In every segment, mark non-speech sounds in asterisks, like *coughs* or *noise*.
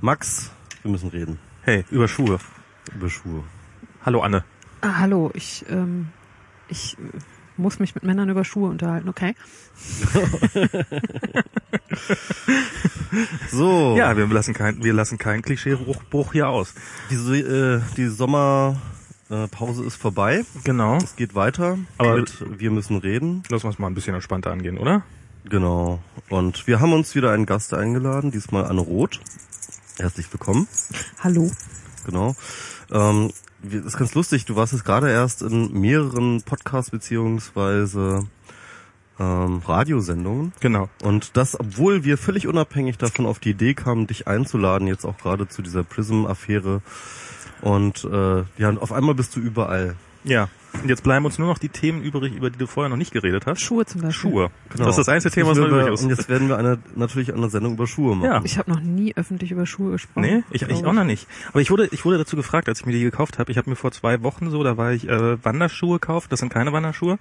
Max, wir müssen reden. Hey, über Schuhe. Über Schuhe. Hallo Anne. Ah, hallo, ich, ähm, ich äh, muss mich mit Männern über Schuhe unterhalten, okay? *laughs* So, Ja, wir lassen kein, wir lassen keinen Klischeebruch hier aus. diese, äh, die Sommerpause äh, Pause ist vorbei. Genau. Es geht weiter Aber- mit Wir müssen reden. Lass uns mal ein bisschen entspannter angehen, oder? Genau. Und wir haben uns wieder einen Gast eingeladen, diesmal Anne Roth. Herzlich willkommen. Hallo. Genau. Ähm, das ist ganz lustig, du warst jetzt gerade erst in mehreren Podcasts beziehungsweise ähm, Radiosendungen. Genau. Und das, obwohl wir völlig unabhängig davon auf die Idee kamen, dich einzuladen, jetzt auch gerade zu dieser Prism-Affäre. Und äh, ja, auf einmal bist du überall. Ja. Und jetzt bleiben uns nur noch die Themen übrig, über die du vorher noch nicht geredet hast. Schuhe zum Beispiel. Schuhe. Genau. Das ist das einzige Thema, was Jetzt noch werden übrig wir, ist. Und jetzt werden wir eine, natürlich eine Sendung über Schuhe machen. Ja. Ich habe noch nie öffentlich über Schuhe gesprochen. Nee, ich, ich auch noch nicht. Aber ich wurde, ich wurde dazu gefragt, als ich mir die gekauft habe. Ich habe mir vor zwei Wochen so, da war ich äh, Wanderschuhe gekauft. Das sind keine Wanderschuhe,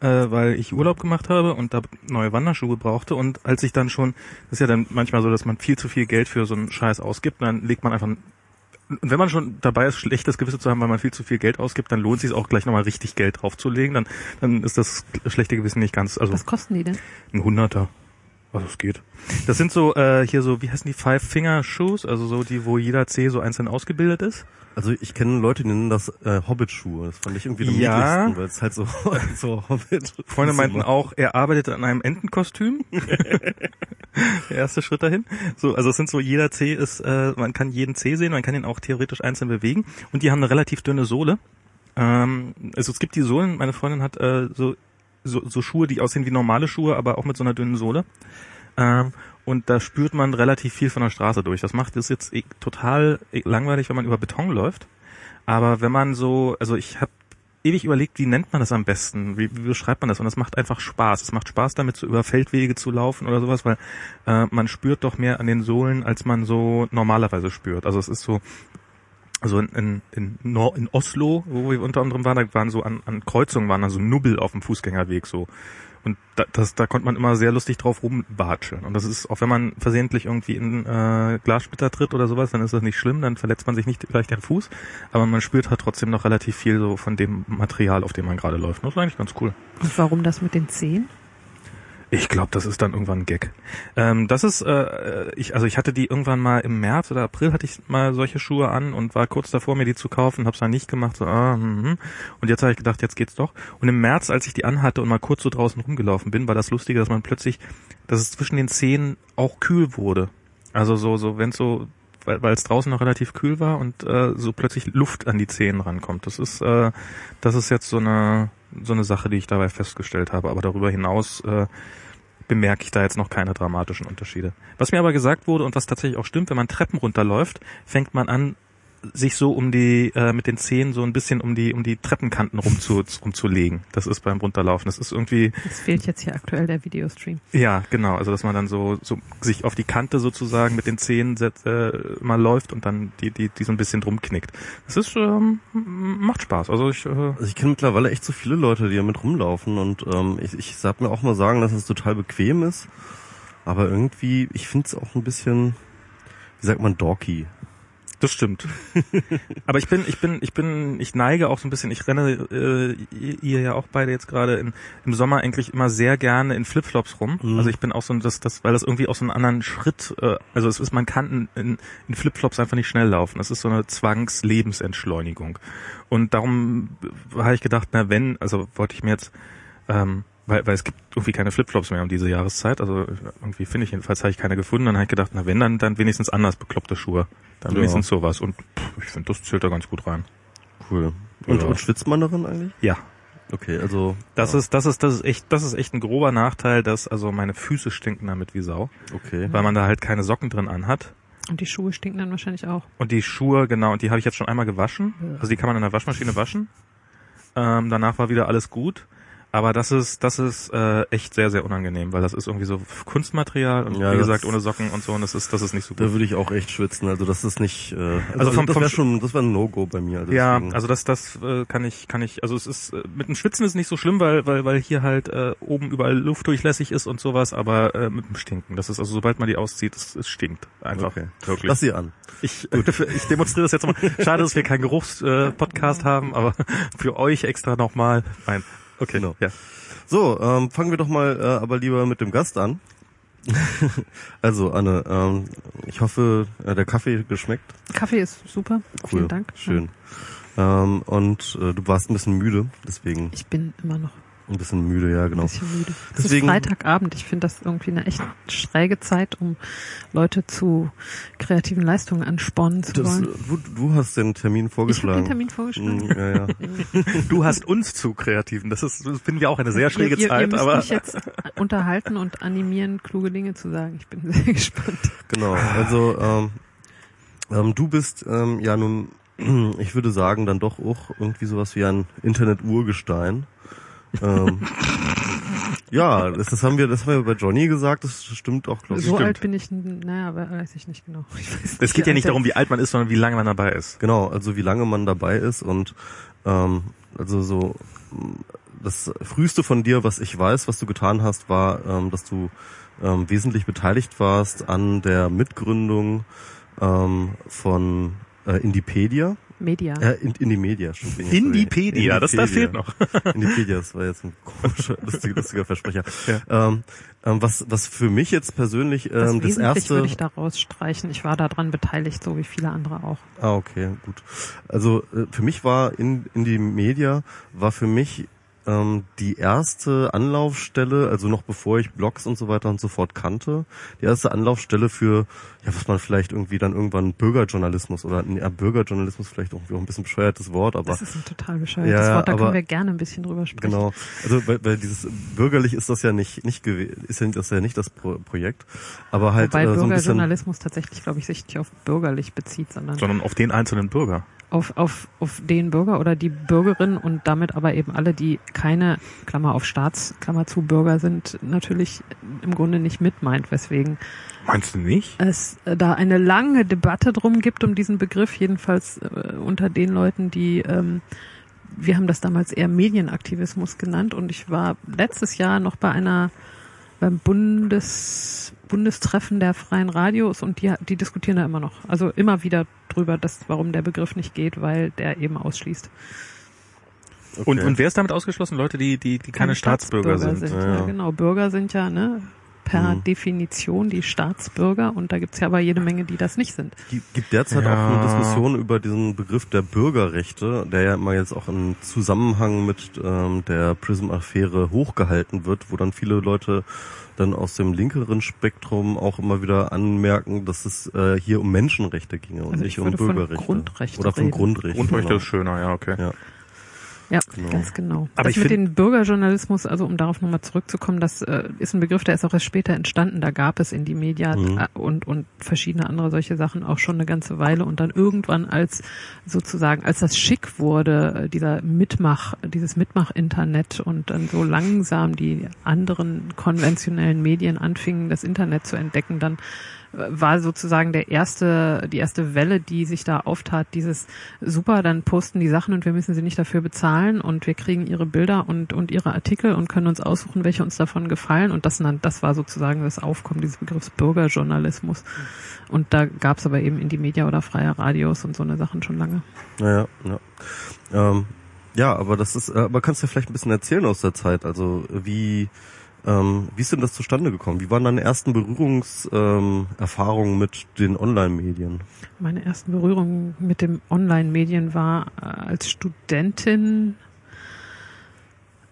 äh, weil ich Urlaub gemacht habe und da neue Wanderschuhe brauchte. Und als ich dann schon, das ist ja dann manchmal so, dass man viel zu viel Geld für so einen Scheiß ausgibt, dann legt man einfach und wenn man schon dabei ist, schlechtes Gewissen zu haben, weil man viel zu viel Geld ausgibt, dann lohnt es sich auch gleich nochmal richtig Geld draufzulegen. Dann, dann ist das schlechte Gewissen nicht ganz, also Was kosten die denn? ein Hunderter. Also es geht. Das sind so, äh, hier so, wie heißen die Five-Finger-Shoes? Also so die, wo jeder C so einzeln ausgebildet ist. Also ich kenne Leute, die nennen das äh, Hobbit-Schuhe. Das fand ich irgendwie am Ja. niedlichsten, weil es halt so, *laughs* so Hobbit. Freunde meinten auch, er arbeitet an einem Entenkostüm. *laughs* Der erste Schritt dahin. So, also es sind so, jeder C ist, äh, man kann jeden C sehen, man kann ihn auch theoretisch einzeln bewegen. Und die haben eine relativ dünne Sohle. Ähm, also es gibt die Sohlen, meine Freundin hat äh, so, so, so Schuhe, die aussehen wie normale Schuhe, aber auch mit so einer dünnen Sohle. Ähm, und da spürt man relativ viel von der Straße durch. Das macht es jetzt eh total eh langweilig, wenn man über Beton läuft. Aber wenn man so, also ich habe ewig überlegt, wie nennt man das am besten? Wie, wie beschreibt man das? Und es macht einfach Spaß. Es macht Spaß, damit so über Feldwege zu laufen oder sowas, weil äh, man spürt doch mehr an den Sohlen, als man so normalerweise spürt. Also es ist so, also in, in, in, in Oslo, wo wir unter anderem waren, da waren so an, an Kreuzungen waren da so Nubbel auf dem Fußgängerweg so. Und da, das, da konnte man immer sehr lustig drauf rumbatscheln. Und das ist, auch wenn man versehentlich irgendwie in äh, Glassplitter tritt oder sowas, dann ist das nicht schlimm, dann verletzt man sich nicht gleich den Fuß, aber man spürt halt trotzdem noch relativ viel so von dem Material, auf dem man gerade läuft. Das ist eigentlich ganz cool. Und warum das mit den Zehen? Ich glaube, das ist dann irgendwann ein Gag. Ähm, das ist, äh, ich, also ich hatte die irgendwann mal im März oder April hatte ich mal solche Schuhe an und war kurz davor, mir die zu kaufen, hab's dann nicht gemacht. So, ah, hm, hm. Und jetzt habe ich gedacht, jetzt geht's doch. Und im März, als ich die anhatte und mal kurz so draußen rumgelaufen bin, war das Lustige, dass man plötzlich, dass es zwischen den Zehen auch kühl wurde. Also so, so, wenn so, weil es draußen noch relativ kühl war und äh, so plötzlich Luft an die Zehen rankommt. Das ist, äh, das ist jetzt so eine, so eine Sache, die ich dabei festgestellt habe. Aber darüber hinaus äh, bemerke ich da jetzt noch keine dramatischen Unterschiede. Was mir aber gesagt wurde und was tatsächlich auch stimmt, wenn man Treppen runterläuft, fängt man an, sich so um die, äh, mit den Zehen so ein bisschen um die, um die Treppenkanten rumzu, rumzulegen. *laughs* Das ist beim Runterlaufen. Das ist irgendwie, Es fehlt jetzt hier aktuell der Videostream. ja, genau. Also, dass man dann so, so sich auf die Kante sozusagen mit den Zehen set, äh, mal läuft und dann die, die, die so ein bisschen drum knickt. Das ist, ähm, macht Spaß. Also ich, äh, Also ich kenne mittlerweile echt so viele Leute, die damit rumlaufen und ähm, ich, ich sag mir auch mal sagen, dass es total bequem ist, aber irgendwie, ich finde es auch ein bisschen, wie sagt man, dorky. Das stimmt. *laughs* Aber ich bin, ich bin, ich bin, ich neige auch so ein bisschen, ich renne, äh, ihr ja auch beide jetzt gerade in, im Sommer eigentlich immer sehr gerne in Flipflops rum. Mhm. Also ich bin auch so, das, das, weil das irgendwie auch so einen anderen Schritt, äh, also es ist, man kann in, in Flipflops einfach nicht schnell laufen. Das ist so eine Zwangslebensentschleunigung. Und darum habe ich gedacht, na wenn, also wollte ich mir jetzt, ähm, weil, weil es gibt irgendwie keine Flipflops mehr um diese Jahreszeit. Also irgendwie finde ich jedenfalls habe ich keine gefunden. Dann habe ich gedacht, na wenn dann, dann wenigstens anders bekloppte Schuhe. Dann Ja. wenigstens sowas. Und pff, ich finde, das zählt da ganz gut rein. Cool. Und, Ja. und schwitzt man darin eigentlich? Ja. Okay, also Das ja, ist, das ist, das ist echt, das ist echt ein grober Nachteil, dass also meine Füße stinken damit wie Sau, okay. weil man da halt keine Socken drin anhat. Und die Schuhe stinken dann wahrscheinlich auch. Und die Schuhe, genau, und die habe ich jetzt schon einmal gewaschen. Ja. Also die kann man in der Waschmaschine waschen. Ähm, danach war wieder alles gut. Aber das ist, das ist äh, echt sehr, sehr unangenehm, weil das ist irgendwie so Kunstmaterial und Ja, wie gesagt ohne Socken und so und das ist, das ist nicht so Da gut. würde ich auch echt schwitzen. Also das ist nicht. Äh, also, Also vom- das wäre Sch- schon, das wäre ein No-Go bei mir. Also Ja, deswegen- also das, das äh, kann ich, kann ich. Also es ist äh, mit dem Schwitzen ist nicht so schlimm, weil, weil, weil hier halt äh, oben überall Luft durchlässig ist und sowas. Aber äh, mit dem Stinken, das ist also sobald man die auszieht, es, es stinkt einfach. Okay. Wirklich. lass sie an. Ich, *laughs* ich demonstriere das jetzt nochmal. Schade, dass wir keinen Geruchspodcast äh, Podcast haben, aber *laughs* für euch extra nochmal. Nein. Okay. Genau. Ja. So, ähm, fangen wir doch mal äh, aber lieber mit dem Gast an. *laughs* also Anne, ähm, ich hoffe, äh, der Kaffee geschmeckt. Kaffee ist super. Cool, Vielen Dank. schön. Ähm, und äh, du warst ein bisschen müde, deswegen Ich bin immer noch ein bisschen müde, ja ein genau. bisschen müde. Es Deswegen- ist Freitagabend. Ich finde das irgendwie eine echt schräge Zeit, um Leute zu kreativen Leistungen anspornen zu Das, wollen. du, du hast den Termin Ich vorgeschlagen. den Termin vorgeschlagen. Mm, ja, ja. *laughs* Du hast uns zu Kreativen. Das ist, das finden wir auch eine sehr schräge ihr, ihr, Zeit, ihr müsst aber mich jetzt unterhalten und animieren, kluge Dinge zu sagen. Ich bin *laughs* sehr gespannt. Genau, also ähm, ähm, du bist ähm, ja nun, *clears throat* ich würde sagen, dann doch auch irgendwie sowas wie ein Internet-Urgestein. Ähm, ja, das, das haben wir, das haben wir bei Johnny gesagt, das stimmt auch, glaube ich. so stimmt. alt bin ich, naja, weiß ich nicht genau. Ich weiß es geht ja nicht darum, wie alt man ist, sondern wie lange man dabei ist. Genau, also wie lange man dabei ist und ähm, also so das früheste von dir, was ich weiß, was du getan hast, war, ähm, dass du ähm, wesentlich beteiligt warst an der Mitgründung ähm, von äh, Indipedia. Media. Äh, in, bin ich sorry. Indipedia, das, das fehlt noch. *laughs* Indipedia, das war jetzt ein komischer, lustiger, lustiger Versprecher. Ja. Ähm, ähm, was, was für mich jetzt persönlich das ähm, das Wesentlich erste. würde ich da rausstreichen. Ich war daran beteiligt, so wie viele andere auch. Ah, okay, gut. Also äh, für mich war in, in die Media war für mich ähm, die erste Anlaufstelle, also noch bevor ich Blogs und so weiter und so fort kannte, die erste Anlaufstelle für, ja, was man vielleicht irgendwie dann irgendwann Bürgerjournalismus oder ja, Bürgerjournalismus vielleicht irgendwie auch ein bisschen bescheuertes Wort, aber Das ist ein total bescheuertes Ja, Wort. Da aber- können wir gerne ein bisschen drüber sprechen. Genau. Also weil, weil dieses bürgerlich ist das ja nicht nicht gew- ist ja das ist ja nicht das Pro Projekt, aber halt Wobei äh, so ein bisschen Bürgerjournalismus tatsächlich, glaube ich, sich nicht auf bürgerlich bezieht, sondern Sondern auf den einzelnen Bürger. Auf, auf, auf den Bürger oder die Bürgerin und damit aber eben alle, die keine, Klammer auf Staats, Klammer zu Bürger sind, natürlich im Grunde nicht mitmeint, weswegen Meinst du nicht? es äh, da eine lange Debatte drum gibt um diesen Begriff, jedenfalls äh, unter den Leuten, die ähm, wir haben das damals eher Medienaktivismus genannt und ich war letztes Jahr noch bei einer beim Bundes Bundestreffen der freien Radios und die, die diskutieren da immer noch. Also immer wieder drüber, dass, warum der Begriff nicht geht, weil der eben ausschließt. okay. Und, und wer ist damit ausgeschlossen? Leute, die, die, die keine, Staatsbürger, sind. Ja, Ja, ja. genau, Bürger sind ja ne, per Mhm. Definition die Staatsbürger und da gibt's ja aber jede Menge, die das nicht sind. Gibt gibt derzeit Ja. auch eine Diskussion über diesen Begriff der Bürgerrechte, der ja immer jetzt auch im Zusammenhang mit ähm, der Prism-Affäre hochgehalten wird, wo dann viele Leute dann aus dem linkeren Spektrum auch immer wieder anmerken, dass es äh, hier um Menschenrechte ginge und Also nicht ich um Bürgerrechte. Grundrechte Oder von reden. Grundrechten. Grundrechte genau. ist schöner, ja, okay. Ja. Ja, Genau. ganz genau. Aber das ich mit dem Bürgerjournalismus, also um darauf nochmal zurückzukommen, das äh, ist ein Begriff, der ist auch erst später entstanden. Da gab es in die Media Mhm. äh, und, und verschiedene andere solche Sachen auch schon eine ganze Weile. Und dann irgendwann als sozusagen, als das schick wurde, äh, dieser Mitmach, dieses Mitmach-Internet und dann so langsam die anderen konventionellen Medien anfingen, das Internet zu entdecken, dann äh, war sozusagen der erste, die erste Welle, die sich da auftat, dieses super, dann posten die Sachen und wir müssen sie nicht dafür bezahlen und wir kriegen ihre Bilder und, und ihre Artikel und können uns aussuchen, welche uns davon gefallen. Und das, das war sozusagen das Aufkommen dieses Begriffs Bürgerjournalismus. Und da gab es aber eben in die Media oder freie Radios und so eine Sachen schon lange. Ja, ja. Ja, ähm, ja aber das ist, äh, aber kannst du vielleicht ein bisschen erzählen aus der Zeit? Also wie, ähm, wie ist denn das zustande gekommen? Wie waren deine ersten Berührungserfahrungen ähm, mit den Online-Medien? Meine ersten Berührungen mit dem Online-Medien war äh, als Studentin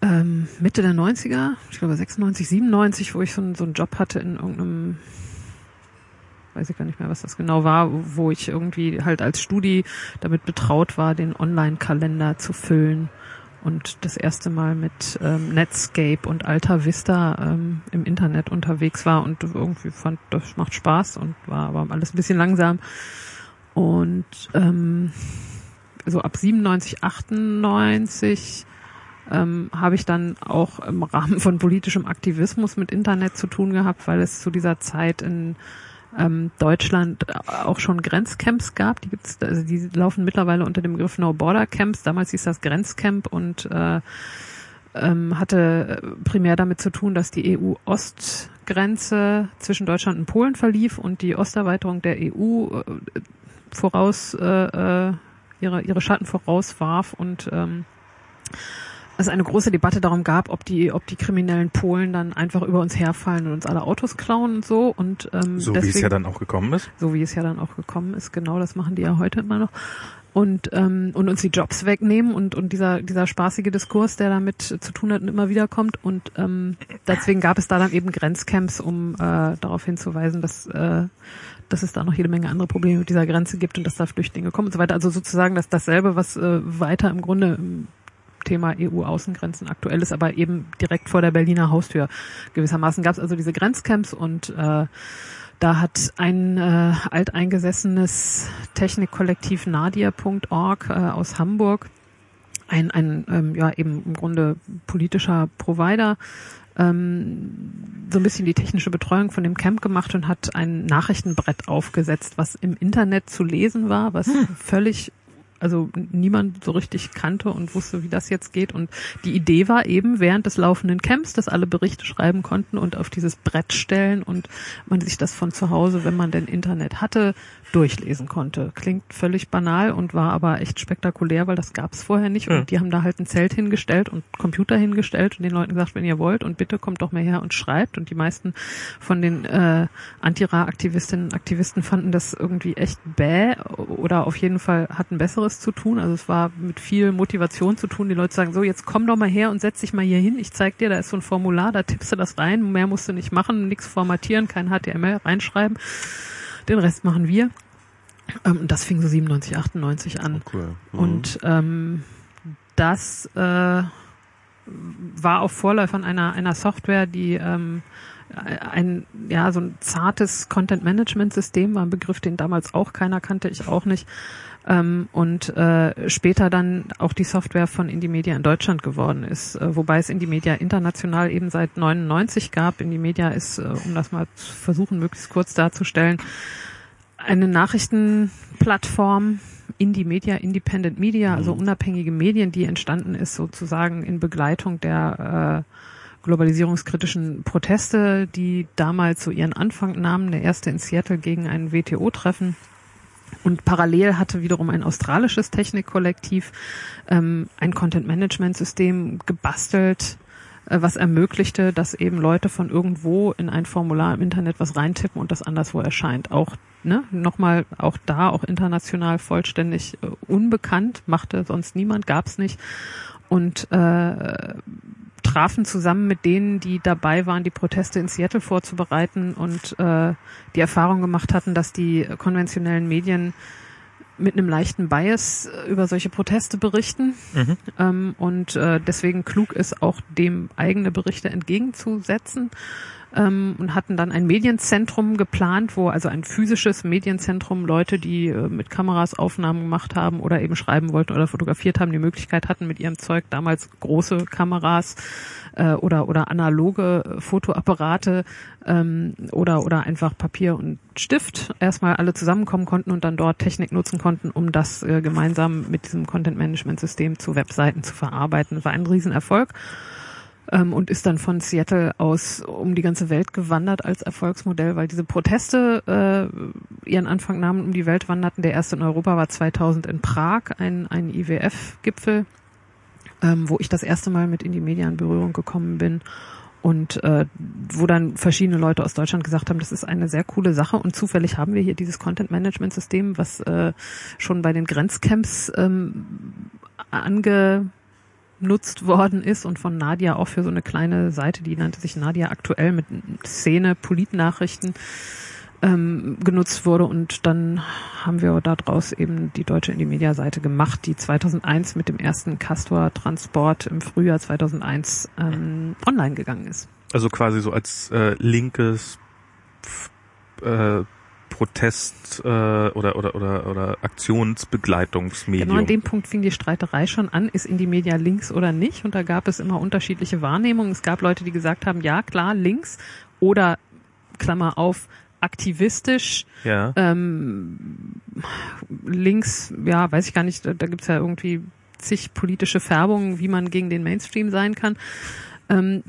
ähm, Mitte der 90er, ich glaube 96, 97, wo ich so, so einen Job hatte in irgendeinem, weiß ich gar nicht mehr, was das genau war, wo ich irgendwie halt als Studi damit betraut war, den Online-Kalender zu füllen und das erste Mal mit ähm, Netscape und Alta Vista ähm, im Internet unterwegs war und irgendwie fand, das macht Spaß und war aber alles ein bisschen langsam. Und ähm, so ab 97, 98 ähm, habe ich dann auch im Rahmen von politischem Aktivismus mit Internet zu tun gehabt, weil es zu dieser Zeit in ähm, Deutschland auch schon Grenzcamps gab. Die gibt's, also die laufen mittlerweile unter dem Begriff No Border Camps. Damals hieß das Grenzcamp und äh, ähm, hatte primär damit zu tun, dass die EU-Ostgrenze zwischen Deutschland und Polen verlief und die Osterweiterung der EU äh, voraus äh, äh, ihre, ihre Schatten vorauswarf und ähm, es eine große Debatte darum gab, ob die, ob die kriminellen Polen dann einfach über uns herfallen und uns alle Autos klauen und so. Und ähm, So deswegen, wie es ja dann auch gekommen ist. so wie es ja dann auch gekommen ist, genau, das machen die ja heute immer noch. Und, ähm, und uns die Jobs wegnehmen und, und dieser, dieser spaßige Diskurs, der damit zu tun hat und immer wieder kommt. Und ähm, deswegen gab es da dann eben Grenzcamps, um äh, darauf hinzuweisen, dass, äh, dass es da noch jede Menge andere Probleme mit dieser Grenze gibt und dass da Flüchtlinge kommen und so weiter. Also sozusagen dass dasselbe, was äh, weiter im Grunde im Thema EU-Außengrenzen aktuell ist, aber eben direkt vor der Berliner Haustür. Gewissermaßen gab es also diese Grenzcamps und äh, da hat ein äh, alteingesessenes Technikkollektiv nadia.org äh, aus Hamburg, ein, ein ähm, ja eben im Grunde politischer Provider, ähm, so ein bisschen die technische Betreuung von dem Camp gemacht und hat ein Nachrichtenbrett aufgesetzt, was im Internet zu lesen war, was *laughs* völlig also niemand so richtig kannte und wusste, wie das jetzt geht. Und die Idee war eben während des laufenden Camps, dass alle Berichte schreiben konnten und auf dieses Brett stellen und man sich das von zu Hause, wenn man denn Internet hatte, durchlesen konnte. Klingt völlig banal und war aber echt spektakulär, weil das gab es vorher nicht. Und Ja. die haben da halt ein Zelt hingestellt und Computer hingestellt und den Leuten gesagt, wenn ihr wollt und bitte kommt doch mal her und schreibt. Und die meisten von den äh, Antira-Aktivistinnen und Aktivisten fanden das irgendwie echt bäh oder auf jeden Fall hatten Besseres zu tun. Also es war mit viel Motivation zu tun. Die Leute sagen, so jetzt komm doch mal her und setz dich mal hier hin. Ich zeig dir, da ist so ein Formular, da tippst du das rein. Mehr musst du nicht machen, nichts formatieren, kein HTML reinschreiben. Den Rest machen wir. Ähm, und das fing so 97, 98 an. Cool. Mhm. Und ähm, das äh, war auf Vorläufern einer, einer Software, die ähm, ein, ja, so ein zartes Content-Management-System war ein Begriff, den damals auch keiner kannte, ich auch nicht. Ähm, und äh, später dann auch die Software von Indie Media in Deutschland geworden ist, äh, wobei es Indie Media international eben seit 99 gab. Indie Media ist, äh, um das mal zu versuchen, möglichst kurz darzustellen, eine Nachrichtenplattform, Indie Media, Independent Media, also unabhängige Medien, die entstanden ist sozusagen in Begleitung der äh, globalisierungskritischen Proteste, die damals so ihren Anfang nahmen. Der erste in Seattle gegen ein WTO-Treffen. Und parallel hatte wiederum ein australisches Technikkollektiv ähm, ein Content-Management-System gebastelt, äh, was ermöglichte, dass eben Leute von irgendwo in ein Formular im Internet was reintippen und das anderswo erscheint. Auch ne, nochmal auch da auch international vollständig äh, unbekannt, machte sonst niemand, gab's nicht und äh, trafen zusammen mit denen, die dabei waren, die Proteste in Seattle vorzubereiten und äh, die Erfahrung gemacht hatten, dass die konventionellen Medien mit einem leichten Bias äh, über solche Proteste berichten Mhm. ähm, und äh, deswegen klug ist, auch dem eigene Berichte entgegenzusetzen ähm, und hatten dann ein Medienzentrum geplant, wo also ein physisches Medienzentrum Leute, die äh, mit Kameras Aufnahmen gemacht haben oder eben schreiben wollten oder fotografiert haben, die Möglichkeit hatten mit ihrem Zeug damals große Kameras äh, oder oder analoge äh, Fotoapparate ähm, oder oder einfach Papier und Stift erstmal alle zusammenkommen konnten und dann dort Technik nutzen konnten, um das äh, gemeinsam mit diesem Content Management System zu Webseiten zu verarbeiten. War ein Riesenerfolg ähm, und ist dann von Seattle aus um die ganze Welt gewandert als Erfolgsmodell, weil diese Proteste äh, ihren Anfang nahmen, um die Welt wanderten. Der erste in Europa war 2000 in Prag, ein, ein IWF-Gipfel, ähm, wo ich das erste Mal mit in die Media in Berührung gekommen bin und äh, wo dann verschiedene Leute aus Deutschland gesagt haben, das ist eine sehr coole Sache und zufällig haben wir hier dieses Content-Management-System, was äh, schon bei den Grenzcamps ähm, angenutzt worden ist und von Nadia auch für so eine kleine Seite, die nannte sich Nadia aktuell mit Szene, Politnachrichten ähm, genutzt wurde und dann haben wir daraus eben die deutsche Indie-Media-Seite gemacht, die 2001 mit dem ersten Castor-Transport im Frühjahr 2001 ähm, online gegangen ist. Also quasi so als äh, linkes äh, Protest äh, oder oder oder oder Aktionsbegleitungsmedium. Genau an dem Punkt fing die Streiterei schon an, ist in die Media links oder nicht? Und da gab es immer unterschiedliche Wahrnehmungen. Es gab Leute, die gesagt haben, ja klar, links oder Klammer auf, aktivistisch, ja. ähm, links, ja, weiß ich gar nicht, da, da gibt's ja irgendwie zig politische Färbungen, wie man gegen den Mainstream sein kann. Ähm,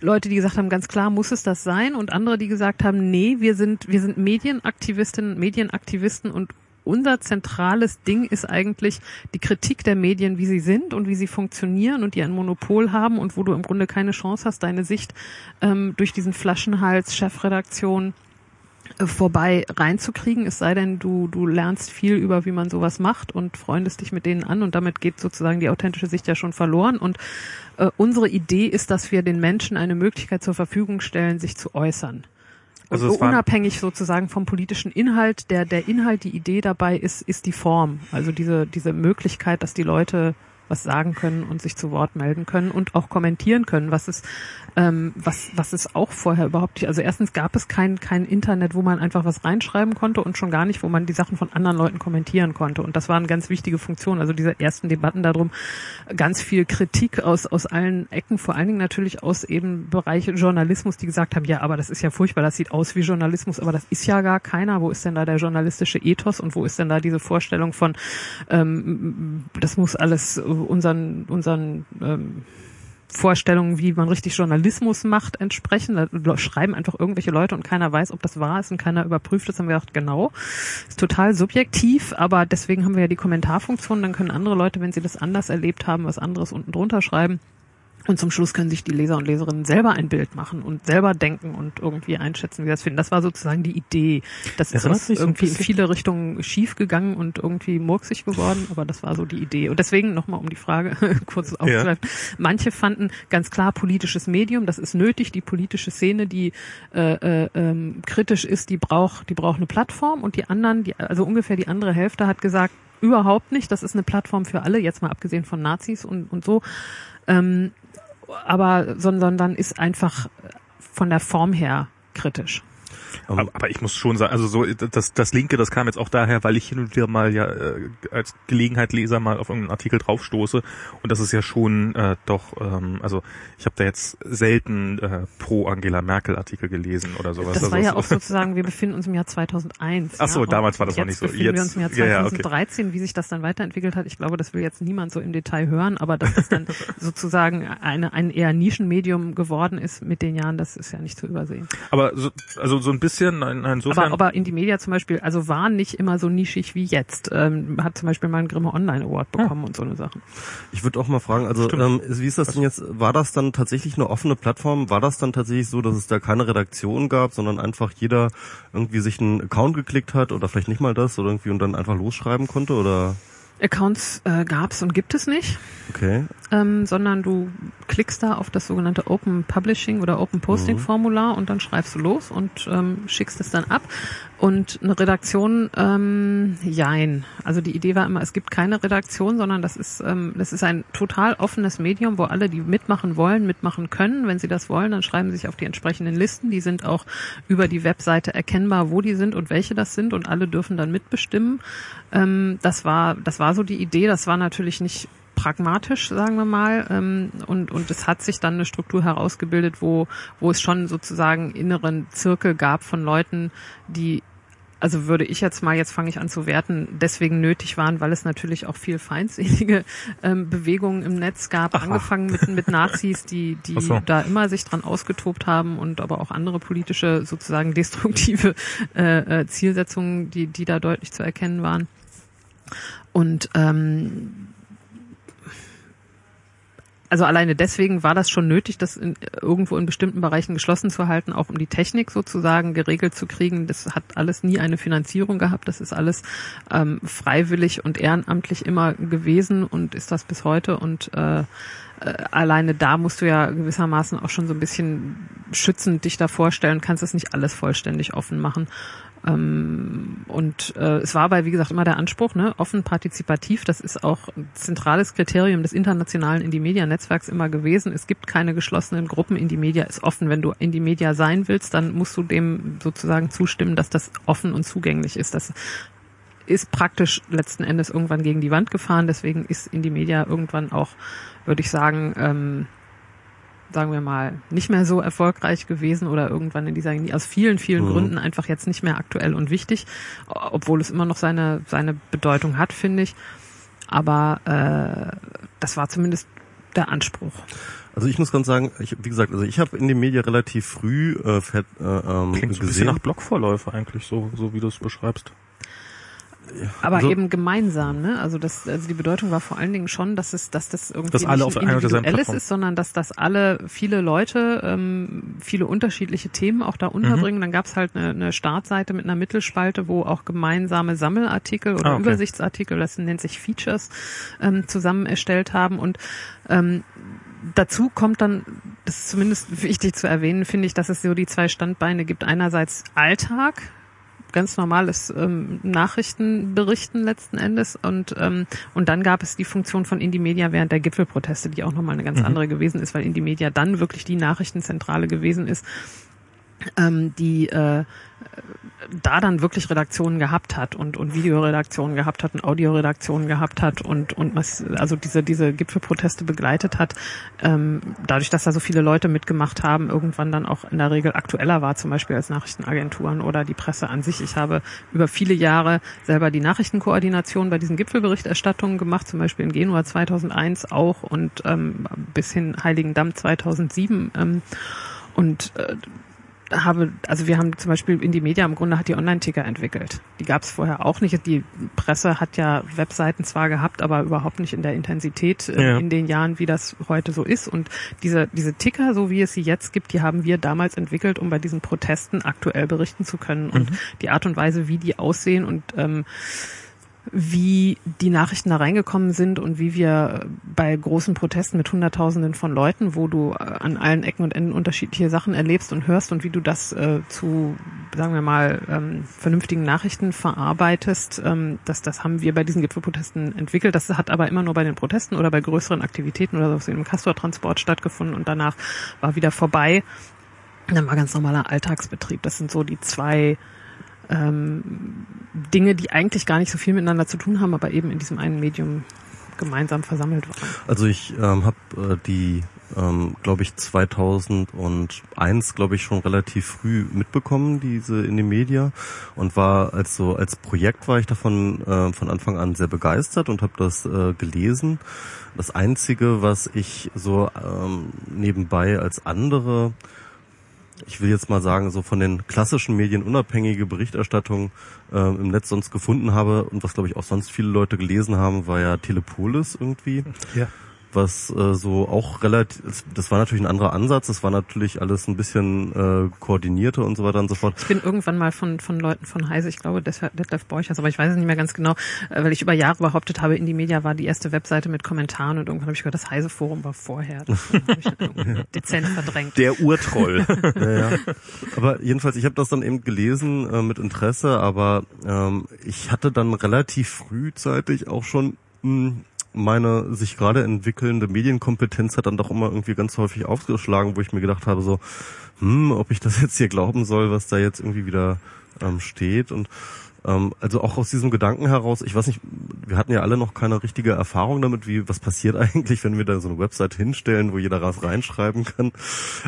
Leute, die gesagt haben, ganz klar muss es das sein und andere, die gesagt haben, nee, wir sind, wir sind Medienaktivistinnen, Medienaktivisten und unser zentrales Ding ist eigentlich die Kritik der Medien, wie sie sind und wie sie funktionieren und die ein Monopol haben und wo du im Grunde keine Chance hast, deine Sicht ähm, durch diesen Flaschenhals Chefredaktion äh, vorbei reinzukriegen, es sei denn, du, du lernst viel über, wie man sowas macht und freundest dich mit denen an und damit geht sozusagen die authentische Sicht ja schon verloren. Und äh, unsere Idee ist, dass wir den Menschen eine Möglichkeit zur Verfügung stellen, sich zu äußern. Also unabhängig sozusagen vom politischen Inhalt, der, der Inhalt, die Idee dabei ist, ist die Form. Also diese, diese Möglichkeit, dass die Leute was sagen können und sich zu Wort melden können und auch kommentieren können, was es, ähm, was, was es auch vorher überhaupt nicht, also erstens gab es kein, kein Internet, wo man einfach was reinschreiben konnte und schon gar nicht, wo man die Sachen von anderen Leuten kommentieren konnte. Und das war eine ganz wichtige Funktion. Also diese ersten Debatten darum, ganz viel Kritik aus, aus allen Ecken, vor allen Dingen natürlich aus eben Bereiche Journalismus, die gesagt haben, ja, aber das ist ja furchtbar, das sieht aus wie Journalismus, aber das ist ja gar keiner. Wo ist denn da der journalistische Ethos und wo ist denn da diese Vorstellung von, ähm, das muss alles unseren, unseren ähm, Vorstellungen, wie man richtig Journalismus macht, entsprechen. Da schreiben einfach irgendwelche Leute und keiner weiß, ob das wahr ist und keiner überprüft es. Haben wir gedacht, genau, ist total subjektiv, aber deswegen haben wir ja die Kommentarfunktion. Dann können andere Leute, wenn sie das anders erlebt haben, was anderes unten drunter schreiben. Und zum Schluss können sich die Leser und Leserinnen selber ein Bild machen und selber denken und irgendwie einschätzen, wie sie das finden. Das war sozusagen die Idee. Das ist das irgendwie in viele Richtungen schief gegangen und irgendwie murksig geworden, aber das war so die Idee. Und deswegen nochmal um die Frage *laughs* kurz aufzugreifen. Ja. Manche fanden ganz klar politisches Medium, das ist nötig. Die politische Szene, die äh, äh, ähm, kritisch ist, die braucht, die braucht eine Plattform. Und die anderen, die, also ungefähr die andere Hälfte hat gesagt, überhaupt nicht. Das ist eine Plattform für alle, jetzt mal abgesehen von Nazis und, und so. Ähm, aber sondern ist einfach von der Form her kritisch. Aber, aber, ich muss schon sagen, also so das, das Linke, das kam jetzt auch daher, weil ich hin und wieder mal ja äh, als Gelegenheitleser mal auf irgendeinen Artikel draufstoße und das ist ja schon äh, doch, ähm, also ich habe da jetzt selten äh, pro Angela Merkel Artikel gelesen oder sowas. Das war also ja auch sozusagen, wir befinden uns im Jahr 2001. Ach so, ja, damals war das noch nicht so. Jetzt wir uns im Jahr 2013, ja, okay. wie sich das dann weiterentwickelt hat. Ich glaube, das will jetzt niemand so im Detail hören, aber dass es dann *laughs* sozusagen eine, ein eher Nischenmedium geworden ist mit den Jahren, das ist ja nicht zu übersehen. Aber so, also so ein bisschen, insofern. Aber, aber Indymedia zum Beispiel, also war nicht immer so nischig wie jetzt. Ähm, hat zum Beispiel mal einen Grimme Online Award bekommen ja. und so eine Sache. Ich würde auch mal fragen, also ähm, wie ist das denn jetzt, war das dann tatsächlich eine offene Plattform? War das dann tatsächlich so, dass es da keine Redaktion gab, sondern einfach jeder irgendwie sich einen Account geklickt hat oder vielleicht nicht mal das oder irgendwie und dann einfach losschreiben konnte oder? Accounts äh, gab es und gibt es nicht. Okay. Ähm, sondern du klickst da auf das sogenannte Open Publishing oder Open Posting Formular mhm. und dann schreibst du los und ähm, schickst es dann ab. Und eine Redaktion, ähm, jein. Also die Idee war immer, es gibt keine Redaktion, sondern das ist, ähm, das ist ein total offenes Medium, wo alle, die mitmachen wollen, mitmachen können. Wenn sie das wollen, dann schreiben sie sich auf die entsprechenden Listen. Die sind auch über die Webseite erkennbar, wo die sind und welche das sind und alle dürfen dann mitbestimmen. Ähm, das war, das war so die Idee. Das war natürlich nicht pragmatisch, sagen wir mal. Ähm, und, und es hat sich dann eine Struktur herausgebildet, wo, wo es schon sozusagen inneren Zirkel gab von Leuten, die also würde ich jetzt mal, jetzt fange ich an zu werten, deswegen nötig waren, weil es natürlich auch viel feindselige ähm, Bewegungen im Netz gab, Aha. angefangen mit, mit Nazis, die, *laughs* die so. da immer sich dran ausgetobt haben und aber auch andere politische, sozusagen destruktive *laughs* äh, äh, Zielsetzungen, die, die da deutlich zu erkennen waren. Und ähm, also alleine deswegen war das schon nötig, das in, irgendwo in bestimmten Bereichen geschlossen zu halten, auch um die Technik sozusagen geregelt zu kriegen. Das hat alles nie eine Finanzierung gehabt. Das ist alles ähm, freiwillig und ehrenamtlich immer gewesen und ist das bis heute. Und äh, äh, alleine da musst du ja gewissermaßen auch schon so ein bisschen schützend dich da vorstellen, kannst es nicht alles vollständig offen machen. Ähm, und äh, es war aber, wie gesagt, immer der Anspruch, ne, offen partizipativ, das ist auch ein zentrales Kriterium des internationalen Indie-Media-Netzwerks immer gewesen. Es gibt keine geschlossenen Gruppen, Indie-Media ist offen. Wenn du Indie-Media sein willst, dann musst du dem sozusagen zustimmen, dass das offen und zugänglich ist. Das ist praktisch letzten Endes irgendwann gegen die Wand gefahren, deswegen ist Indie-Media irgendwann auch, würde ich sagen, ähm, sagen wir mal, nicht mehr so erfolgreich gewesen oder irgendwann in dieser aus vielen, vielen mhm. Gründen einfach jetzt nicht mehr aktuell und wichtig, obwohl es immer noch seine, seine Bedeutung hat, finde ich. Aber äh, das war zumindest der Anspruch. Also ich muss ganz sagen, ich, wie gesagt, also ich habe in den Medien relativ früh äh, fett, äh, ähm, Klingt so ein bisschen nach Blogvorläufer eigentlich, so, so wie du es beschreibst. Aber so. eben gemeinsam, ne? Also das, also die Bedeutung war vor allen Dingen schon, dass es, dass das irgendwie dass alle nicht auf individuelles ist, sondern dass das alle viele Leute ähm, viele unterschiedliche Themen auch da unterbringen. Mhm. Dann gab es halt eine, eine Startseite mit einer Mittelspalte, wo auch gemeinsame Sammelartikel oder ah, okay. Übersichtsartikel, das nennt sich Features, ähm, zusammen erstellt haben und ähm, dazu kommt dann, das ist zumindest wichtig zu erwähnen, finde ich, dass es so die zwei Standbeine gibt. Einerseits Alltag, ganz normales ähm, Nachrichtenberichten letzten Endes und ähm, und dann gab es die Funktion von Indie Media während der Gipfelproteste, die auch nochmal eine ganz mhm. andere gewesen ist, weil Indie Media dann wirklich die Nachrichtenzentrale gewesen ist, ähm, die äh, da dann wirklich Redaktionen gehabt hat und, und Videoredaktionen gehabt hat und Audioredaktionen gehabt hat und, und was, also diese, diese Gipfelproteste begleitet hat, ähm, dadurch, dass da so viele Leute mitgemacht haben, irgendwann dann auch in der Regel aktueller war, zum Beispiel als Nachrichtenagenturen oder die Presse an sich. Ich habe über viele Jahre selber die Nachrichtenkoordination bei diesen Gipfelberichterstattungen gemacht, zum Beispiel in Genua 2001 auch und ähm, bis hin Heiligendamm 2007. Ähm, und äh, habe, also wir haben zum Beispiel in die Media im Grunde hat die Online-Ticker entwickelt. Die gab es vorher auch nicht. Die Presse hat ja Webseiten zwar gehabt, aber überhaupt nicht in der Intensität äh, ja. in den Jahren, wie das heute so ist. Und diese, diese Ticker, so wie es sie jetzt gibt, die haben wir damals entwickelt, um bei diesen Protesten aktuell berichten zu können. Und mhm. die Art und Weise, wie die aussehen und ähm, wie die Nachrichten da reingekommen sind und wie wir bei großen Protesten mit Hunderttausenden von Leuten, wo du äh, an allen Ecken und Enden unterschiedliche Sachen erlebst und hörst und wie du das äh, zu, sagen wir mal, ähm, vernünftigen Nachrichten verarbeitest, ähm, das, das haben wir bei diesen Gipfelprotesten entwickelt. Das hat aber immer nur bei den Protesten oder bei größeren Aktivitäten oder so im Castor-Transport stattgefunden und danach war wieder vorbei. Dann war ganz normaler Alltagsbetrieb. Das sind so die zwei ähm, Dinge, die eigentlich gar nicht so viel miteinander zu tun haben, aber eben in diesem einen Medium gemeinsam versammelt waren. Also ich ähm, habe äh, die, ähm, glaube ich, 2001, glaube ich, schon relativ früh mitbekommen, diese in den Media und war als so als Projekt war ich davon äh, von Anfang an sehr begeistert und habe das äh, gelesen. Das einzige, was ich so ähm, nebenbei als andere ich will jetzt mal sagen, so von den klassischen Medien unabhängige Berichterstattung äh, im Netz sonst gefunden habe und was glaube ich auch sonst viele Leute gelesen haben, war ja Telepolis irgendwie. Ja was äh, so auch relativ, das war natürlich ein anderer Ansatz, das war natürlich alles ein bisschen äh, koordinierter und so weiter und so fort. Ich bin irgendwann mal von, von Leuten von Heise, ich glaube Detlef Borchers, aber ich weiß es nicht mehr ganz genau, äh, weil ich über Jahre behauptet habe, Indie Media war die erste Webseite mit Kommentaren und irgendwann habe ich gehört, das Heise Forum war vorher. Das habe ich dann dezent verdrängt. Der Urtroll. *laughs* ja, ja. Aber jedenfalls, ich habe das dann eben gelesen äh, mit Interesse, aber ähm, ich hatte dann relativ frühzeitig auch schon mh, hm, meine sich gerade entwickelnde Medienkompetenz hat dann doch immer irgendwie ganz häufig aufgeschlagen, wo ich mir gedacht habe, so, hm, ob ich das jetzt hier glauben soll, was da jetzt irgendwie wieder ähm, steht. Und ähm, also auch aus diesem Gedanken heraus, ich weiß nicht, wir hatten ja alle noch keine richtige Erfahrung damit, wie was passiert *laughs* eigentlich, wenn wir da so eine Website hinstellen, wo jeder was reinschreiben kann.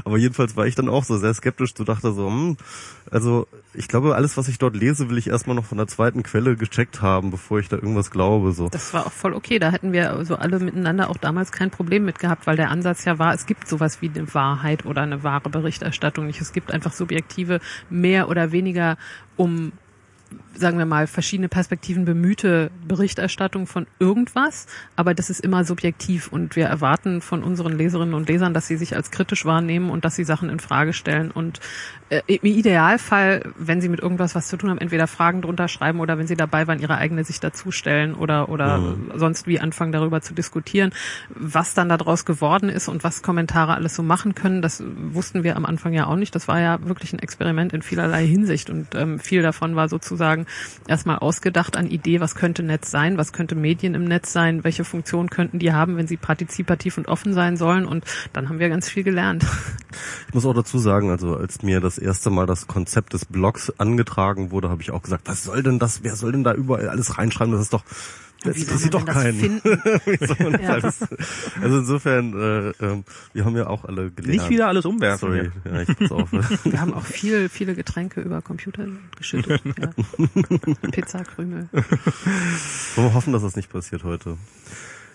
Aber jedenfalls war ich dann auch so sehr skeptisch, so dachte so, hm, also ich glaube, alles, was ich dort lese, will ich erstmal noch von der zweiten Quelle gecheckt haben, bevor ich da irgendwas glaube. So. Das war auch voll okay. Da hätten wir so alle miteinander auch damals kein Problem mit gehabt, weil der Ansatz ja war, es gibt sowas wie eine Wahrheit oder eine wahre Berichterstattung nicht. Es gibt einfach subjektive, mehr oder weniger um sagen wir mal, verschiedene Perspektiven bemühte Berichterstattung von irgendwas, aber das ist immer subjektiv und wir erwarten von unseren Leserinnen und Lesern, dass sie sich als kritisch wahrnehmen und dass sie Sachen in Frage stellen und äh, im Idealfall, wenn sie mit irgendwas was zu tun haben, entweder Fragen drunter schreiben oder wenn sie dabei waren, ihre eigene Sicht dazustellen oder oder mhm. sonst wie anfangen darüber zu diskutieren, was dann daraus geworden ist und was Kommentare alles so machen können. Das wussten wir am Anfang ja auch nicht. Das war ja wirklich ein Experiment in vielerlei Hinsicht und ähm, viel davon war sozusagen erstmal ausgedacht an Idee, was könnte Netz sein, was könnte Medien im Netz sein, welche Funktion könnten die haben, wenn sie partizipativ und offen sein sollen. Und dann haben wir ganz viel gelernt. Ich muss auch dazu sagen, also als mir das erste Mal das Konzept des Blogs angetragen wurde, habe ich auch gesagt, was soll denn das, wer soll denn da überall alles reinschreiben, das ist doch das interessiert doch keinen. ja. *laughs* *laughs* also insofern, äh, äh, wir haben ja auch alle gelernt. Nicht wieder alles umwerfen. Sorry, ja, ich pass auf. *laughs* wir haben auch viel, viele Getränke über Computer geschüttet. Ja. Pizzakrümel. Wollen wir hoffen, dass das nicht passiert heute.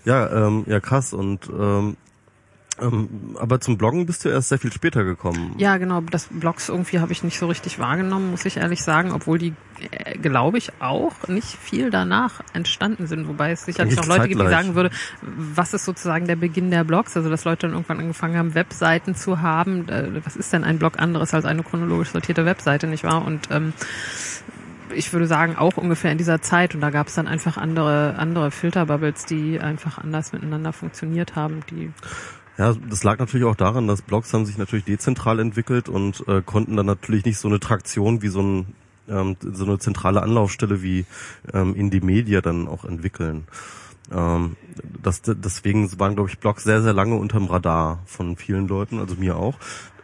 Ja, ähm, ja krass und ähm, ähm, aber zum Bloggen bist du erst sehr viel später gekommen. Ja, genau. Das Blogs irgendwie habe ich nicht so richtig wahrgenommen, muss ich ehrlich sagen, obwohl die, äh, glaube ich, auch nicht viel danach entstanden sind. Wobei es sicherlich noch Leute gibt, die sagen würde, was ist sozusagen der Beginn der Blogs? Also dass Leute dann irgendwann angefangen haben, Webseiten zu haben. Äh, was ist denn ein Blog anderes als eine chronologisch sortierte Webseite, nicht wahr? Und ähm, ich würde sagen, auch ungefähr in dieser Zeit. Und da gab es dann einfach andere, andere Filterbubbles, die einfach anders miteinander funktioniert haben, die ja, das lag natürlich auch daran, dass Blogs haben sich natürlich dezentral entwickelt und äh, konnten dann natürlich nicht so eine Traktion wie so, ein, ähm, so eine zentrale Anlaufstelle wie ähm, in die Media dann auch entwickeln. Ähm, das, deswegen waren, glaube ich, Blogs sehr, sehr lange unterm Radar von vielen Leuten, also mir auch.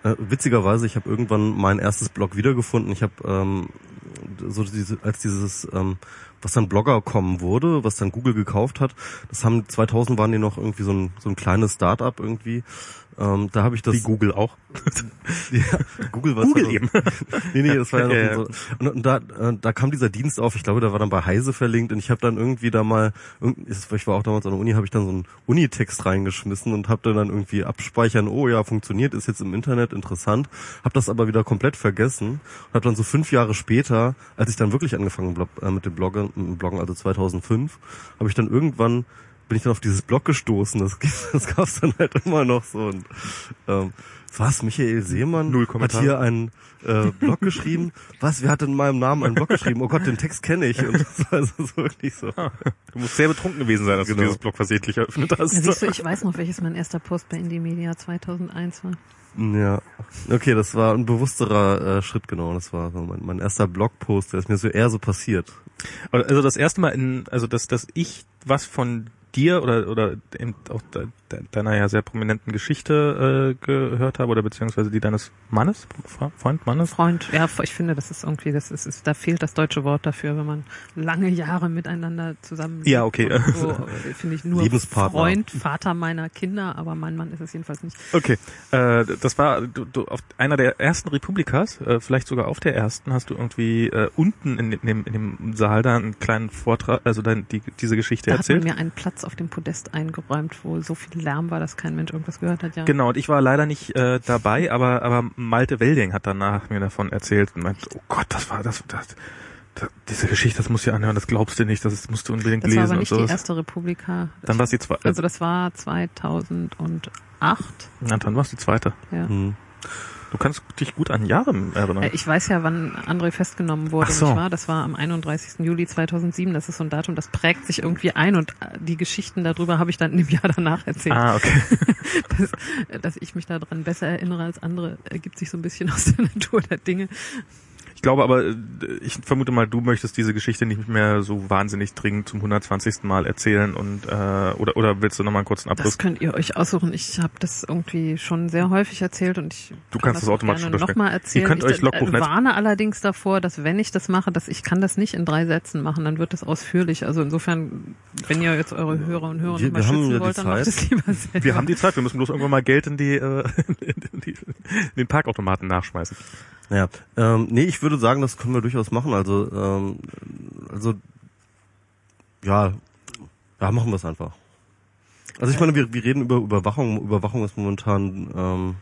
Äh, witzigerweise, ich habe irgendwann mein erstes Blog wiedergefunden. Ich habe ähm, so diese, als dieses ähm, was dann Blogger kommen wurde, was dann Google gekauft hat. Das haben 2000 waren die noch irgendwie so ein, so ein kleines Start-up irgendwie. Ähm, da habe ich das. Wie Google auch. *laughs* ja, Google war Google eben. nee, nee, das war *laughs* ja noch ja, so. Und, und da, äh, da kam dieser Dienst auf. Ich glaube, da war dann bei Heise verlinkt und ich habe dann irgendwie da mal, ich war auch damals an der Uni, habe ich dann so einen Unitext reingeschmissen und habe dann irgendwie abspeichern. Oh ja, funktioniert, ist jetzt im Internet interessant. Habe das aber wieder komplett vergessen und habe dann so fünf Jahre später, als ich dann wirklich angefangen äh, mit dem Bloggen, Bloggen also 2005, habe ich dann irgendwann bin ich dann auf dieses Blog gestoßen. Das, *laughs* das gab's dann halt immer noch so. Und, ähm, was, Michael Seemann Null hat hier einen äh, Blog geschrieben. Was, wer hat in meinem Namen einen Blog geschrieben? Oh Gott, den Text kenne ich. Und das war also so wirklich so. Ah, du musst sehr betrunken gewesen sein, als genau. du dieses Blog versehentlich eröffnet hast. Ja, siehst du, ich weiß noch, welches mein erster Post bei Indie Media 2001 war. Ja, okay, das war ein bewussterer äh, Schritt, genau. Das war so mein, mein erster Blogpost, der ist mir so eher so passiert. Also das erste Mal in, also dass, dass ich was von dir oder oder eben auch deiner ja sehr prominenten Geschichte äh, gehört habe oder beziehungsweise die deines Mannes, Freund, Mannes? Freund, ja, ich finde, das ist irgendwie, das ist, ist da fehlt das deutsche Wort dafür, wenn man lange Jahre miteinander zusammen Ja, okay. So, äh, finde ich nur Freund, Vater meiner Kinder, aber mein Mann ist es jedenfalls nicht. Okay, äh, das war du, du auf einer der ersten Republikas, äh, vielleicht sogar auf der ersten, hast du irgendwie äh, unten in dem, in dem Saal da einen kleinen Vortrag, also dann die, diese Geschichte da erzählt. Hat man mir einen Platz auf dem Podest eingeräumt, wo so viel Lärm war, dass kein Mensch irgendwas gehört hat, ja. Genau, und ich war leider nicht äh, dabei, aber aber Malte Welding hat danach mir davon erzählt und meinte, oh Gott, das war das, das, das diese Geschichte, das muss ich anhören, das glaubst du nicht, das musst du unbedingt das lesen. Das war aber nicht und die erste Republika. Dann war es die zweite. Also das war 2008. Ja, dann war es die zweite. Ja. Hm. Du kannst dich gut an Jahre erinnern. Äh, ich weiß ja, wann André festgenommen wurde, Ach so. nicht wahr? Das war am 31. Juli 2007. Das ist so ein Datum, das prägt sich irgendwie ein und äh, die Geschichten darüber habe ich dann im Jahr danach erzählt. Ah, okay. *laughs* dass, dass ich mich daran besser erinnere als andere, ergibt sich so ein bisschen aus der Natur der Dinge. Ich glaube aber, äh, ich vermute mal, du möchtest diese Geschichte nicht mehr so wahnsinnig dringend zum 120. Mal erzählen und äh, oder oder willst du noch mal einen kurzen Abriss? Das könnt ihr euch aussuchen. Ich habe das irgendwie schon sehr häufig erzählt und ich du kann kannst das automatisch noch mal erzählen. Ihr könnt ich euch Logbuch äh, warne allerdings davor, dass wenn ich das mache, dass ich kann das nicht in drei Sätzen machen, dann wird das ausführlich. Also insofern, wenn ihr jetzt eure Hörer und Hörer wir, mal schützen ja wollt, dann macht es lieber selber. Wir haben die Zeit. Wir müssen bloß irgendwann mal Geld in die, äh, *laughs* in, die in den Parkautomaten nachschmeißen. Ja, ähm, nee, ich würde sagen, das können wir durchaus machen. Also, ähm, also ja, ja, machen wir es einfach. Also ich meine, wir, wir reden über Überwachung. Überwachung ist momentan ähm,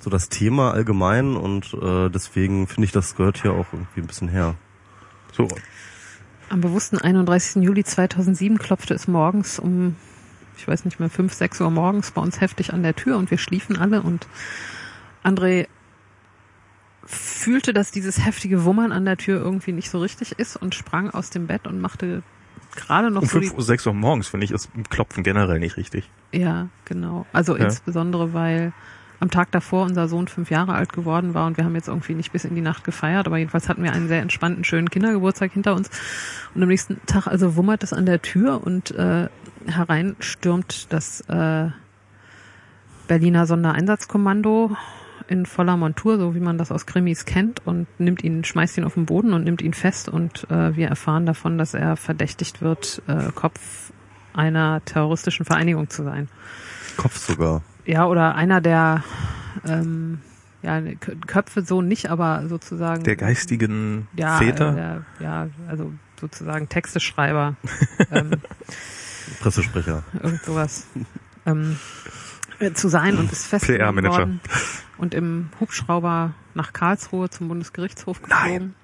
so das Thema allgemein und äh, deswegen finde ich, das gehört hier auch irgendwie ein bisschen her. So. Am bewussten 31. Juli 2007 klopfte es morgens um, ich weiß nicht mehr, 5, 6 Uhr morgens bei uns heftig an der Tür und wir schliefen alle und André fühlte, dass dieses heftige Wummern an der Tür irgendwie nicht so richtig ist und sprang aus dem Bett und machte gerade noch Um so die, 5 Uhr, 6 Uhr morgens finde ich ist Klopfen generell nicht richtig. Ja, genau. Also Ja. insbesondere, weil am Tag davor unser Sohn fünf Jahre alt geworden war und wir haben jetzt irgendwie nicht bis in die Nacht gefeiert, aber jedenfalls hatten wir einen sehr entspannten, schönen Kindergeburtstag hinter uns. Und am nächsten Tag also wummert es an der Tür und äh, herein stürmt das äh, Berliner Sondereinsatzkommando in voller Montur, so wie man das aus Krimis kennt, und nimmt ihn, schmeißt ihn auf den Boden und nimmt ihn fest. Und äh, wir erfahren davon, dass er verdächtigt wird, äh, Kopf einer terroristischen Vereinigung zu sein. Kopf sogar. Ja, oder einer der ähm, ja, Köpfe so nicht, aber sozusagen Der geistigen ja, Väter. Äh, der, ja, also sozusagen Texteschreiber, *laughs* ähm, Pressesprecher. irgend sowas ähm, äh, zu sein und ist *laughs* festgenommen PR-Manager. worden und im Hubschrauber nach Karlsruhe zum Bundesgerichtshof geflogen.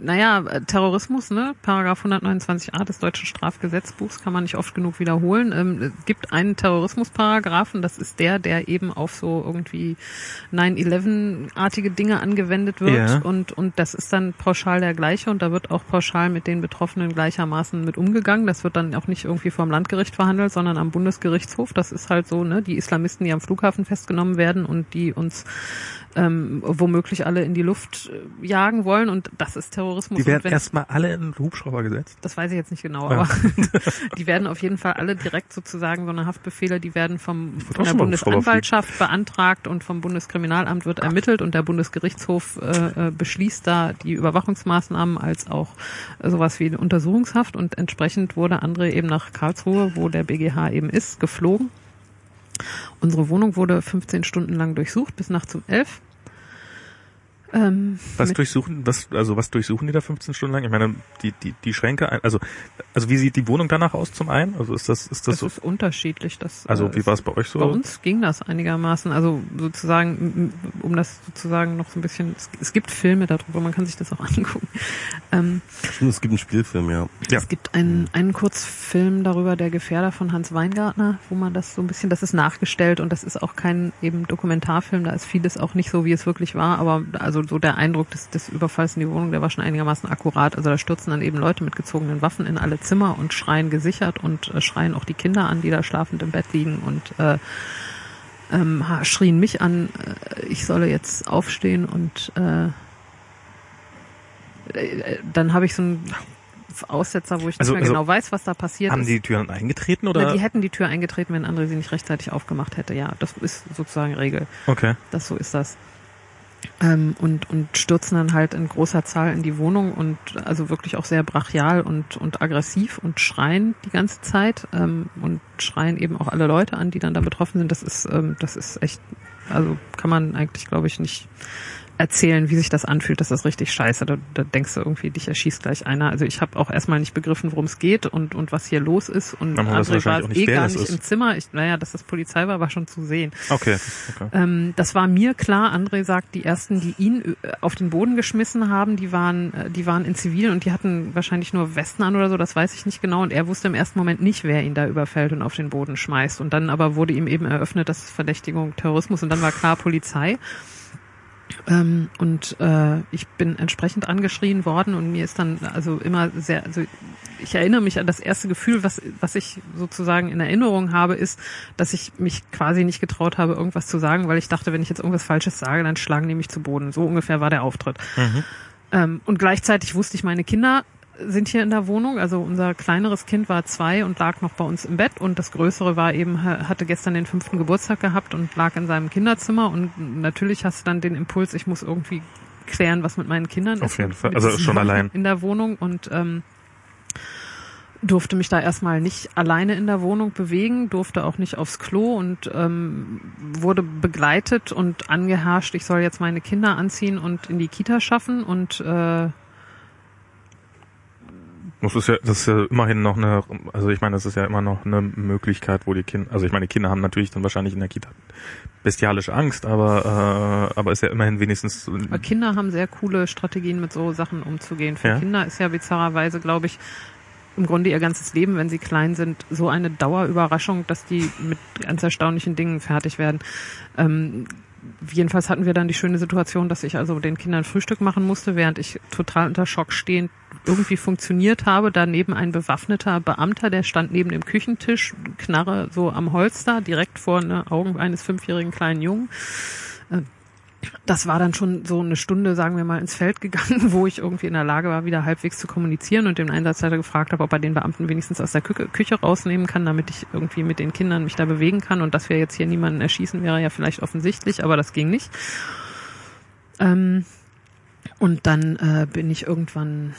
Naja, Terrorismus, ne? Paragraph 129a des deutschen Strafgesetzbuchs kann man nicht oft genug wiederholen. Ähm, es gibt einen Terrorismusparagraphen, das ist der, der eben auf so irgendwie 9-11-artige Dinge angewendet wird Ja. und, und das ist dann pauschal der gleiche und da wird auch pauschal mit den Betroffenen gleichermaßen mit umgegangen. Das wird dann auch nicht irgendwie vom Landgericht verhandelt, sondern am Bundesgerichtshof. Das ist halt so, ne? Die Islamisten, die am Flughafen festgenommen werden und die uns ähm, womöglich alle in die Luft äh, jagen wollen und das ist Terrorismus. Die Und werden wenn- erstmal alle in den Hubschrauber gesetzt. das weiß ich jetzt nicht genau, Ja. aber *laughs* die werden auf jeden Fall alle direkt sozusagen so eine Haftbefehle, die werden vom von der Bundesanwaltschaft beantragt und vom Bundeskriminalamt wird ermittelt und der Bundesgerichtshof äh, äh, beschließt da die Überwachungsmaßnahmen als auch sowas wie eine Untersuchungshaft und entsprechend wurde André eben nach Karlsruhe, wo der BGH eben ist, geflogen. Unsere Wohnung wurde 15 Stunden lang durchsucht bis nachts um 11. Ähm, Was durchsuchen, was, also was durchsuchen die da 15 Stunden lang? Ich meine, die, die, die Schränke, ein- also, also wie sieht die Wohnung danach aus zum einen? Also ist das, ist das, das so, ist unterschiedlich. Das, also äh, wie war es bei euch so? Bei uns ging das einigermaßen, also sozusagen, um das sozusagen noch so ein bisschen, es, es gibt Filme darüber, man kann sich das auch *laughs* angucken. Ähm, es gibt einen Spielfilm, ja. Ja. Es gibt einen, einen Kurzfilm darüber, der Gefährder von Hans Weingartner, wo man das so ein bisschen, das ist nachgestellt und das ist auch kein eben Dokumentarfilm, da ist vieles auch nicht so, wie es wirklich war, aber also so der Eindruck des, des Überfalls in die Wohnung, der war schon einigermaßen akkurat. Also da stürzen dann eben Leute mit gezogenen Waffen in alle Zimmer und schreien gesichert und äh, schreien auch die Kinder an, die da schlafend im Bett liegen und äh, ähm, schrien mich an, äh, ich solle jetzt aufstehen und äh, äh, dann habe ich so einen Aussetzer, wo ich Also- nicht mehr also genau weiß, was da passiert Haben ist. die die Türen eingetreten Na, oder? die hätten die Tür eingetreten, wenn André sie nicht rechtzeitig aufgemacht hätte. Ja, das ist sozusagen Regel. Okay. Das so ist das. Ähm, und, und stürzen dann halt in großer Zahl in die Wohnung und also wirklich auch sehr brachial und, und aggressiv und schreien die ganze Zeit ähm, und schreien eben auch alle Leute an, die dann da betroffen sind. Das ist, ähm, das ist echt, also kann man eigentlich, glaube ich, nicht erzählen, wie sich das anfühlt, das ist richtig scheiße. Da, da denkst du irgendwie, dich erschießt gleich einer. Also ich habe auch erstmal nicht begriffen, worum es geht und, und was hier los ist. Und André war eh gar nicht ist. im Zimmer. Ich, naja, dass das Polizei war, war schon zu sehen. Okay. okay. Ähm, das war mir klar. André sagt, die ersten, die ihn äh, auf den Boden geschmissen haben, die waren, äh, die waren in Zivil und die hatten wahrscheinlich nur Westen an oder so. Das weiß ich nicht genau. Und er wusste im ersten Moment nicht, wer ihn da überfällt und auf den Boden schmeißt. Und dann aber wurde ihm eben eröffnet, das ist Verdächtigung Terrorismus. Und dann war klar Polizei. Ähm, und äh, ich bin entsprechend angeschrien worden und mir ist dann also immer sehr, also ich erinnere mich an das erste Gefühl, was, was ich sozusagen in Erinnerung habe, ist, dass ich mich quasi nicht getraut habe, irgendwas zu sagen, weil ich dachte, wenn ich jetzt irgendwas Falsches sage, dann schlagen die mich zu Boden. So ungefähr war der Auftritt. Mhm. Ähm, und gleichzeitig wusste ich, meine Kinder sind hier in der Wohnung. Also unser kleineres Kind war zwei und lag noch bei uns im Bett und das größere war eben, hatte gestern den fünften Geburtstag gehabt und lag in seinem Kinderzimmer und natürlich hast du dann den Impuls, ich muss irgendwie klären, was mit meinen Kindern Auf ist. jeden Fall. Also schon allein. In der Wohnung und ähm, durfte mich da erstmal nicht alleine in der Wohnung bewegen, durfte auch nicht aufs Klo und ähm, wurde begleitet und angeherrscht, ich soll jetzt meine Kinder anziehen und in die Kita schaffen und äh, Das ist ja, das ist ja immerhin noch eine, also ich meine, das ist ja immer noch eine Möglichkeit, wo die Kinder, also ich meine, die Kinder haben natürlich dann wahrscheinlich in der Kita bestialische Angst, aber äh, aber ist ja immerhin wenigstens. Aber Kinder haben sehr coole Strategien, mit so Sachen umzugehen. Für Ja. Kinder ist ja bizarrerweise, glaube ich, im Grunde ihr ganzes Leben, wenn sie klein sind, so eine Dauerüberraschung, dass die mit ganz erstaunlichen Dingen fertig werden. Ähm, jedenfalls hatten wir dann die schöne Situation, dass ich also den Kindern Frühstück machen musste, während ich total unter Schock stehend irgendwie funktioniert habe. Daneben ein bewaffneter Beamter, der stand neben dem Küchentisch, Knarre so am Holster, direkt vor den Augen eines fünfjährigen kleinen Jungen. Äh, Das war dann schon so eine Stunde, sagen wir mal, ins Feld *laughs* gegangen, wo ich irgendwie in der Lage war, wieder halbwegs zu kommunizieren und den Einsatzleiter gefragt habe, ob er den Beamten wenigstens aus der Küche, Küche rausnehmen kann, damit ich irgendwie mit den Kindern mich da bewegen kann und dass wir jetzt hier niemanden erschießen, wäre ja vielleicht offensichtlich, aber das ging nicht. Ähm, und dann äh, bin ich irgendwann,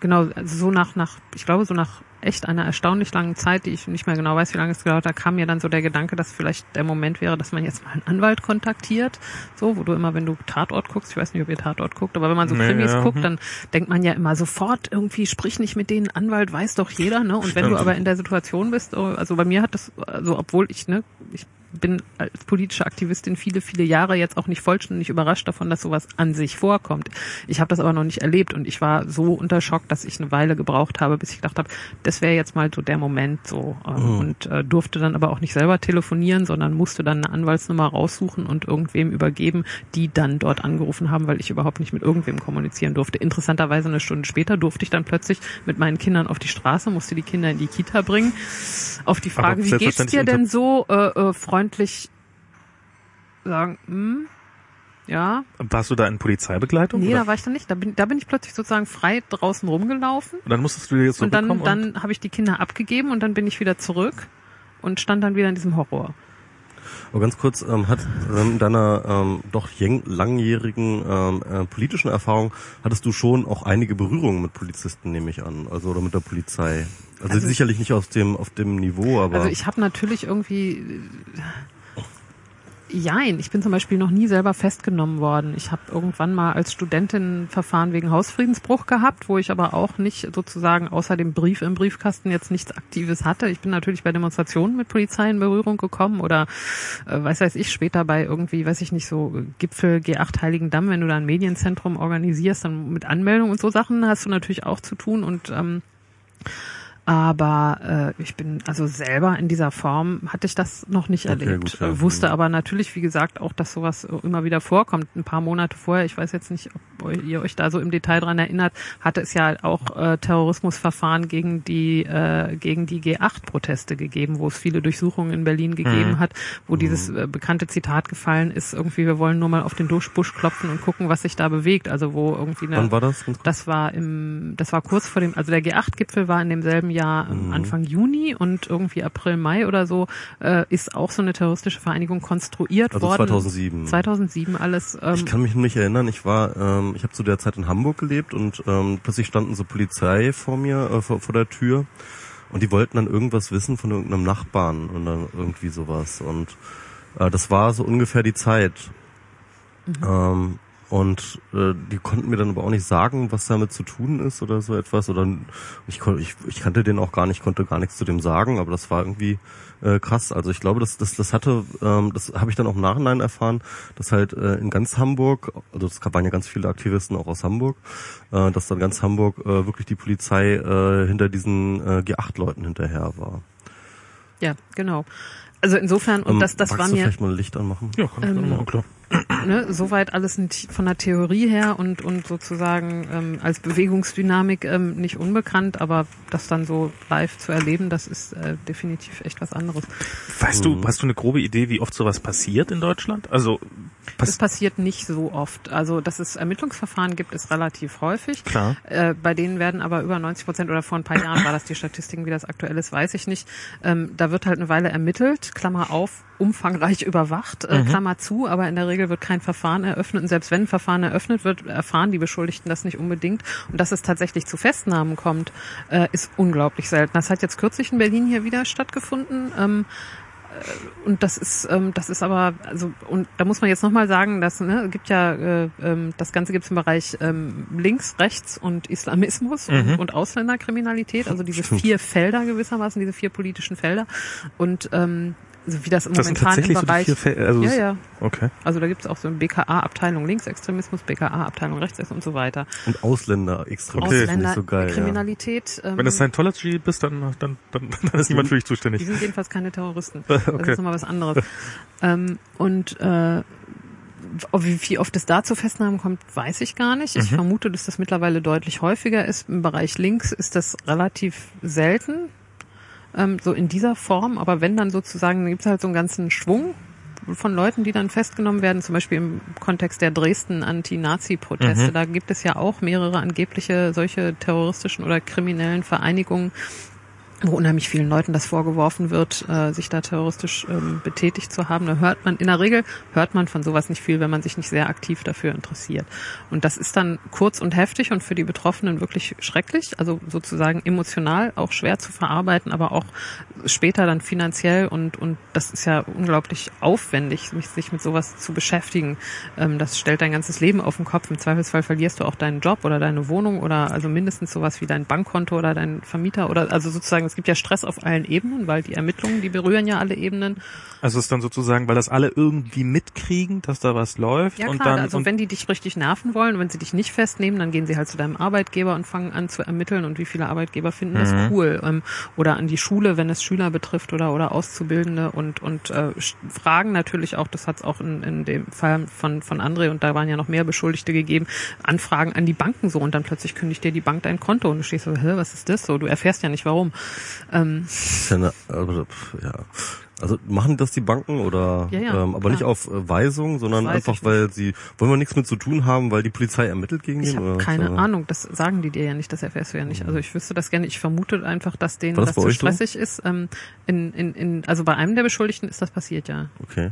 genau, also so nach, nach, ich glaube, so nach echt einer erstaunlich langen Zeit, die ich nicht mehr genau weiß, wie lange es gedauert hat, kam mir dann so der Gedanke, dass vielleicht der Moment wäre, dass man jetzt mal einen Anwalt kontaktiert, so, wo du immer, wenn du Tatort guckst, ich weiß nicht, ob ihr Tatort guckt, aber wenn man so Nee, Krimis ja, guckt, hm. dann denkt man ja immer sofort irgendwie, sprich nicht mit denen, Anwalt weiß doch jeder, ne? Und wenn du Stimmt. aber in der Situation bist, oh, also bei mir hat das, also obwohl ich, ne, ich bin als politische Aktivistin viele, viele Jahre jetzt auch nicht vollständig überrascht davon, dass sowas an sich vorkommt. Ich habe das aber noch nicht erlebt und ich war so unter Schock, dass ich eine Weile gebraucht habe, bis ich gedacht habe, das wäre jetzt mal so der Moment so ähm, und äh, durfte dann aber auch nicht selber telefonieren, sondern musste dann eine Anwaltsnummer raussuchen und irgendwem übergeben, die dann dort angerufen haben, weil ich überhaupt nicht mit irgendwem kommunizieren durfte. Interessanterweise eine Stunde später durfte ich dann plötzlich mit meinen Kindern auf die Straße, musste die Kinder in die Kita bringen. Auf die Frage, wie geht's dir denn so, äh, äh, freundlich sagen, hm, ja, Warst du da in Polizeibegleitung? nee, oder? da war ich dann nicht. Da bin, da bin ich plötzlich sozusagen frei draußen rumgelaufen Und dann musstest du dir jetzt und dann, dann habe ich die Kinder abgegeben und dann bin ich wieder zurück und stand dann wieder in diesem Horror. Aber ganz kurz, ähm, hat ähm, in deiner ähm, doch langjährigen ähm, äh, politischen Erfahrung hattest du schon auch einige Berührungen mit Polizisten, nehme ich an, also oder mit der Polizei. Also, Also- sicherlich nicht auf dem auf dem Niveau, aber Also ich habe natürlich irgendwie Jein, ich bin zum Beispiel noch nie selber festgenommen worden. Ich habe irgendwann mal als Studentin ein Verfahren wegen Hausfriedensbruch gehabt, wo ich aber auch nicht sozusagen außer dem Brief im Briefkasten jetzt nichts Aktives hatte. Ich bin natürlich bei Demonstrationen mit Polizei in Berührung gekommen oder äh, weiß weiß ich später bei irgendwie, weiß ich nicht, so Gipfel G8 Heiligendamm, wenn du da ein Medienzentrum organisierst, dann mit Anmeldung und so Sachen hast du natürlich auch zu tun und ähm, aber äh, ich bin also selber in dieser Form hatte ich das noch nicht Okay, erlebt. gut, ja. Äh, Wusste aber natürlich, wie gesagt, auch, dass sowas immer wieder vorkommt. Ein paar Monate vorher, ich weiß jetzt nicht, ob ihr euch da so im Detail dran erinnert, hatte es ja auch äh, Terrorismusverfahren gegen die äh, gegen die G8-Proteste gegeben, wo es viele Durchsuchungen in Berlin gegeben Mhm. hat, wo dieses äh, bekannte Zitat gefallen ist: irgendwie, wir wollen nur mal auf den Dusch- Busch klopfen und gucken, was sich da bewegt. Also wo irgendwie eine wann war das? Das war im, das war kurz vor dem, also der G8-Gipfel war in demselben Jahr ähm, Mhm. Anfang Juni und irgendwie April, Mai oder so äh, ist auch so eine terroristische Vereinigung konstruiert Also worden. 2007. 2007 alles. Ähm, Ich kann mich nicht erinnern, ich war, ähm, ich habe zu der Zeit in Hamburg gelebt und ähm, plötzlich standen so Polizei vor mir, äh, vor, vor der Tür und die wollten dann irgendwas wissen von irgendeinem Nachbarn und dann irgendwie sowas und äh, das war so ungefähr die Zeit. Ähm, und äh, die konnten mir dann aber auch nicht sagen, was damit zu tun ist oder so etwas. Oder ich, ich, ich kannte den auch gar nicht, konnte gar nichts zu dem sagen, aber das war irgendwie äh, krass. Also ich glaube, das, das, das hatte, ähm, das habe ich dann auch im Nachhinein erfahren, dass halt äh, in ganz Hamburg, also es waren ja ganz viele Aktivisten auch aus Hamburg, äh, dass dann ganz Hamburg äh, wirklich die Polizei äh, hinter diesen äh, G8-Leuten hinterher war. ja, genau. Also insofern, und Ähm, das, das war du mir, vielleicht mal ein Licht anmachen? Ja, kann ich Ähm, ähm, machen, klar. *clears throat* ne, soweit alles nicht von der Theorie her und, und sozusagen ähm, als Bewegungsdynamik ähm, nicht unbekannt, aber das dann so live zu erleben, das ist äh, definitiv echt was anderes. Weißt du, hast du eine grobe Idee, wie oft sowas passiert in Deutschland? Also Das pass passiert nicht so oft. Also, dass es Ermittlungsverfahren gibt, ist relativ häufig. Klar. Äh, bei denen werden aber über 90 Prozent oder vor ein paar Jahren war das die Statistiken, wie das aktuell ist, weiß ich nicht. Ähm, da wird halt eine Weile ermittelt, Klammer auf, umfangreich *laughs* überwacht, äh, Klammer zu, aber in der Regel wird kein Verfahren eröffnet. Und selbst wenn ein Verfahren eröffnet wird, erfahren die Beschuldigten das nicht unbedingt. Und dass es tatsächlich zu Festnahmen kommt, äh, ist unglaublich selten. Das hat jetzt kürzlich in Berlin hier wieder stattgefunden. Ähm, und das ist, ähm, das ist aber, also und da muss man jetzt nochmal sagen, dass ne, gibt ja äh, ähm, das Ganze gibt es im Bereich ähm, links, rechts und Islamismus Mhm. und, und Ausländerkriminalität, also diese vier Felder gewissermaßen, diese vier politischen Felder und ähm, also wie das im Das sind momentan im tatsächlich so die Bereich vier Fel also ja, ja. Okay. Also da gibt es auch so eine BKA-Abteilung Linksextremismus, BKA-Abteilung Rechtsextremismus und so weiter. Und Ausländer extrem Okay. ist nicht so geil. Ja. Kriminalität. Ähm, Wenn du Scientology bist, dann, dann, dann, dann ist niemand für dich die zuständig. sind jedenfalls keine Terroristen. *laughs* Das Okay. ist nochmal was anderes. ähm, und äh, wie, wie oft es da zu Festnahmen kommt, weiß ich gar nicht. Ich Mhm. vermute, dass das mittlerweile deutlich häufiger ist. Im Bereich links ist das relativ selten, ähm, so in dieser Form. Aber wenn dann sozusagen, dann gibt es halt so einen ganzen Schwung von Leuten, die dann festgenommen werden, zum Beispiel im Kontext der Dresden Anti-Nazi-Proteste. Mhm. Da gibt es ja auch mehrere angebliche solche terroristischen oder kriminellen Vereinigungen, wo unheimlich vielen Leuten das vorgeworfen wird, äh, sich da terroristisch ähm, betätigt zu haben. Da hört man, in der Regel hört man von sowas nicht viel, wenn man sich nicht sehr aktiv dafür interessiert. Und das ist dann kurz und heftig und für die Betroffenen wirklich schrecklich, also sozusagen emotional auch schwer zu verarbeiten, aber auch später dann finanziell und, und das ist ja unglaublich aufwendig, sich mit sowas zu beschäftigen. Ähm, das stellt dein ganzes Leben auf den Kopf. Im Zweifelsfall verlierst du auch deinen Job oder deine Wohnung oder also mindestens sowas wie dein Bankkonto oder dein Vermieter oder also sozusagen es gibt ja Stress auf allen Ebenen, weil die Ermittlungen, die berühren ja alle Ebenen. Also es ist dann sozusagen, weil das alle irgendwie mitkriegen, dass da was läuft Ja und klar, dann also und, wenn die dich richtig nerven wollen, wenn sie dich nicht festnehmen, dann gehen sie halt zu deinem Arbeitgeber und fangen an zu ermitteln und wie viele Arbeitgeber finden das Mhm. cool. Ähm, oder an die Schule, wenn es Schüler betrifft oder oder Auszubildende und und äh, fragen natürlich auch, das hat es auch in, in dem Fall von von André und da waren ja noch mehr Beschuldigte gegeben, Anfragen an die Banken so und dann plötzlich kündigt dir die Bank dein Konto und du stehst so, hä, was ist das so? Du erfährst ja nicht warum. Ähm, Ist ja eine, also, ja. Also machen das die Banken oder Ja, ja, ähm, aber klar. nicht auf äh, Weisung, sondern einfach weil sie wollen wir nichts mit zu tun haben, weil die Polizei ermittelt gegen Ich den habe keine so? Ahnung, das sagen die dir ja nicht, das erfährst du ja nicht. Also ich wüsste das gerne. Ich vermute einfach, dass denen War das, das zu euch so? stressig ist. Ähm, in, in, in, also bei einem der Beschuldigten ist das passiert, ja. Okay.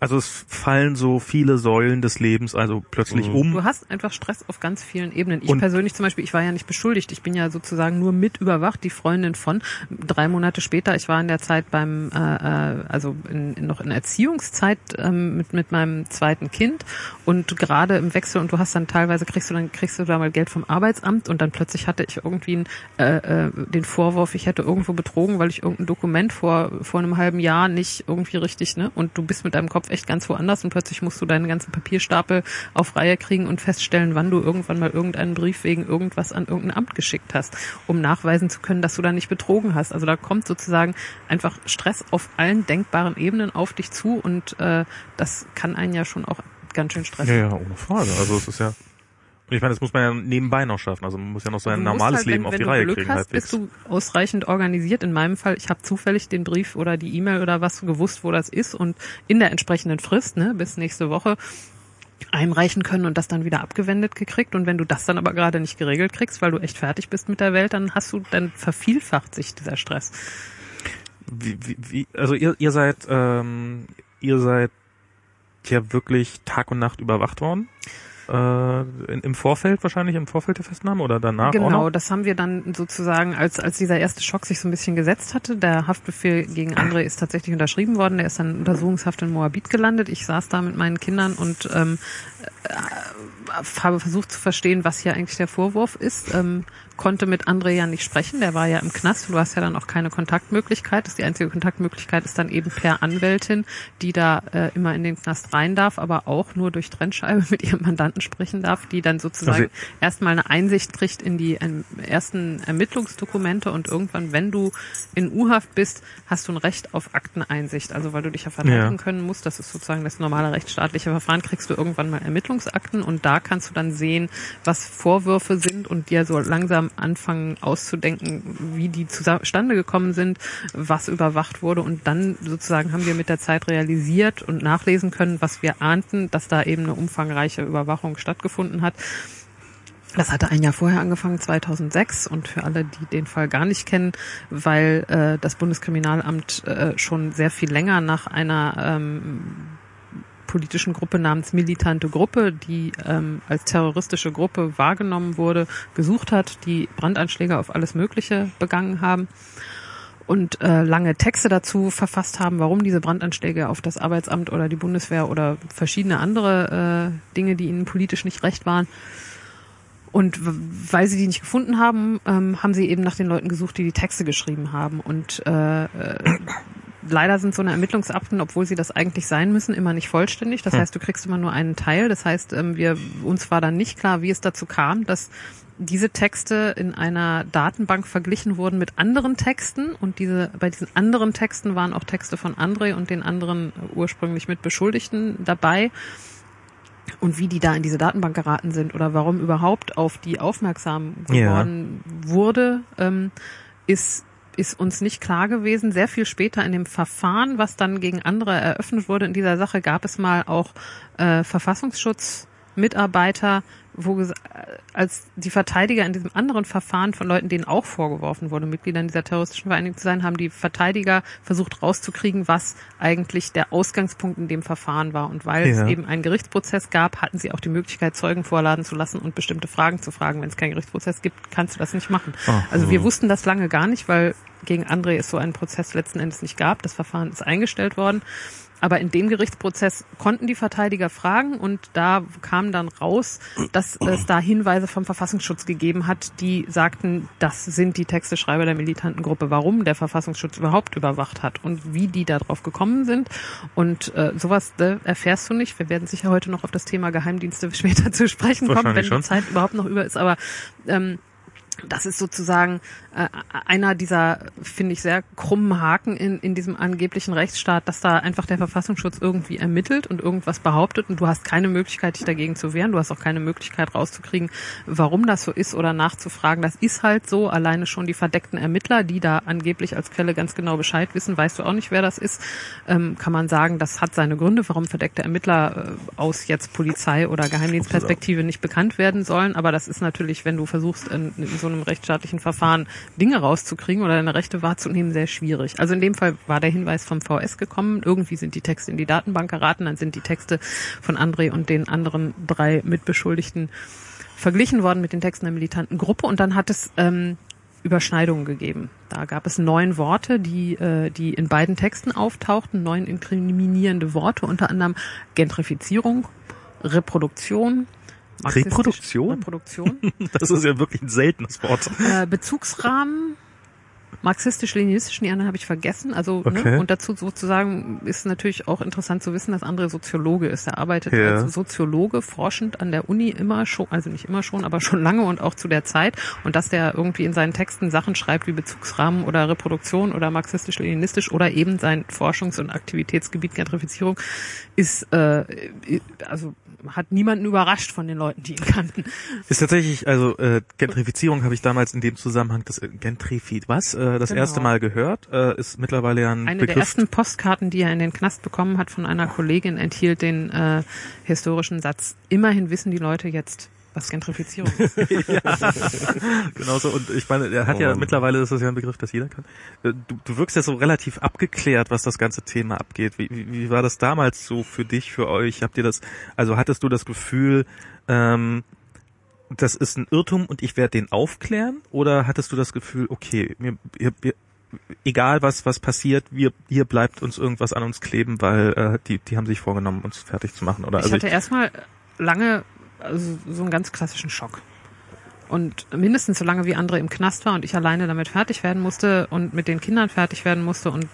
Also es fallen so viele Säulen des Lebens also plötzlich Mhm. um. Du hast einfach Stress auf ganz vielen Ebenen. Ich Und- persönlich zum Beispiel, ich war ja nicht beschuldigt. Ich bin ja sozusagen nur mit überwacht, die Freundin von. Drei Monate später, ich war in der Zeit beim, äh, äh, also in, in noch in Erziehungszeit ähm, mit mit meinem zweiten Kind und gerade im Wechsel und du hast dann teilweise kriegst du dann kriegst du da mal Geld vom Arbeitsamt und dann plötzlich hatte ich irgendwie einen, äh, äh, den Vorwurf, ich hätte irgendwo betrogen, weil ich irgendein Dokument vor vor einem halben Jahr nicht irgendwie richtig ne und du bist mit deinem Kopf echt ganz woanders und plötzlich musst du deinen ganzen Papierstapel auf Reihe kriegen und feststellen, wann du irgendwann mal irgendeinen Brief wegen irgendwas an irgendein Amt geschickt hast, um nachweisen zu können, dass du da nicht betrogen hast. Also da kommt sozusagen einfach Stress auf allen denkbaren Ebenen auf dich zu und äh, das kann einen ja schon auch ganz schön stressen. Ja, ja, ohne Frage. Also es ist ja ich meine, das muss man ja nebenbei noch schaffen. Also man muss ja noch sein normales halt, Leben wenn, auf die Reihe Glück kriegen hast, halbwegs. bist du ausreichend organisiert. In meinem Fall, ich habe zufällig den Brief oder die E-Mail oder was gewusst, wo das ist und in der entsprechenden Frist, ne, bis nächste Woche einreichen können und das dann wieder abgewendet gekriegt. Und wenn du das dann aber gerade nicht geregelt kriegst, weil du echt fertig bist mit der Welt, dann hast du, dann vervielfacht sich dieser Stress. wie, wie, wie, also ihr, ihr seid, ähm, ihr seid ja wirklich Tag und Nacht überwacht worden. Äh, in, Im Vorfeld wahrscheinlich, im Vorfeld der Festnahme oder danach Genau, das haben wir dann sozusagen, als, als dieser erste Schock sich so ein bisschen gesetzt hatte, der Haftbefehl gegen André ist tatsächlich unterschrieben worden, der ist dann in Untersuchungshaft in Moabit gelandet. Ich saß da mit meinen Kindern und ähm, äh, habe versucht zu verstehen, was hier eigentlich der Vorwurf ist. Ähm, konnte mit André ja nicht sprechen, der war ja im Knast du hast ja dann auch keine Kontaktmöglichkeit. Das die einzige Kontaktmöglichkeit ist dann eben per Anwältin, die da äh, immer in den Knast rein darf, aber auch nur durch Trennscheibe *laughs* mit ihrem Mandanten sprechen darf, die dann sozusagen Also- erstmal eine Einsicht kriegt in die ähm, ersten Ermittlungsdokumente und irgendwann, wenn du in U-Haft bist, hast du ein Recht auf Akteneinsicht. Also weil du dich ja verteidigen Ja. können musst, das ist sozusagen das normale rechtsstaatliche Verfahren, kriegst du irgendwann mal Ermittlungsakten und da kannst du dann sehen, was Vorwürfe sind und dir so langsam anfangen auszudenken, wie die zustande gekommen sind, was überwacht wurde und dann sozusagen haben wir mit der Zeit realisiert und nachlesen können, was wir ahnten, dass da eben eine umfangreiche Überwachung stattgefunden hat. Das hatte ein Jahr vorher angefangen, 2006. Und für alle, die den Fall gar nicht kennen, weil äh, das Bundeskriminalamt äh, schon sehr viel länger nach einer ähm, politischen Gruppe namens Militante Gruppe, die ähm, als terroristische Gruppe wahrgenommen wurde, gesucht hat, die Brandanschläge auf alles Mögliche begangen haben. und äh, lange Texte dazu verfasst haben, warum diese Brandanschläge auf das Arbeitsamt oder die Bundeswehr oder verschiedene andere äh, Dinge, die ihnen politisch nicht recht waren. Und weil sie die nicht gefunden haben, ähm, haben sie eben nach den Leuten gesucht, die die Texte geschrieben haben. Und äh, äh, leider sind so eine Ermittlungsakten, obwohl sie das eigentlich sein müssen, immer nicht vollständig. Das hm. heißt, du kriegst immer nur einen Teil. Das heißt, ähm, wir uns war dann nicht klar, wie es dazu kam, dass diese Texte in einer Datenbank verglichen wurden mit anderen Texten und diese bei diesen anderen Texten waren auch Texte von André und den anderen ursprünglich mit Beschuldigten dabei und wie die da in diese Datenbank geraten sind oder warum überhaupt auf die aufmerksam geworden ja. wurde, ähm, ist ist uns nicht klar gewesen. Sehr viel später in dem Verfahren, was dann gegen andere eröffnet wurde in dieser Sache, gab es mal auch äh, Verfassungsschutzmitarbeiter, wo als die Verteidiger in diesem anderen Verfahren von Leuten, denen auch vorgeworfen wurde, Mitgliedern dieser terroristischen Vereinigung zu sein, haben die Verteidiger versucht rauszukriegen, was eigentlich der Ausgangspunkt in dem Verfahren war. Und weil ja. es eben einen Gerichtsprozess gab, hatten sie auch die Möglichkeit, Zeugen vorladen zu lassen und bestimmte Fragen zu fragen. Wenn es keinen Gerichtsprozess gibt, kannst du das nicht machen. Oh. Also wir wussten das lange gar nicht, weil gegen André es so einen Prozess letzten Endes nicht gab. Das Verfahren ist eingestellt worden. Aber in dem Gerichtsprozess konnten die Verteidiger fragen und da kam dann raus, dass es da Hinweise vom Verfassungsschutz gegeben hat, die sagten, das sind die Texteschreiber der militanten Gruppe. Warum der Verfassungsschutz überhaupt überwacht hat und wie die darauf gekommen sind. Und äh, sowas äh, erfährst du nicht. Wir werden sicher heute noch auf das Thema Geheimdienste *laughs* später zu sprechen kommen, wenn die Zeit überhaupt noch über ist. Aber ähm, das ist sozusagen äh, einer dieser, finde ich, sehr krummen Haken in, in diesem angeblichen Rechtsstaat, dass da einfach der Verfassungsschutz irgendwie ermittelt und irgendwas behauptet und du hast keine Möglichkeit, dich dagegen zu wehren. Du hast auch keine Möglichkeit rauszukriegen, warum das so ist oder nachzufragen. Das ist halt so. Alleine schon die verdeckten Ermittler, die da angeblich als Quelle ganz genau Bescheid wissen, weißt du auch nicht, wer das ist, ähm, kann man sagen, das hat seine Gründe, warum verdeckte Ermittler äh, aus jetzt Polizei oder Geheimdienstperspektive nicht bekannt werden sollen. Aber das ist natürlich, wenn du versuchst, in, in so einem rechtsstaatlichen Verfahren Dinge rauszukriegen oder deine Rechte wahrzunehmen, sehr schwierig. Also in dem Fall war der Hinweis vom VS gekommen, irgendwie sind die Texte in die Datenbank geraten, dann sind die Texte von André und den anderen drei Mitbeschuldigten verglichen worden mit den Texten der militanten Gruppe und dann hat es ähm, Überschneidungen gegeben. Da gab es neun Worte, die, äh, die in beiden Texten auftauchten, neun inkriminierende Worte, unter anderem Gentrifizierung, Reproduktion, Reproduktion? Reproduktion. *laughs* das ist ja wirklich ein seltenes Wort. Äh, Bezugsrahmen, marxistisch-leninistischen, die anderen habe ich vergessen. Also ne, okay. ne, und dazu sozusagen ist natürlich auch interessant zu wissen, dass André Soziologe ist. Er arbeitet ja. als Soziologe forschend an der Uni immer schon, also nicht immer schon, aber schon lange und auch zu der Zeit. Und dass der irgendwie in seinen Texten Sachen schreibt wie Bezugsrahmen oder Reproduktion oder marxistisch-leninistisch oder eben sein Forschungs- und Aktivitätsgebiet Gentrifizierung ist äh, also hat niemanden überrascht von den Leuten, die ihn kannten. Ist tatsächlich, also äh, Gentrifizierung habe ich damals in dem Zusammenhang das äh, Gentrifi was äh, das genau. erste Mal gehört, äh, ist mittlerweile ja ein Eine Begriff. der ersten Postkarten, die er in den Knast bekommen hat von einer Kollegin, enthielt den äh, historischen Satz: Immerhin wissen die Leute jetzt, was Gentrifizierung ist. *laughs* ja, genau so. Und ich meine, er hat ja, mittlerweile ist das ja ein Begriff, das jeder kann. Äh, du, du wirkst ja so relativ abgeklärt, was das ganze Thema abgeht. Wie, wie, wie war das damals so für dich, für euch? Habt ihr das, also hattest du das Gefühl, ähm, das ist ein Irrtum und ich werde den aufklären? Oder hattest du das Gefühl, okay, mir, wir, wir, egal was was passiert, wir hier bleibt uns irgendwas an uns kleben, weil äh, die die haben sich vorgenommen, uns fertig zu machen? Oder ich also hatte erstmal lange also so einen ganz klassischen Schock. Und mindestens so lange wie andere im Knast war und ich alleine damit fertig werden musste und mit den Kindern fertig werden musste und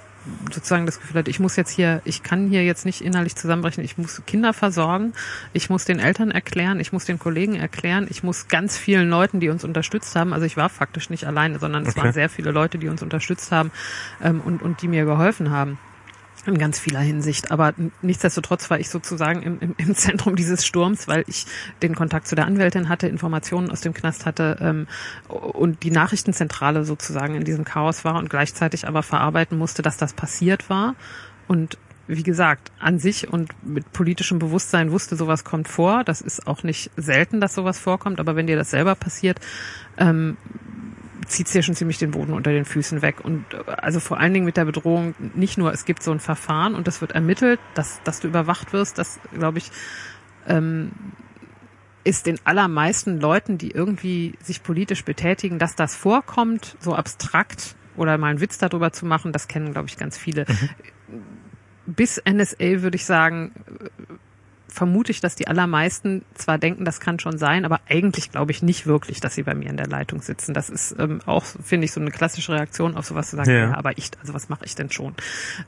sozusagen das Gefühl hatte, ich muss jetzt hier, ich kann hier jetzt nicht innerlich zusammenbrechen, ich muss Kinder versorgen, ich muss den Eltern erklären, ich muss den Kollegen erklären, ich muss ganz vielen Leuten, die uns unterstützt haben, also ich war faktisch nicht alleine, sondern es okay. waren sehr viele Leute, die uns unterstützt haben ähm, und, und die mir geholfen haben in ganz vieler Hinsicht. Aber nichtsdestotrotz war ich sozusagen im, im, im Zentrum dieses Sturms, weil ich den Kontakt zu der Anwältin hatte, Informationen aus dem Knast hatte ähm, und die Nachrichtenzentrale sozusagen in diesem Chaos war und gleichzeitig aber verarbeiten musste, dass das passiert war. Und wie gesagt, an sich und mit politischem Bewusstsein wusste, sowas kommt vor. Das ist auch nicht selten, dass sowas vorkommt, aber wenn dir das selber passiert, ähm, zieht dir schon ziemlich den Boden unter den Füßen weg. Und äh, also vor allen Dingen mit der Bedrohung nicht nur, es gibt so ein Verfahren und das wird ermittelt, dass, dass du überwacht wirst, das glaube ich, ähm, ist den allermeisten Leuten, die irgendwie sich politisch betätigen, dass das vorkommt, so abstrakt oder mal einen Witz darüber zu machen, das kennen, glaube ich, ganz viele. Mhm. Bis NSA würde ich sagen, vermute ich, dass die allermeisten zwar denken, das kann schon sein, aber eigentlich glaube ich nicht wirklich, dass sie bei mir in der Leitung sitzen. Das ist ähm, auch, finde ich, so eine klassische Reaktion auf sowas zu sagen, Ja. ja, aber ich, also was mache ich denn schon?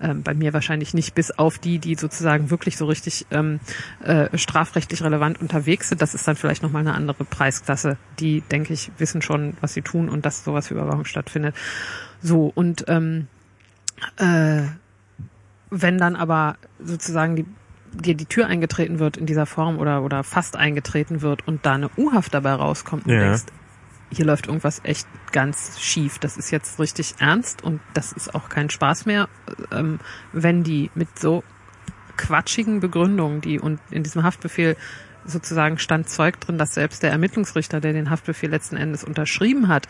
Ähm, bei mir wahrscheinlich nicht, bis auf die, die sozusagen wirklich so richtig ähm, äh, strafrechtlich relevant unterwegs sind. Das ist dann vielleicht nochmal eine andere Preisklasse. Die, denke ich, wissen schon, was sie tun und dass sowas wie Überwachung stattfindet. So, und ähm, äh, wenn dann aber sozusagen die dir die Tür eingetreten wird in dieser Form oder oder fast eingetreten wird und da eine U-Haft dabei rauskommt und Ja. denkst, hier läuft irgendwas echt ganz schief. Das ist jetzt richtig ernst und das ist auch kein Spaß mehr, ähm, wenn die mit so quatschigen Begründungen, die und in diesem Haftbefehl sozusagen stand Zeug drin, dass selbst der Ermittlungsrichter, der den Haftbefehl letzten Endes unterschrieben hat,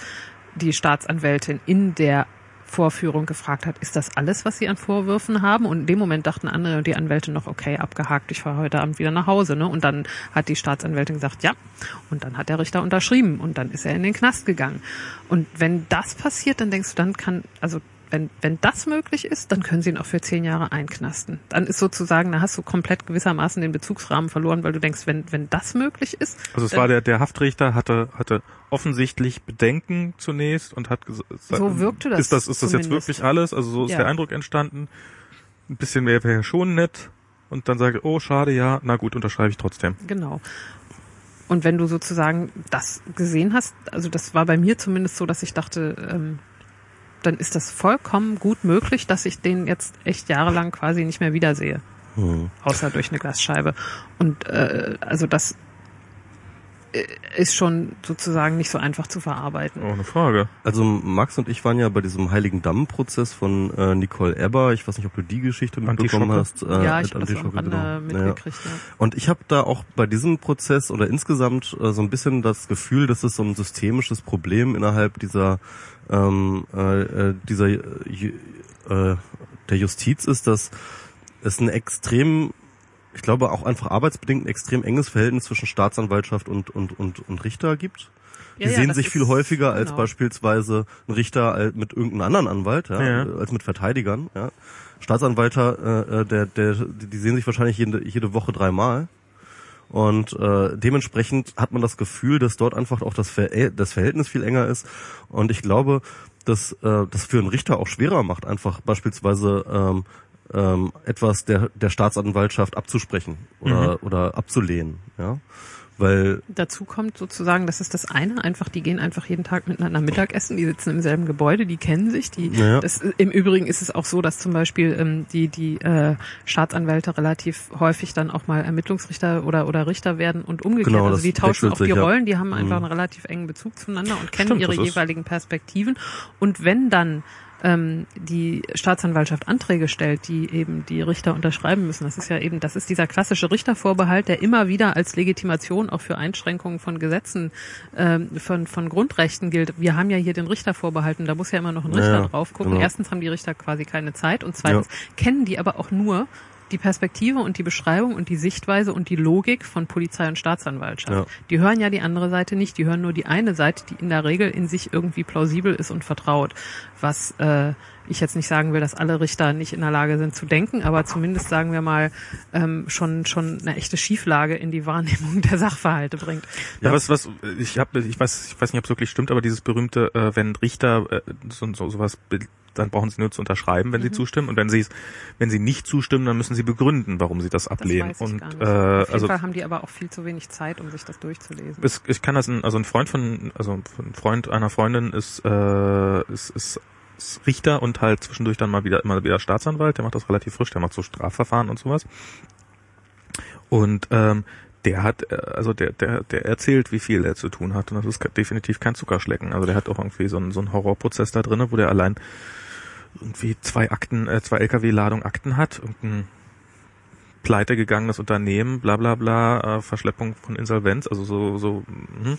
die Staatsanwältin in der Vorführung gefragt hat, ist das alles, was Sie an Vorwürfen haben? Und in dem Moment dachten andere und die Anwälte noch, okay, abgehakt, ich fahre heute Abend wieder nach Hause. Ne? Und dann hat die Staatsanwältin gesagt, ja. Und dann hat der Richter unterschrieben und dann ist er in den Knast gegangen. Und wenn das passiert, dann denkst du, dann kann, also wenn, wenn das möglich ist, dann können sie ihn auch für zehn Jahre einknasten. Dann ist sozusagen, da hast du komplett gewissermaßen den Bezugsrahmen verloren, weil du denkst, wenn, wenn das möglich ist, Also es war der, der Haftrichter hatte, hatte offensichtlich Bedenken zunächst und hat gesagt, So wirkte das Ist das, ist das jetzt wirklich alles? Also so ist Ja. der Eindruck entstanden. Ein bisschen mehr wäre schon nett. Und dann sage ich, oh, schade, ja, na gut, unterschreibe ich trotzdem. Genau. Und wenn du sozusagen das gesehen hast, also das war bei mir zumindest so, dass ich dachte, ähm, dann ist das vollkommen gut möglich, dass ich den jetzt echt jahrelang quasi nicht mehr wiedersehe, Hm. außer durch eine Glasscheibe. Und äh, also das äh, ist schon sozusagen nicht so einfach zu verarbeiten. Ohne Frage. Also Max und ich waren ja bei diesem Heiligen Damm-Prozess von äh, Nicole Eber. Ich weiß nicht, ob du die Geschichte mitbekommen hast. Äh, ja, ich mit habe das am Rande genau. Ja. mitgekriegt. Ja. Und ich habe da auch bei diesem Prozess oder insgesamt äh, so ein bisschen das Gefühl, dass es so ein systemisches Problem innerhalb dieser ähm, äh, äh, dieser äh, äh, der Justiz ist, dass es ein extrem ich glaube auch einfach arbeitsbedingt ein extrem enges Verhältnis zwischen Staatsanwaltschaft und und und, und Richter gibt. Die Ja, ja, sehen sich viel häufiger als genau. beispielsweise ein Richter mit irgendeinem anderen Anwalt, ja, Ja. äh, als mit Verteidigern. Ja. Staatsanwalter, äh, der, der, die sehen sich wahrscheinlich jede, jede Woche dreimal. Und äh, dementsprechend hat man das Gefühl, dass dort einfach auch das, Ver das Verhältnis viel enger ist. Und ich glaube, dass äh, das für einen Richter auch schwerer macht, einfach beispielsweise ähm, ähm, etwas der, der Staatsanwaltschaft abzusprechen oder, oder abzulehnen. Ja? Weil Dazu kommt sozusagen, das ist das eine, einfach, die gehen einfach jeden Tag miteinander Mittagessen, die sitzen im selben Gebäude, die kennen sich, die, Ja. das, im Übrigen ist es auch so, dass zum Beispiel ähm, die, die äh, Staatsanwälte relativ häufig dann auch mal Ermittlungsrichter oder, oder Richter werden und umgekehrt. Genau, also die tauschen auch die. Rollen, die haben einfach Mhm. einen relativ engen Bezug zueinander und kennen Stimmt, ihre jeweiligen Perspektiven. Und wenn dann ähm, die Staatsanwaltschaft Anträge stellt, die eben die Richter unterschreiben müssen. Das ist ja eben, das ist dieser klassische Richtervorbehalt, der immer wieder als Legitimation auch für Einschränkungen von Gesetzen, ähm, von, von Grundrechten gilt. Wir haben ja hier den Richtervorbehalt und da muss ja immer noch ein Richter Ja, drauf gucken. genau. Erstens haben die Richter quasi keine Zeit und zweitens kennen die aber auch nur die Perspektive und die Beschreibung und die Sichtweise und die Logik von Polizei und Staatsanwaltschaft. Ja. Die hören ja die andere Seite nicht, die hören nur die eine Seite, die in der Regel in sich irgendwie plausibel ist und vertraut. Was äh, ich jetzt nicht sagen will, dass alle Richter nicht in der Lage sind zu denken, aber zumindest sagen wir mal ähm, schon schon eine echte Schieflage in die Wahrnehmung der Sachverhalte bringt. Ja, was, was, ich habe, ich weiß, ich weiß nicht, ob es wirklich stimmt, aber dieses berühmte, äh, wenn Richter äh, so, so sowas, dann brauchen sie nur zu unterschreiben, wenn sie zustimmen, und wenn sie es, wenn sie nicht zustimmen, dann müssen sie begründen, warum sie das Das ablehnen. ich und äh, Auf jeden also Fall haben die aber auch viel zu wenig Zeit, um sich das durchzulesen. es, ich kann das, ein, also ein Freund von, also ein Freund einer Freundin ist, äh, ist, ist Richter und halt zwischendurch dann mal wieder immer wieder Staatsanwalt. Der macht das relativ frisch. Der macht so Strafverfahren und sowas. Und ähm, der hat, äh, also der, der, der erzählt, wie viel er zu tun hat. Und das ist definitiv kein Zuckerschlecken. Also der hat auch irgendwie so einen, so einen Horrorprozess da drinne, wo der allein irgendwie zwei Akten, äh, zwei LKW-Ladung Akten hat, irgendein pleite gegangenes Unternehmen, bla bla bla, äh, Verschleppung von Insolvenz, also so, so mhm.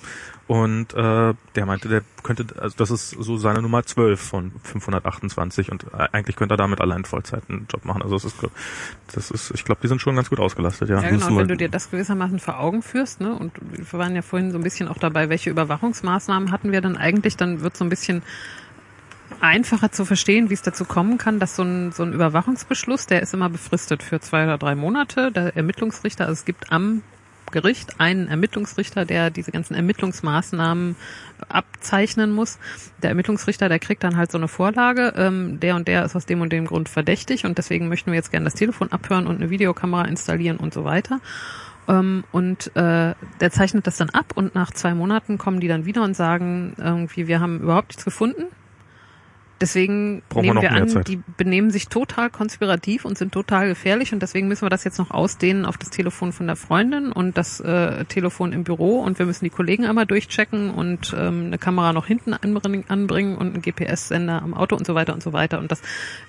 und äh, der meinte, der könnte, also das ist so seine Nummer 12 von 528 und äh, eigentlich könnte er damit allein Vollzeit einen Job machen. Also das ist, das ist, ich glaube, die sind schon ganz gut ausgelastet, ja. Ja, genau. Und wir- wenn du dir das gewissermaßen vor Augen führst, ne, und wir waren ja vorhin so ein bisschen auch dabei, welche Überwachungsmaßnahmen hatten wir dann eigentlich, dann wird so ein bisschen einfacher zu verstehen, wie es dazu kommen kann, dass so ein, so ein Überwachungsbeschluss, der ist immer befristet für zwei oder drei Monate. Der Ermittlungsrichter, also es gibt am Gericht einen Ermittlungsrichter, der diese ganzen Ermittlungsmaßnahmen abzeichnen muss. Der Ermittlungsrichter, der kriegt dann halt so eine Vorlage, ähm, der und der ist aus dem und dem Grund verdächtig und deswegen möchten wir jetzt gerne das Telefon abhören und eine Videokamera installieren und so weiter. Ähm, und äh, der zeichnet das dann ab und nach zwei Monaten kommen die dann wieder und sagen irgendwie, wir haben überhaupt nichts gefunden Deswegen nehmen wir an, Zeit. die benehmen sich total konspirativ und sind total gefährlich und deswegen müssen wir das jetzt noch ausdehnen auf das Telefon von der Freundin und das äh, Telefon im Büro und wir müssen die Kollegen einmal durchchecken und ähm, eine Kamera noch hinten anbringen, anbringen und einen GPS-Sender am Auto und so weiter und so weiter und das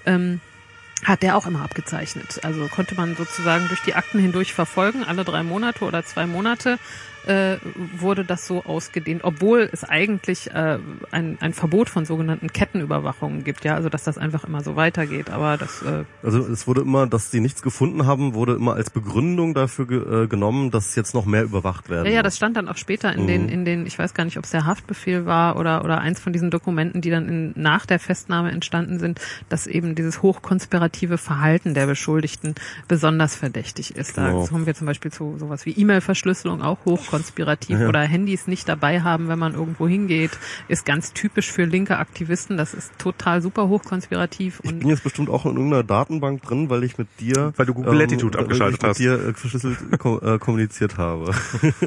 ähm, hat der auch immer abgezeichnet. Also konnte man sozusagen durch die Akten hindurch verfolgen, alle drei Monate oder zwei Monate äh, wurde das so ausgedehnt, obwohl es eigentlich äh, ein, ein Verbot von sogenannten Kettenüberwachungen gibt, ja, also dass das einfach immer so weitergeht. Aber das äh, Also es wurde immer, dass sie nichts gefunden haben, wurde immer als Begründung dafür ge äh, genommen, dass jetzt noch mehr überwacht werden. Ja, ja, das stand dann auch später in Mhm. den, in den, ich weiß gar nicht, ob es der Haftbefehl war oder, oder eins von diesen Dokumenten, die dann in, nach der Festnahme entstanden sind, dass eben dieses hochkonspirative Verhalten der Beschuldigten besonders verdächtig ist. Da Genau. kommen wir zum Beispiel zu sowas wie E-Mail-Verschlüsselung, auch hochkonspirativ Ja. oder Handys nicht dabei haben, wenn man irgendwo hingeht, ist ganz typisch für linke Aktivisten. Das ist total super hochkonspirativ Ich und bin jetzt bestimmt auch in irgendeiner Datenbank drin, weil ich mit dir, Weil du Google Latitude weil abgeschaltet ich mit hast. dir äh, verschlüsselt ko äh, kommuniziert habe. *laughs*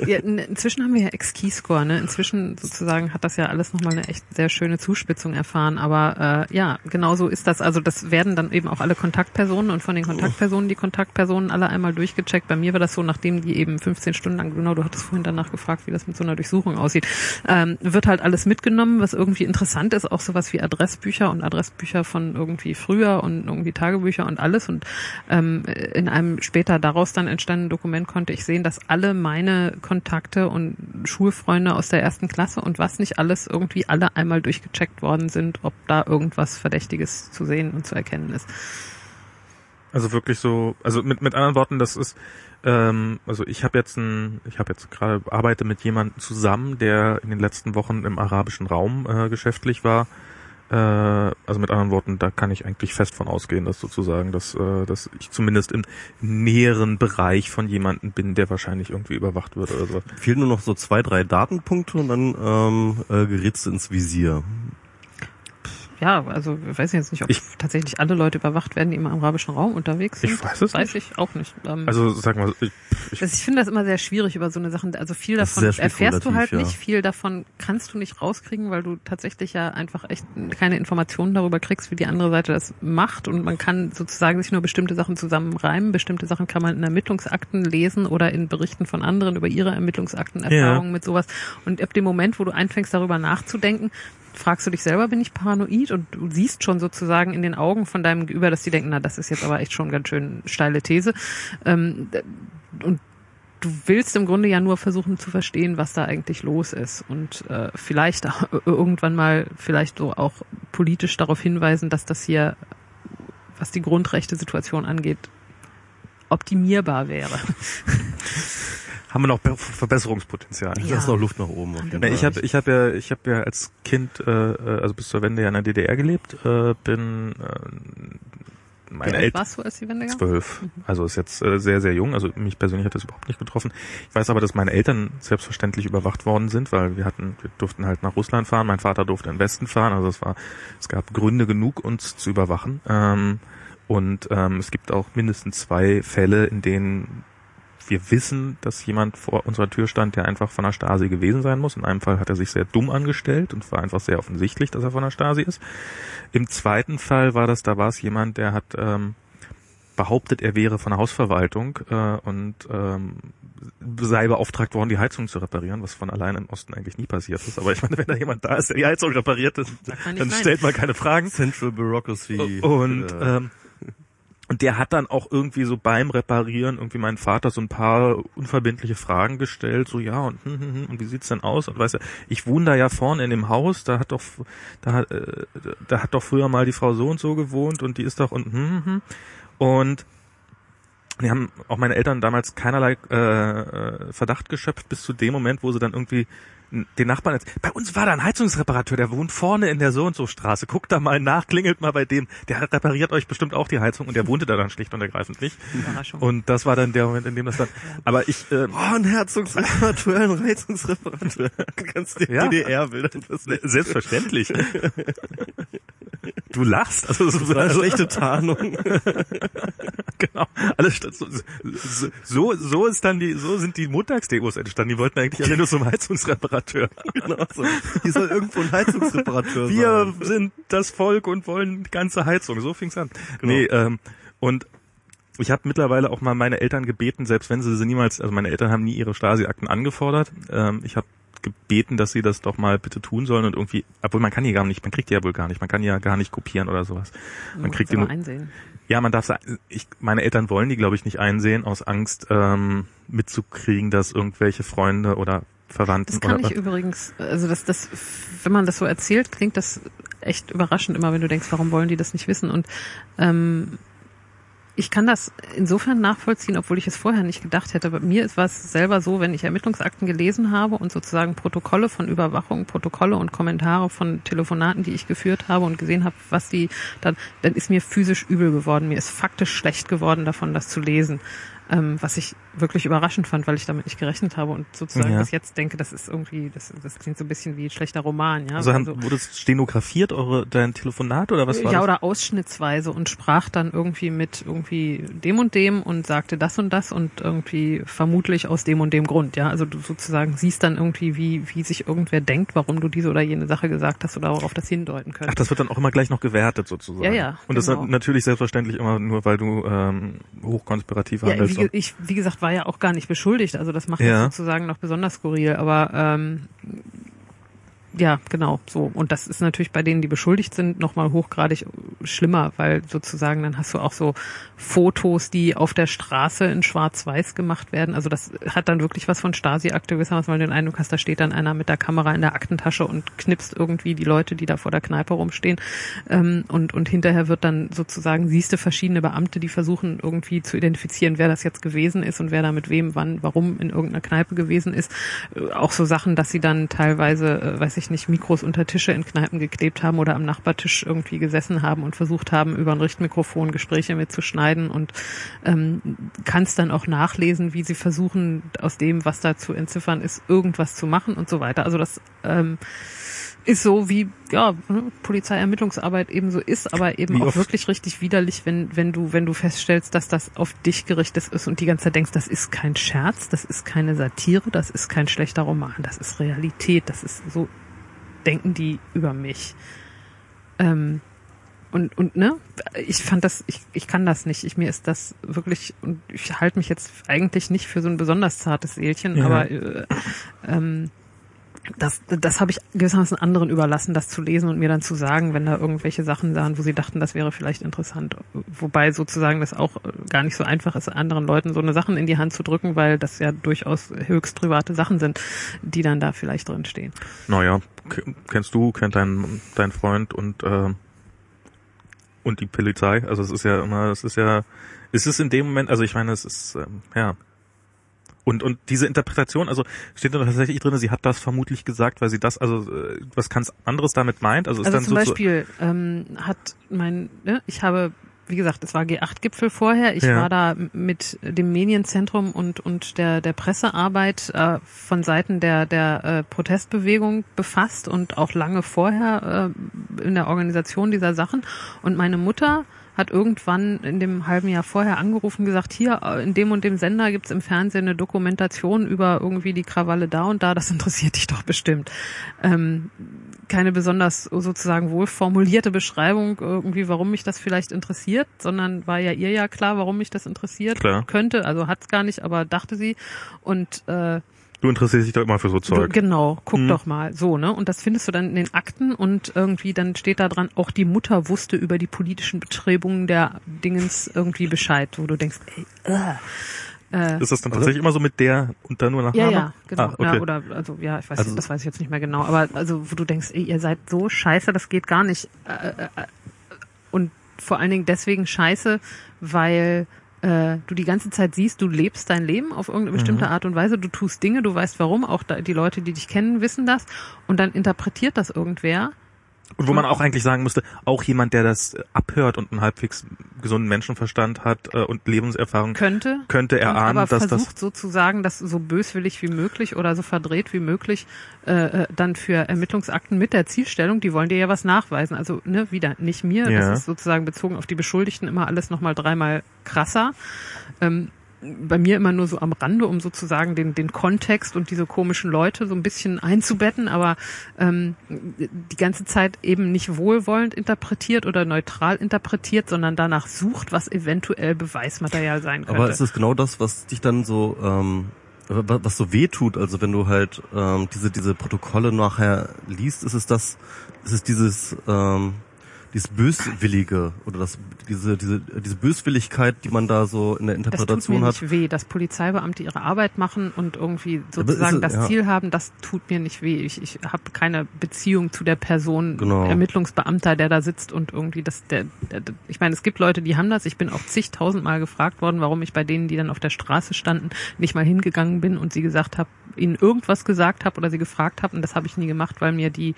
Ja, in, inzwischen haben wir ja Ex-Keyscore, ne? Inzwischen sozusagen hat das ja alles nochmal eine echt sehr schöne Zuspitzung erfahren. Aber äh, ja, genau so ist das. Also das werden dann eben auch alle Kontaktpersonen und von den Kontaktpersonen die Kontaktpersonen alle einmal durchgecheckt. Bei mir war das so, nachdem die eben 15 Stunden lang, genau, du hattest vorhin danach gefragt, wie das mit so einer Durchsuchung aussieht, ähm, wird halt alles mitgenommen, was irgendwie interessant ist, auch sowas wie Adressbücher und Adressbücher von irgendwie früher und irgendwie Tagebücher und alles. Und ähm, in einem später daraus dann entstandenen Dokument konnte ich sehen, dass alle meine Kontakte und Schulfreunde aus der ersten Klasse und was nicht alles irgendwie alle einmal durchgecheckt worden sind, ob da irgendwas Verdächtiges zu sehen und zu erkennen ist. Also wirklich so, also mit, mit anderen Worten, das ist, ähm, also ich habe jetzt ein, ich habe jetzt gerade arbeite mit jemandem zusammen, der in den letzten Wochen im arabischen Raum äh, geschäftlich war. Äh, also mit anderen Worten, da kann ich eigentlich fest von ausgehen, dass sozusagen, dass, äh, dass ich zumindest im näheren Bereich von jemandem bin, der wahrscheinlich irgendwie überwacht wird oder so. Fehlen nur noch so zwei, drei Datenpunkte und dann ähm, äh, gerätst du ins Visier. Ja, also ich weiß jetzt nicht, ob Ich- tatsächlich alle Leute überwacht werden, die im arabischen Raum unterwegs sind. Ich weiß es Weiß ich auch nicht. Ähm, Also sag mal, ich, ich, Also ich finde das immer sehr schwierig über so eine Sachen. Also viel davon erfährst du halt ja. nicht, viel davon kannst du nicht rauskriegen, weil du tatsächlich ja einfach echt keine Informationen darüber kriegst, wie die andere Seite das macht. Und man kann sozusagen sich nur bestimmte Sachen zusammenreimen. Bestimmte Sachen kann man in Ermittlungsakten lesen oder in Berichten von anderen über ihre Ermittlungsakten, Erfahrungen mit sowas. Und ab dem Moment, wo du anfängst, darüber nachzudenken, fragst du dich selber, bin ich paranoid? Und du siehst schon sozusagen in den Augen von deinem Gegenüber, dass die denken, na, das ist jetzt aber echt schon ganz schön steile These. Ähm, und du willst im Grunde ja nur versuchen zu verstehen, was da eigentlich los ist und äh, vielleicht *laughs* irgendwann mal vielleicht so auch politisch darauf hinweisen, dass das hier, was die Grundrechte-Situation angeht, optimierbar wäre. *laughs* haben wir noch Be- Verbesserungspotenzial. Da Ja. ist noch Luft nach oben. Na, ich habe ich hab ja ich habe ja als Kind äh, äh, also bis zur Wende ja in der DDR gelebt, äh, bin äh, Wie meine alt Eltern warst du, als die Wende zwölf, also ist jetzt äh, sehr sehr jung, also mich persönlich hat das überhaupt nicht getroffen. Ich weiß aber, dass meine Eltern selbstverständlich überwacht worden sind, weil wir hatten wir durften halt nach Russland fahren, mein Vater durfte in den Westen fahren, also es war es gab Gründe genug uns zu überwachen. Ähm, und ähm, es gibt auch mindestens zwei Fälle, in denen wir wissen, dass jemand vor unserer Tür stand, der einfach von der Stasi gewesen sein muss. In einem Fall hat er sich sehr dumm angestellt und es war einfach sehr offensichtlich, dass er von der Stasi ist. Im zweiten Fall war das, da war es jemand, der hat ähm, behauptet, er wäre von der Hausverwaltung äh, und ähm, sei beauftragt worden, die Heizung zu reparieren, was von allein im Osten eigentlich nie passiert ist. Aber ich meine, wenn da jemand da ist, der die Heizung repariert, dann, dann stellt man keine Fragen. Central Bureaucracy. Und äh, ähm, und der hat dann auch irgendwie so beim Reparieren irgendwie meinen Vater so ein paar unverbindliche Fragen gestellt, so ja und hm, hm, hm, und wie sieht's denn aus und weißt du, ich wohne da ja vorne in dem Haus, da hat doch da hat äh, da hat doch früher mal die Frau so und so gewohnt und die ist doch und hm, hm, hm. und die haben auch meine Eltern damals keinerlei äh, äh, Verdacht geschöpft bis zu dem Moment, wo sie dann irgendwie den Nachbarn jetzt, bei uns war da ein Heizungsreparateur, der wohnt vorne in der so und so Straße. Guckt da mal nach, klingelt mal bei dem, der repariert euch bestimmt auch die Heizung und der wohnte da dann schlicht und ergreifend nicht. Überraschung. Und das war dann der Moment, in dem das dann. Aber ich äh, Oh, ein Herzungsreparateur, ein Heizungsreparateur. Dir Ja. DDR-Bilder das selbstverständlich. Du lachst, also, so, war eine also schlechte Tarnung. *laughs* genau. Alles so, so, so, so ist dann die, so sind die Montagsdemos entstanden. Die wollten eigentlich alle nur zum Heizungsreparateur. *laughs* genau so. Hier soll irgendwo ein Heizungsreparateur Wir sein. sind das Volk und wollen die ganze Heizung. So fing's an. Genau. Nee, ähm, und ich habe mittlerweile auch mal meine Eltern gebeten, selbst wenn sie sie niemals, also meine Eltern haben nie ihre Stasi-Akten angefordert. Ähm, ich habe gebeten, dass sie das doch mal bitte tun sollen und irgendwie, obwohl man kann die gar nicht, man kriegt die ja wohl gar nicht, man kann die ja gar nicht kopieren oder sowas. Man kriegt die nur, einsehen. ja, man darf, sa- ich, meine Eltern wollen die, glaube ich, nicht einsehen aus Angst ähm, mitzukriegen, dass irgendwelche Freunde oder Verwandten Das kann ich übrigens, also das, das, wenn man das so erzählt, klingt das echt überraschend immer, wenn du denkst, warum wollen die das nicht wissen? Und ähm, ich kann das insofern nachvollziehen, obwohl ich es vorher nicht gedacht hätte. Bei mir war es selber so, wenn ich Ermittlungsakten gelesen habe und sozusagen Protokolle von Überwachung, Protokolle und Kommentare von Telefonaten, die ich geführt habe und gesehen habe, was die dann, dann ist mir physisch übel geworden. Mir ist faktisch schlecht geworden davon, das zu lesen. Ähm, was ich wirklich überraschend fand, weil ich damit nicht gerechnet habe und sozusagen Ja. bis jetzt denke, das ist irgendwie, das, das klingt so ein bisschen wie ein schlechter Roman, ja. also, haben, Also- wurde es stenografiert, eure dein Telefonat oder was war ja, das? oder ausschnittsweise und sprach dann irgendwie mit irgendwie dem und dem und sagte das und das und irgendwie vermutlich aus dem und dem Grund, ja. Also du sozusagen siehst dann irgendwie, wie, wie sich irgendwer denkt, warum du diese oder jene Sache gesagt hast oder worauf das hindeuten könnte. Ach, das wird dann auch immer gleich noch gewertet sozusagen. Ja, ja, Und das genau. ist natürlich selbstverständlich immer nur, weil du ähm, hochkonspirativ Ja, handelst. wie, ge- ich, wie gesagt, war ja auch gar nicht beschuldigt, also das macht Ja. sozusagen noch besonders skurril, aber ähm, ja, genau, so. Und das ist natürlich bei denen, die beschuldigt sind, nochmal hochgradig schlimmer, weil sozusagen dann hast du auch so Fotos, die auf der Straße in Schwarz-Weiß gemacht werden. Also das hat dann wirklich was von Stasi-Akte, gewissermaßen, weil du den Eindruck hast, da steht dann einer mit der Kamera in der Aktentasche und knipst irgendwie die Leute, die da vor der Kneipe rumstehen. Ähm, und, und hinterher wird dann sozusagen, siehst du verschiedene Beamte, die versuchen irgendwie zu identifizieren, wer das jetzt gewesen ist und wer da mit wem, wann, warum in irgendeiner Kneipe gewesen ist. Äh, Auch so Sachen, dass sie dann teilweise, äh, weiß ich nicht, Mikros unter Tische in Kneipen geklebt haben oder am Nachbartisch irgendwie gesessen haben und versucht haben, über ein Richtmikrofon Gespräche mitzuschneiden und ähm, kannst dann auch nachlesen, wie sie versuchen, aus dem, was da zu entziffern ist, irgendwas zu machen und so weiter. Also das ähm, ist so wie ja ne, Polizeiermittlungsarbeit eben so ist, aber eben Wie auch oft- wirklich richtig widerlich, wenn wenn du wenn du feststellst, dass das auf dich gerichtet ist und die ganze Zeit denkst, das ist kein Scherz, das ist keine Satire, das ist kein schlechter Roman, das ist Realität, das ist so denken die über mich. Ähm, und, und ne, ich fand das, ich, ich kann das nicht. Ich, mir ist das wirklich, und ich halte mich jetzt eigentlich nicht für so ein besonders zartes Seelchen, Ja. aber äh, ähm, das, das habe ich gewissermaßen anderen überlassen, das zu lesen und mir dann zu sagen, wenn da irgendwelche Sachen sahen, wo sie dachten, das wäre vielleicht interessant. Wobei sozusagen das auch äh, gar nicht so einfach ist, anderen Leuten so eine Sachen in die Hand zu drücken, weil das ja durchaus höchst private Sachen sind, die dann da vielleicht drin stehen. Naja, kennst du, kennt dein, dein Freund und äh, und die Polizei. Also es ist ja immer, es ist ja, es ist in dem Moment, also ich meine, es ist, ähm, ja. Und, und diese Interpretation, also steht da tatsächlich drin, sie hat das vermutlich gesagt, weil sie das, also äh, was ganz anderes damit meint. Also ist Also dann zum so, Beispiel ähm, hat mein, ne, ich habe, wie gesagt, es war G8-Gipfel vorher. Ich Ja. war da mit dem Medienzentrum und und der der Pressearbeit äh, von Seiten der der äh, Protestbewegung befasst und auch lange vorher äh, in der Organisation dieser Sachen. Und meine Mutter hat irgendwann in dem halben Jahr vorher angerufen und gesagt, hier äh, in dem und dem Sender gibt's im Fernsehen eine Dokumentation über irgendwie die Krawalle da und da, das *laughs* interessiert dich doch bestimmt. Ähm, keine besonders sozusagen wohl formulierte Beschreibung irgendwie, warum mich das vielleicht interessiert, sondern war ja ihr ja klar, warum mich das interessiert Klar. könnte. Also hat's gar nicht, aber dachte sie. Und äh, du interessierst dich doch immer für so Zeug. genau, guck Mhm. doch mal. So, ne? Und das findest du dann in den Akten und irgendwie dann steht da dran, auch die Mutter wusste über die politischen Bestrebungen der Dingens irgendwie Bescheid, wo du denkst, ey, äh, äh, Ist das dann tatsächlich immer so mit der und dann nur ja, Nachname? ja, genau. Ah, okay. ja, oder also ja, ich weiß, Also- das weiß ich jetzt nicht mehr genau, aber also wo du denkst, ey, ihr seid so scheiße, das geht gar nicht. Äh, äh, und vor allen Dingen deswegen scheiße, weil äh, du die ganze Zeit siehst, du lebst dein Leben auf irgendeine bestimmte Art und Weise, du tust Dinge, du weißt warum, auch da, die Leute, die dich kennen, wissen das und dann interpretiert das irgendwer Und wo man auch eigentlich sagen müsste, auch jemand, der das abhört und einen halbwegs gesunden Menschenverstand hat äh, und Lebenserfahrung, könnte, könnte erahnen, aber dass das versucht sozusagen, das so böswillig wie möglich oder so verdreht wie möglich äh, äh, dann für Ermittlungsakten mit der Zielstellung, die wollen dir ja was nachweisen. Also ne, wieder nicht mir, Ja. das ist sozusagen bezogen auf die Beschuldigten immer alles nochmal dreimal krasser. Ähm, bei mir immer nur so am Rande, um sozusagen den, den Kontext und diese komischen Leute so ein bisschen einzubetten, aber ähm, die ganze Zeit eben nicht wohlwollend interpretiert oder neutral interpretiert, sondern danach sucht, was eventuell Beweismaterial sein könnte. Aber ist es genau das, was dich dann so, ähm, wa- was so weh tut? Also wenn du halt ähm, diese diese Protokolle nachher liest, ist es das, ist es dieses ähm, dieses Böswillige oder das diese diese diese Böswilligkeit, die man da so in der das tut Interpretation mir hat. nicht weh, dass Polizeibeamte ihre Arbeit machen und irgendwie sozusagen es- das ja. Ziel haben, das tut mir nicht weh. Ich, ich habe keine Beziehung zu der Person, Genau. Ermittlungsbeamter, der da sitzt und irgendwie das, der, der, ich meine, es gibt Leute, die haben das. Ich bin auch zigtausendmal gefragt worden, warum ich bei denen, die dann auf der Straße standen, nicht mal hingegangen bin und sie gesagt habe, ihnen irgendwas gesagt habe oder sie gefragt habe und das habe ich nie gemacht, weil mir die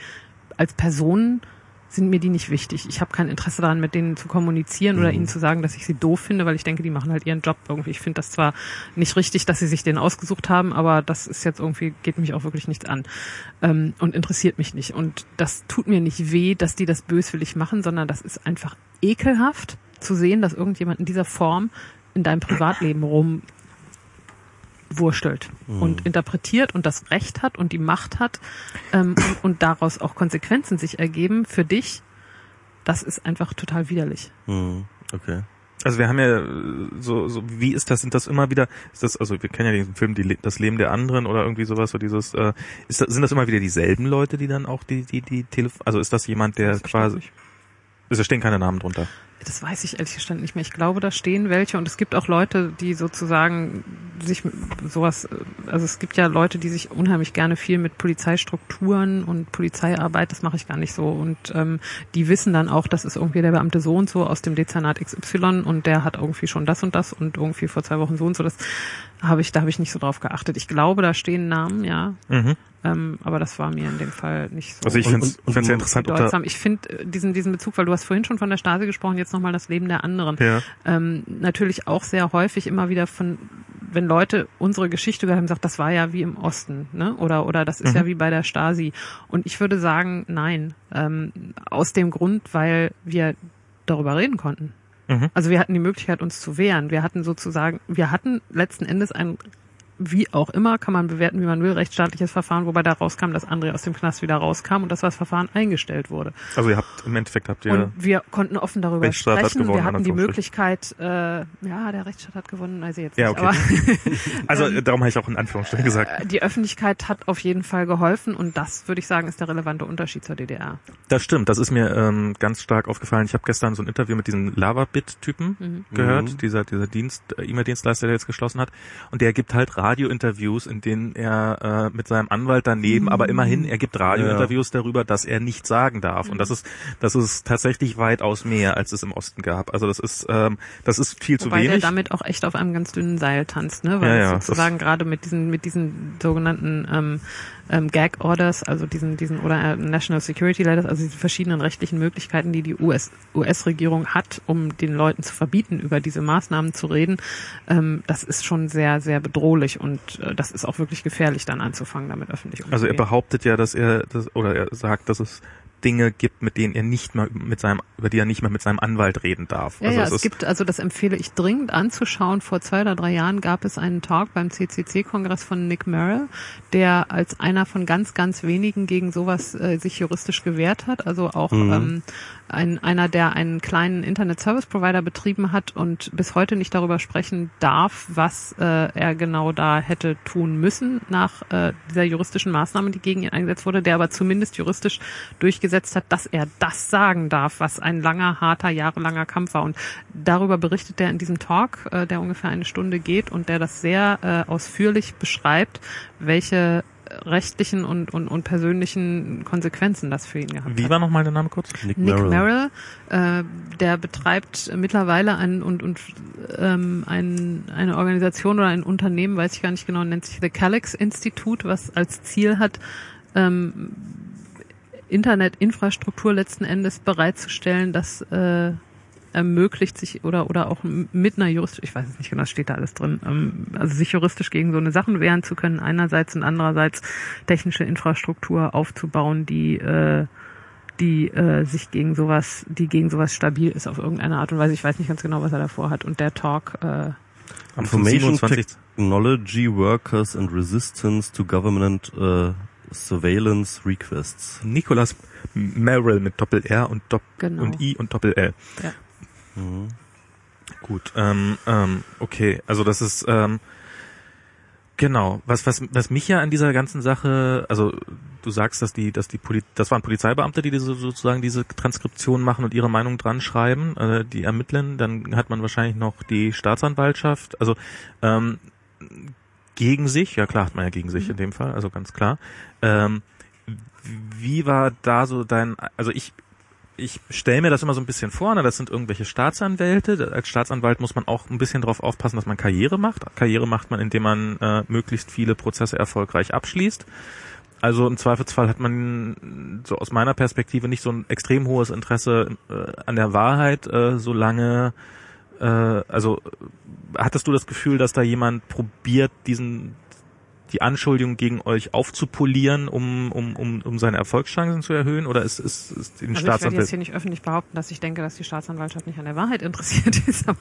als Personen sind mir die nicht wichtig. Ich habe kein Interesse daran, mit denen zu kommunizieren oder ihnen zu sagen, dass ich sie doof finde, weil ich denke, die machen halt ihren Job irgendwie. Ich finde das zwar nicht richtig, dass sie sich den ausgesucht haben, aber das ist jetzt irgendwie, geht mich auch wirklich nichts an ähm, und interessiert mich nicht. Und das tut mir nicht weh, dass die das böswillig machen, sondern das ist einfach ekelhaft zu sehen, dass irgendjemand in dieser Form in deinem Privatleben rum wurstelt und interpretiert und das Recht hat und die Macht hat ähm, und, und daraus auch Konsequenzen sich ergeben für dich, das ist einfach total widerlich. Hm, okay. Also wir haben ja äh, so, so wie ist das? Sind das immer wieder? Ist das also wir kennen ja diesen Film die, das Leben der anderen oder irgendwie sowas so dieses äh, ist das, sind das immer wieder dieselben Leute, die dann auch die die die Telefon also ist das jemand der ich quasi nicht. es stehen keine Namen drunter. Das weiß ich ehrlich gesagt nicht mehr. Ich glaube, da stehen welche und es gibt auch Leute, die sozusagen sich sowas, also es gibt ja Leute, die sich unheimlich gerne viel mit Polizeistrukturen und Polizeiarbeit, das mache ich gar nicht so und ähm, die wissen dann auch, das ist irgendwie der Beamte so und so aus dem Dezernat XY und der hat irgendwie schon das und das und irgendwie vor zwei Wochen so und so, das habe ich, da habe ich nicht so drauf geachtet. Ich glaube, da stehen Namen, ja, Mhm. ähm, aber das war mir in dem Fall nicht so. Also ich finde es sehr interessant, bedeutsam. Ich finde äh, diesen, diesen Bezug, weil du hast vorhin schon von der Stasi gesprochen, jetzt nochmal das Leben der anderen. ja. Ähm, natürlich auch sehr häufig immer wieder von, wenn Leute unsere Geschichte gehört haben, sagt, das war ja wie im Osten, ne? Oder, oder das ist Mhm. ja wie bei der Stasi. Und ich würde sagen, nein. Ähm, aus dem Grund, weil wir darüber reden konnten. Mhm. Also wir hatten die Möglichkeit, uns zu wehren. Wir hatten sozusagen, wir hatten letzten Endes ein wie auch immer, kann man bewerten, wie man will, rechtsstaatliches Verfahren, wobei da rauskam, dass André aus dem Knast wieder rauskam und dass das Verfahren eingestellt wurde. Also ihr habt im Endeffekt habt ihr Und wir konnten offen darüber Rechtsstaat hat sprechen. gewonnen, wir hatten die Möglichkeit, äh, ja, der Rechtsstaat hat gewonnen, ich jetzt Ja, nicht. okay. Aber *laughs* also ähm, äh, darum habe ich auch in Anführungsstrichen gesagt. äh, die Öffentlichkeit hat auf jeden Fall geholfen und das, würde ich sagen, ist der relevante Unterschied zur DDR. Das stimmt, das ist mir ähm, ganz stark aufgefallen. Ich habe gestern so ein Interview mit diesem Lavabit-Typen Mhm. gehört, Mhm. dieser dieser Dienst, äh, E-Mail-Dienstleister, der jetzt geschlossen hat. Und der gibt halt Radiointerviews, in denen er äh, mit seinem Anwalt daneben, aber immerhin, er gibt Radiointerviews darüber, dass er nicht sagen darf. Und das ist das ist tatsächlich weitaus mehr, als es im Osten gab. Also das ist ähm, das ist viel zu Wobei der wenig. damit auch echt auf einem ganz dünnen Seil tanzt, ne? Weil Ja, ja, sozusagen gerade mit diesen, mit diesen sogenannten ähm, ähm, Gag Orders, also diesen, diesen oder äh, National Security Letters, also diese verschiedenen rechtlichen Möglichkeiten, die die US US-Regierung hat, um den Leuten zu verbieten, über diese Maßnahmen zu reden, ähm, das ist schon sehr, sehr bedrohlich und äh, das ist auch wirklich gefährlich, dann anzufangen, damit öffentlich umzugehen. Also er behauptet ja, dass er das, oder er sagt, dass es Dinge gibt, mit denen er nicht mehr mit seinem, über die er nicht mehr mit seinem Anwalt reden darf. Ja, also ja, es es gibt, also das empfehle ich dringend anzuschauen. Vor zwei oder drei Jahren gab es einen Talk beim CCC-Kongress von Nick Merrill, der als einer von ganz, ganz wenigen gegen sowas äh, sich juristisch gewehrt hat. Also auch Mhm. ähm, ein, einer, der einen kleinen Internet-Service-Provider betrieben hat und bis heute nicht darüber sprechen darf, was äh, er genau da hätte tun müssen nach äh, dieser juristischen Maßnahme, die gegen ihn eingesetzt wurde, der aber zumindest juristisch durchgesetzt hat, dass er das sagen darf, was ein langer, harter, jahrelanger Kampf war. Und darüber berichtet er in diesem Talk, äh, der ungefähr eine Stunde geht und der das sehr äh, ausführlich beschreibt, welche rechtlichen und, und, und persönlichen Konsequenzen das für ihn gehabt Wie hat. war nochmal der Name kurz? Nick, Nick Merrill. Merrill, äh, der betreibt mittlerweile ein und und ähm, ein, eine Organisation oder ein Unternehmen, weiß ich gar nicht genau, nennt sich The Calyx Institute, was als Ziel hat, ähm, Internetinfrastruktur letzten Endes bereitzustellen, das äh, ermöglicht sich oder oder auch mit einer juristisch, ich weiß es nicht genau, es steht da alles drin, ähm, also sich juristisch gegen so eine Sachen wehren zu können, einerseits und andererseits technische Infrastruktur aufzubauen, die äh, die äh, sich gegen sowas, die gegen sowas stabil ist auf irgendeine Art und Weise. Ich weiß nicht ganz genau, was er davor hat. Und der Talk, äh, Information 27. Technology Workers and Resistance to Government uh, Surveillance Requests. Nicholas Merrill mit Doppel R und, Dopp Genau. und I und Doppel L. Ja. Mhm. Gut, ähm, ähm, okay, also das ist ähm, genau, was was was mich ja an dieser ganzen Sache, also du sagst, dass die dass die Poli das waren Polizeibeamte, die diese sozusagen diese Transkription machen und ihre Meinung dran schreiben, äh, die ermitteln, dann hat man wahrscheinlich noch die Staatsanwaltschaft, also ähm, gegen sich, ja klar hat man ja gegen sich in dem Fall, also ganz klar. Ähm, wie war da so dein, also ich ich stelle mir das immer so ein bisschen vor, ne? das sind irgendwelche Staatsanwälte. Als Staatsanwalt muss man auch ein bisschen darauf aufpassen, dass man Karriere macht. Karriere macht man, indem man äh, möglichst viele Prozesse erfolgreich abschließt. Also im Zweifelsfall hat man so aus meiner Perspektive nicht so ein extrem hohes Interesse äh, an der Wahrheit, äh, solange äh, also hattest du das Gefühl, dass da jemand probiert, diesen die Anschuldigung gegen euch aufzupolieren, um, um, um, um seine Erfolgschancen zu erhöhen? Oder ist, ist, ist den also ich werde jetzt Staatsanwalt hier nicht öffentlich behaupten, dass ich denke, dass die Staatsanwaltschaft nicht an der Wahrheit interessiert *laughs* ist. Aber,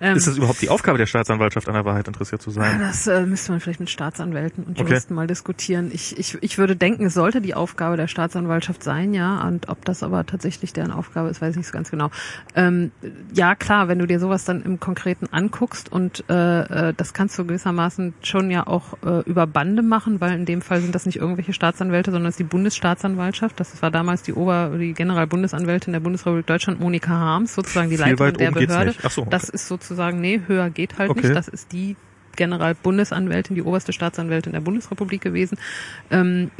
ähm, Ist es überhaupt die Aufgabe der Staatsanwaltschaft, an der Wahrheit interessiert zu sein? Das äh, müsste man vielleicht mit Staatsanwälten und Okay. Juristen mal diskutieren. Ich, ich, ich würde denken, es sollte die Aufgabe der Staatsanwaltschaft sein, ja. Und ob das aber tatsächlich deren Aufgabe ist, weiß ich nicht so ganz genau. Ähm, ja, klar, wenn du dir sowas dann im Konkreten anguckst und äh, äh, das kannst du gewissermaßen schon ja auch äh, über Bande machen, weil in dem Fall sind das nicht irgendwelche Staatsanwälte, sondern es ist die Bundesstaatsanwaltschaft. Das war damals die Ober, die Generalbundesanwältin der Bundesrepublik Deutschland, Monika Harms, sozusagen die Viel Leiterin der Behörde. so, okay. Das ist sozusagen, nee, höher geht halt Okay. nicht. Das ist die Generalbundesanwältin, die oberste Staatsanwältin der Bundesrepublik gewesen, ähm,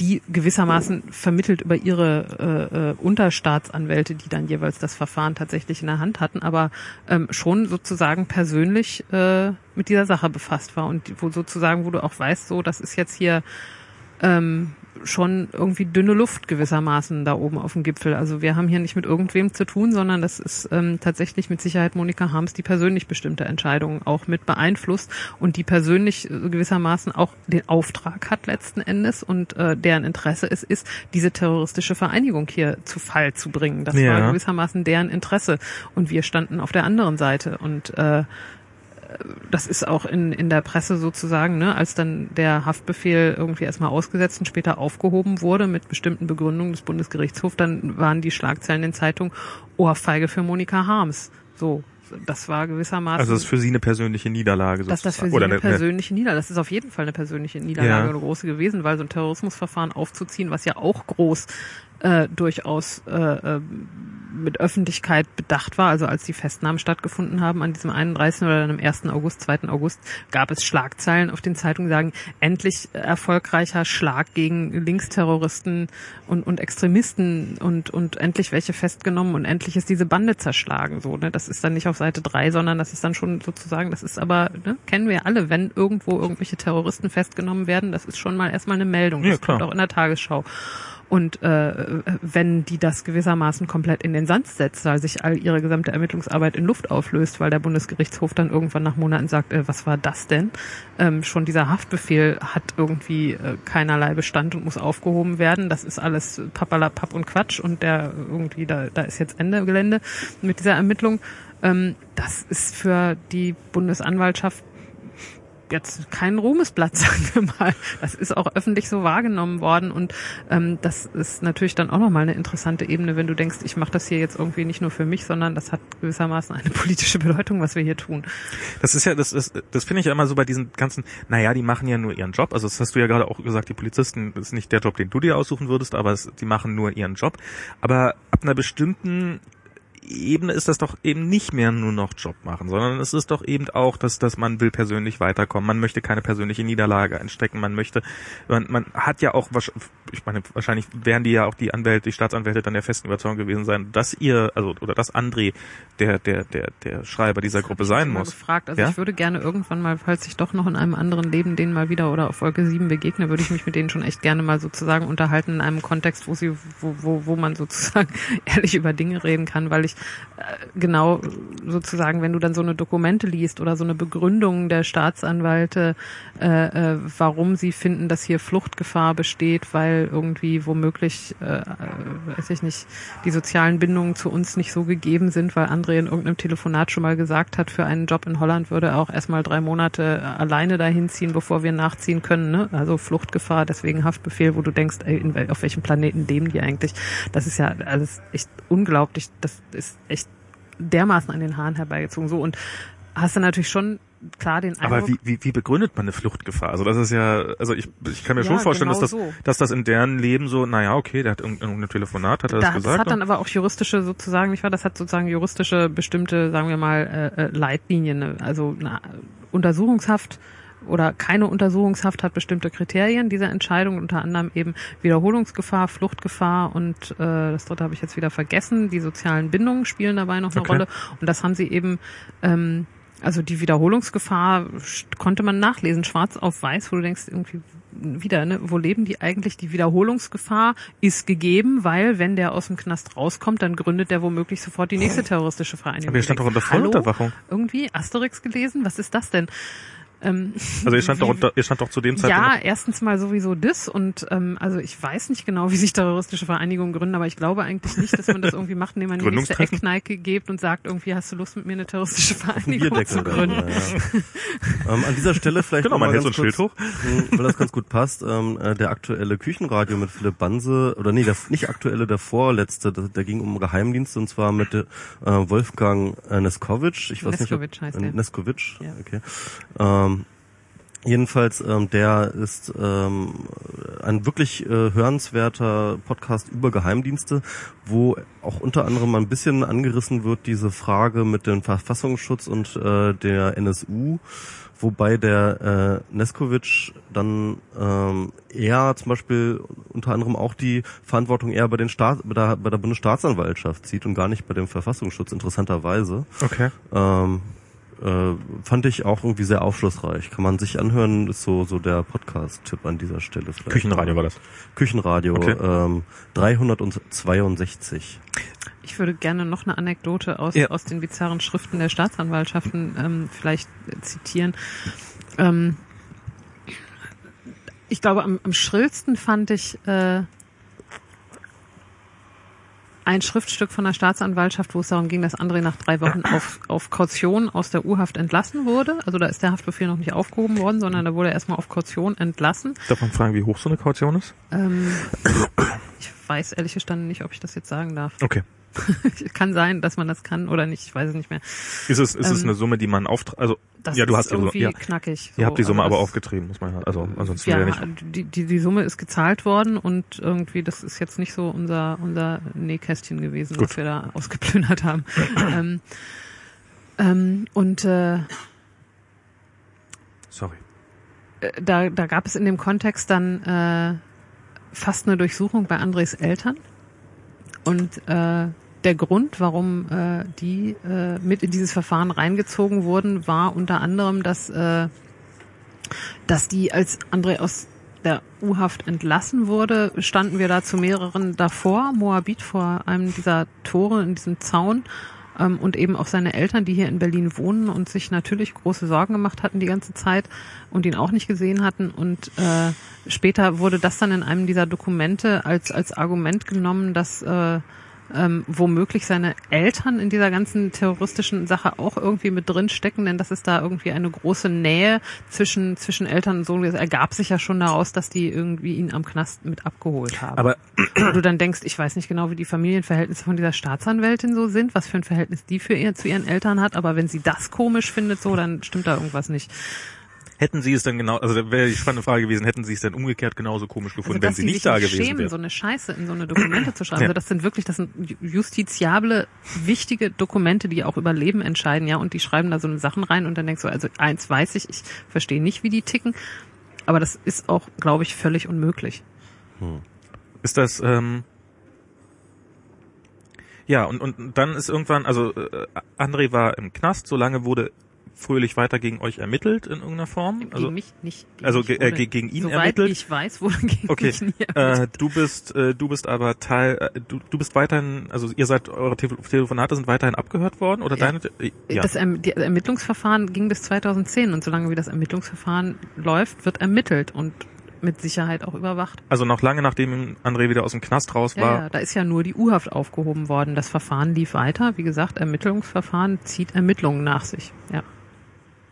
die gewissermaßen vermittelt über ihre äh, äh, Unterstaatsanwälte, die dann jeweils das Verfahren tatsächlich in der Hand hatten, aber ähm, schon sozusagen persönlich äh, mit dieser Sache befasst war und wo sozusagen, wo du auch weißt, so, das ist jetzt hier ähm, schon irgendwie dünne Luft gewissermaßen da oben auf dem Gipfel. Also wir haben hier nicht mit irgendwem zu tun, sondern das ist ähm, tatsächlich mit Sicherheit Monika Harms, die persönlich bestimmte Entscheidungen auch mit beeinflusst und die persönlich gewissermaßen auch den Auftrag hat letzten Endes und äh, deren Interesse es ist, diese terroristische Vereinigung hier zu Fall zu bringen. Das Ja. war gewissermaßen deren Interesse und wir standen auf der anderen Seite und äh, das ist auch in, in der Presse sozusagen, ne, als dann der Haftbefehl irgendwie erstmal ausgesetzt und später aufgehoben wurde mit bestimmten Begründungen des Bundesgerichtshofs, dann waren die Schlagzeilen in Zeitungen Ohrfeige für Monika Harms. So, das war gewissermaßen. Also das ist für sie eine persönliche Niederlage dass das für sozusagen. sie Oder eine eine, persönliche Niederlage, das ist auf jeden Fall eine persönliche Niederlage, Ja. eine große gewesen, weil so ein Terrorismusverfahren aufzuziehen, was ja auch groß äh, durchaus äh, äh, mit Öffentlichkeit bedacht war, also als die Festnahmen stattgefunden haben an diesem 31. oder dann am 1. August, 2. August, gab es Schlagzeilen auf den Zeitungen, die sagen, endlich erfolgreicher Schlag gegen Linksterroristen und, und Extremisten und, und endlich welche festgenommen und endlich ist diese Bande zerschlagen. So, ne? Das ist dann nicht auf Seite 3, sondern das ist dann schon sozusagen, das ist aber, ne, kennen wir alle, wenn irgendwo irgendwelche Terroristen festgenommen werden, das ist schon mal erstmal eine Meldung. Ja, Das klar. kommt auch in der Tagesschau. Und äh, wenn die das gewissermaßen komplett in den Sand setzt, weil sich all ihre gesamte Ermittlungsarbeit in Luft auflöst, weil der Bundesgerichtshof dann irgendwann nach Monaten sagt, äh, was war das denn? Ähm, schon dieser Haftbefehl hat irgendwie äh, keinerlei Bestand und muss aufgehoben werden. Das ist alles Pappalapapp und Quatsch und der irgendwie, da, da ist jetzt Ende Gelände mit dieser Ermittlung. Ähm, das ist für die Bundesanwaltschaft jetzt kein Ruhmesblatt, *laughs* sagen wir mal. Das ist auch öffentlich so wahrgenommen worden und ähm, das ist natürlich dann auch nochmal eine interessante Ebene, wenn du denkst, ich mache das hier jetzt irgendwie nicht nur für mich, sondern das hat gewissermaßen eine *laughs* politische Bedeutung, was wir hier tun. Das ist ja, das ist, das finde ich ja immer so bei diesen ganzen, naja, die machen ja nur ihren Job. Also das hast du ja gerade auch gesagt, die Polizisten das ist nicht der Job, den du dir aussuchen würdest, aber es, die machen nur ihren Job. Aber ab einer bestimmten Ebene ist das doch eben nicht mehr nur noch Job machen, sondern es ist doch eben auch, dass, dass man will persönlich weiterkommen. Man möchte keine persönliche Niederlage einstecken. Man möchte, man, man hat ja auch, ich meine, wahrscheinlich wären die ja auch die Anwälte, die Staatsanwälte dann der festen Überzeugung gewesen sein, dass ihr, also, oder dass André der, der, der, der Schreiber dieser Gruppe sein muss. Gefragt. Also ja? ich würde gerne irgendwann mal, falls ich doch noch in einem anderen Leben denen mal wieder oder auf Folge 7 begegne, würde ich mich mit denen schon echt gerne mal sozusagen unterhalten in einem Kontext, wo sie, wo, wo, wo man sozusagen *laughs* ehrlich über Dinge reden kann, weil ich genau sozusagen, wenn du dann so eine Dokumente liest oder so eine Begründung der Staatsanwälte, äh, äh, warum sie finden, dass hier Fluchtgefahr besteht, weil irgendwie womöglich, äh, äh, weiß ich nicht, die sozialen Bindungen zu uns nicht so gegeben sind, weil André in irgendeinem Telefonat schon mal gesagt hat, für einen Job in Holland würde er auch erstmal drei Monate alleine dahin ziehen, bevor wir nachziehen können. Ne? Also Fluchtgefahr, deswegen Haftbefehl, wo du denkst, ey, in, auf welchem Planeten leben die eigentlich? Das ist ja alles echt unglaublich. Das ist echt dermaßen an den Haaren herbeigezogen. So und hast du natürlich schon klar den Eindruck. Aber wie, wie, wie begründet man eine Fluchtgefahr? Also das ist ja, also ich, ich kann mir ja, schon vorstellen, genau dass das, so. dass das in deren Leben so, naja, okay, der hat irgendein Telefonat, hat er da, das gesagt. Das hat dann aber auch juristische sozusagen, nicht wahr? Das hat sozusagen juristische bestimmte, sagen wir mal, äh, äh Leitlinien, ne? also eine Untersuchungshaft oder keine Untersuchungshaft hat bestimmte Kriterien dieser Entscheidung, unter anderem eben Wiederholungsgefahr, Fluchtgefahr und äh, das dritte habe ich jetzt wieder vergessen. Die sozialen Bindungen spielen dabei noch eine okay. Rolle und das haben sie eben ähm, also die Wiederholungsgefahr konnte man nachlesen, schwarz auf weiß, wo du denkst, irgendwie wieder, ne, wo leben die eigentlich? Die Wiederholungsgefahr ist gegeben, weil wenn der aus dem Knast rauskommt, dann gründet der womöglich sofort die nächste terroristische Vereinigung. Aber hier stand doch unter Vollunterwachung. Irgendwie Asterix gelesen? Was ist das denn? Ähm, also ihr stand, *laughs* doch, ihr stand doch zu dem Zeitpunkt. Ja, erstens mal sowieso das und ähm, also ich weiß nicht genau, *laughs* wie sich terroristische Vereinigungen gründen, aber ich glaube eigentlich nicht, dass man das irgendwie macht, indem man die nächste Eckkneipe gibt und sagt, irgendwie hast du Lust mit mir eine terroristische Vereinigung zu gründen. Dann, ja. *laughs* ähm, an dieser Stelle vielleicht genau, man hält so ein Schild hoch, hm, weil das ganz gut passt. Ähm, äh, der aktuelle Küchenradio mit Philipp Banse oder nee, der nicht aktuelle, der vorletzte, der, der ging um Geheimdienste und zwar mit äh, Wolfgang äh, Neskovic. Ich weiß Neskovic nicht, ob, heißt äh, Neskovic. Ja. Okay. Ähm, Jedenfalls, ähm, der ist ähm, ein wirklich äh, hörenswerter Podcast über Geheimdienste, wo auch unter anderem ein bisschen angerissen wird diese Frage mit dem Verfassungsschutz und äh, der NSU, wobei der äh, Neskovic dann ähm, eher zum Beispiel unter anderem auch die Verantwortung eher bei den Staat, bei der, bei der Bundesstaatsanwaltschaft sieht und gar nicht bei dem Verfassungsschutz interessanterweise. Okay. Ähm, äh, fand ich auch irgendwie sehr aufschlussreich. Kann man sich anhören, ist so, so der Podcast-Tipp an dieser Stelle. Vielleicht. Küchenradio war das? Küchenradio, okay. ähm, 362. Ich würde gerne noch eine Anekdote aus, ja. aus den bizarren Schriften der Staatsanwaltschaften ähm, vielleicht zitieren. Ähm, ich glaube, am, am schrillsten fand ich äh, ein Schriftstück von der Staatsanwaltschaft, wo es darum ging, dass André nach drei Wochen auf, auf Kaution aus der U-Haft entlassen wurde. Also da ist der Haftbefehl noch nicht aufgehoben worden, sondern da wurde er erstmal auf Kaution entlassen. Darf man fragen, wie hoch so eine Kaution ist? Ähm, ich weiß ehrlich gestanden nicht, ob ich das jetzt sagen darf. Okay. *laughs* kann sein, dass man das kann oder nicht, ich weiß es nicht mehr. Ist es, ist ähm, es eine Summe, die man auft, also das ja, du hast irgendwie die, ja, knackig. So, ihr habt die Summe aber, aber aufgetrieben, muss man ja, also ansonsten ja, wäre nicht. Die, die, die Summe ist gezahlt worden und irgendwie, das ist jetzt nicht so unser unser Nähkästchen gewesen, Gut. was wir da ausgeplündert haben. *coughs* ähm, ähm, und äh, sorry. Äh, da, da gab es in dem Kontext dann äh, fast eine Durchsuchung bei Andres Eltern und äh, der Grund, warum äh, die äh, mit in dieses Verfahren reingezogen wurden, war unter anderem, dass, äh, dass die, als André aus der U-Haft entlassen wurde, standen wir da zu mehreren davor, Moabit vor einem dieser Tore in diesem Zaun ähm, und eben auch seine Eltern, die hier in Berlin wohnen und sich natürlich große Sorgen gemacht hatten die ganze Zeit und ihn auch nicht gesehen hatten. Und äh, später wurde das dann in einem dieser Dokumente als, als Argument genommen, dass äh, ähm, womöglich seine Eltern in dieser ganzen terroristischen Sache auch irgendwie mit drin stecken, denn das ist da irgendwie eine große Nähe zwischen zwischen Eltern und Sohn. Es ergab sich ja schon daraus, dass die irgendwie ihn am Knast mit abgeholt haben. Aber Wo du dann denkst, ich weiß nicht genau, wie die Familienverhältnisse von dieser Staatsanwältin so sind, was für ein Verhältnis die für ihr zu ihren Eltern hat, aber wenn sie das komisch findet, so dann stimmt da irgendwas nicht. Hätten Sie es dann genau, also wäre die spannende Frage gewesen, hätten Sie es denn umgekehrt genauso komisch gefunden, Also, wenn Sie nicht da nicht gewesen schämen, wären? so eine Scheiße in so eine Dokumente zu schreiben. Ja. Also das sind wirklich, das sind justiziable, wichtige Dokumente, die auch über Leben entscheiden, ja, und die schreiben da so Sachen rein und dann denkst du, also eins weiß ich, ich verstehe nicht, wie die ticken, aber das ist auch, glaube ich, völlig unmöglich. Ist das, ähm, ja, und, und dann ist irgendwann, also äh, André war im Knast, solange wurde fröhlich weiter gegen euch ermittelt in irgendeiner Form? Gegen Also, mich nicht. Gegen also mich äh, gegen ihn Soweit ermittelt? ich weiß, wurde gegen *laughs* okay, mich nie äh, ermittelt. du bist, äh, du bist aber Teil, äh, du, du bist weiterhin, also ihr seid, eure Te Telefonate sind weiterhin abgehört worden oder Ja. deine? Äh, Ja. Das erm die Ermittlungsverfahren ging bis 2010 und solange wie das Ermittlungsverfahren läuft, wird ermittelt und mit Sicherheit auch überwacht. also noch lange nachdem André wieder aus dem Knast raus Ja, war. ja, da ist ja nur die U-Haft aufgehoben worden. Das Verfahren lief weiter. Wie gesagt, Ermittlungsverfahren zieht Ermittlungen nach sich. Ja.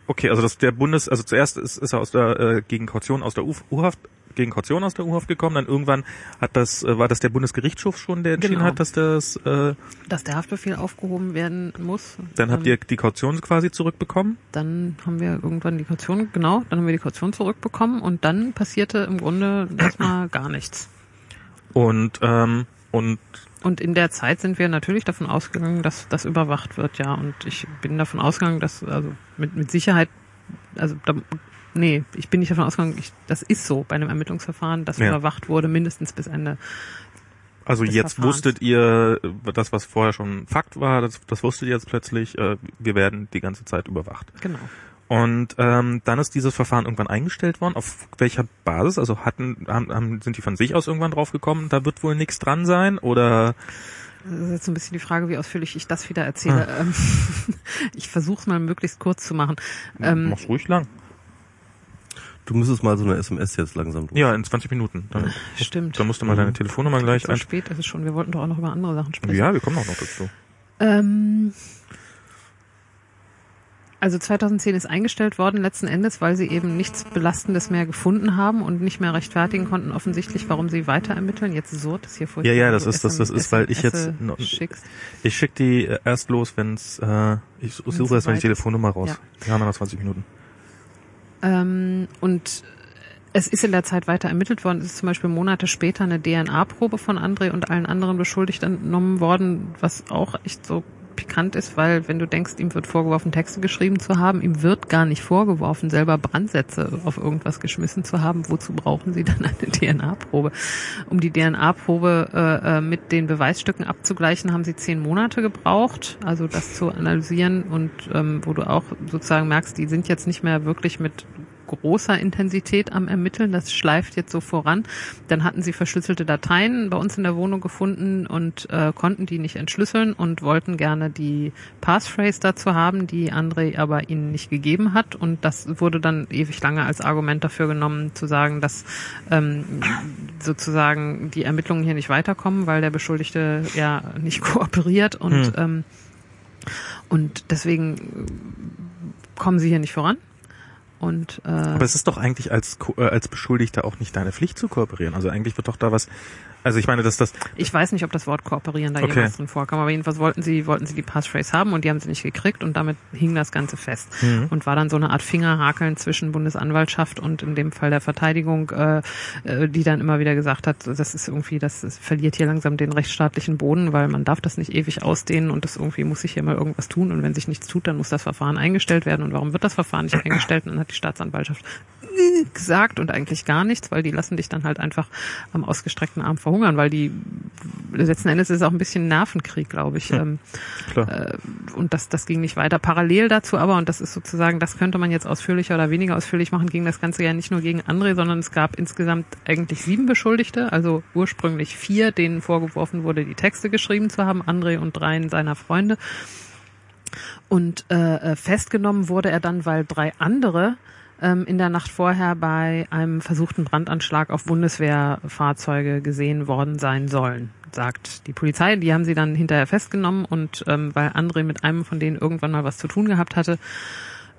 Okay, also das der Bundes, also zuerst ist, ist er aus der äh, gegen Kaution aus der U-Haft gegen Kaution aus der U-Haft gekommen, dann irgendwann hat das äh, war das der Bundesgerichtshof schon, der entschieden Genau. hat, dass das äh, Dass der Haftbefehl aufgehoben werden muss. dann habt ähm, ihr die Kaution quasi zurückbekommen. Dann haben wir irgendwann die Kaution, genau, dann haben wir die Kaution zurückbekommen und dann passierte im Grunde erstmal gar nichts. Und ähm, und Und in der Zeit sind wir natürlich davon ausgegangen, dass das überwacht wird, ja. Und ich bin davon ausgegangen, dass, also mit, mit Sicherheit, also da, nee, ich bin nicht davon ausgegangen, ich, das ist so bei einem Ermittlungsverfahren, das Ja. überwacht wurde, mindestens bis Ende. also jetzt Verfahrens. wusstet ihr äh, das, was vorher schon Fakt war, das, das wusstet ihr jetzt plötzlich, äh, wir werden die ganze Zeit überwacht. Genau. Und ähm, dann ist dieses Verfahren irgendwann eingestellt worden. Auf welcher Basis? Also hatten haben, haben sind die von sich aus irgendwann drauf gekommen, da wird wohl nichts dran sein oder Das ist jetzt so ein bisschen die Frage, wie ausführlich ich das wieder erzähle. Ähm, *laughs* ich versuche es mal möglichst kurz zu machen. Ähm, mach's ruhig lang. Du müsstest mal so eine SMS jetzt langsam durch. Ja, in 20 Minuten. Dann, stimmt. dann musst du mal deine Telefonnummer gleich so ein. spät ist es schon. Wir wollten doch auch noch über andere Sachen sprechen. Ja, wir kommen auch noch dazu. Ähm, also 2010 ist eingestellt worden, letzten Endes, weil sie eben nichts Belastendes mehr gefunden haben und nicht mehr rechtfertigen konnten, offensichtlich, warum sie weiter ermitteln. Jetzt surrt es hier vor. Ja, ja, das ist- das- das ist, weil ich jetzt schickst. Ich schicke die äh, erst los, wenn's äh, ich suche erst mal die. Telefonnummer raus. Ja. Wir haben noch 20 Minuten. Ähm, und es ist in der Zeit weiter ermittelt worden. Es ist zum Beispiel Monate später eine DNA-Probe von André und allen anderen Beschuldigten entnommen worden, was auch echt so pikant ist, weil wenn du denkst, ihm wird vorgeworfen, Texte geschrieben zu haben, ihm wird gar nicht vorgeworfen, selber Brandsätze auf irgendwas geschmissen zu haben. Wozu brauchen sie dann eine *laughs* DNA-Probe? Um die DNA-Probe äh, äh, mit den Beweisstücken abzugleichen, haben sie zehn Monate gebraucht, also das zu analysieren und ähm, wo du auch sozusagen merkst, die sind jetzt nicht mehr wirklich mit großer Intensität am Ermitteln. Das schleift jetzt so voran. Dann hatten sie verschlüsselte Dateien bei uns in der Wohnung gefunden und äh, konnten die nicht entschlüsseln und wollten gerne die Passphrase dazu haben, die André aber ihnen nicht gegeben hat. Und das wurde dann ewig lange als Argument dafür genommen, zu sagen, dass ähm, sozusagen die Ermittlungen hier nicht weiterkommen, weil der Beschuldigte ja nicht *laughs* kooperiert und Hm. ähm, und deswegen kommen sie hier nicht voran. Und äh, Aber es ist doch eigentlich als äh, als Beschuldigter auch nicht deine Pflicht zu kooperieren. Also eigentlich wird doch da was. Also ich meine, dass das ich weiß nicht, ob das Wort kooperieren da Okay. jemals drin vorkam, aber jedenfalls wollten sie, wollten sie die Passphrase haben und die haben sie nicht gekriegt und damit hing das Ganze fest. Mhm. Und war dann so eine Art Fingerhakeln zwischen Bundesanwaltschaft und in dem Fall der Verteidigung, äh, äh, die dann immer wieder gesagt hat, das ist irgendwie, das, das verliert hier langsam den rechtsstaatlichen Boden, weil man darf das nicht ewig ausdehnen und das irgendwie muss sich hier mal irgendwas tun und wenn sich nichts tut, dann muss das Verfahren eingestellt werden und warum wird das Verfahren nicht eingestellt? Und dann hat die Staatsanwaltschaft gesagt und eigentlich gar nichts, weil die lassen dich dann halt einfach am ausgestreckten Arm verhungern, weil die letzten Endes ist es auch ein bisschen Nervenkrieg, glaube ich. Klar. äh, und das, das ging nicht weiter. Parallel dazu aber, und das ist sozusagen, das könnte man jetzt ausführlicher oder weniger ausführlich machen, ging das Ganze ja nicht nur gegen André, sondern es gab insgesamt eigentlich sieben Beschuldigte, also ursprünglich vier, denen vorgeworfen wurde, die Texte geschrieben zu haben, André und dreien seiner Freunde. Und äh, äh, festgenommen wurde er dann, weil drei andere ähm, in der Nacht vorher bei einem versuchten Brandanschlag auf Bundeswehrfahrzeuge gesehen worden sein sollen, sagt die Polizei. Die haben sie dann hinterher festgenommen und ähm, weil André mit einem von denen irgendwann mal was zu tun gehabt hatte,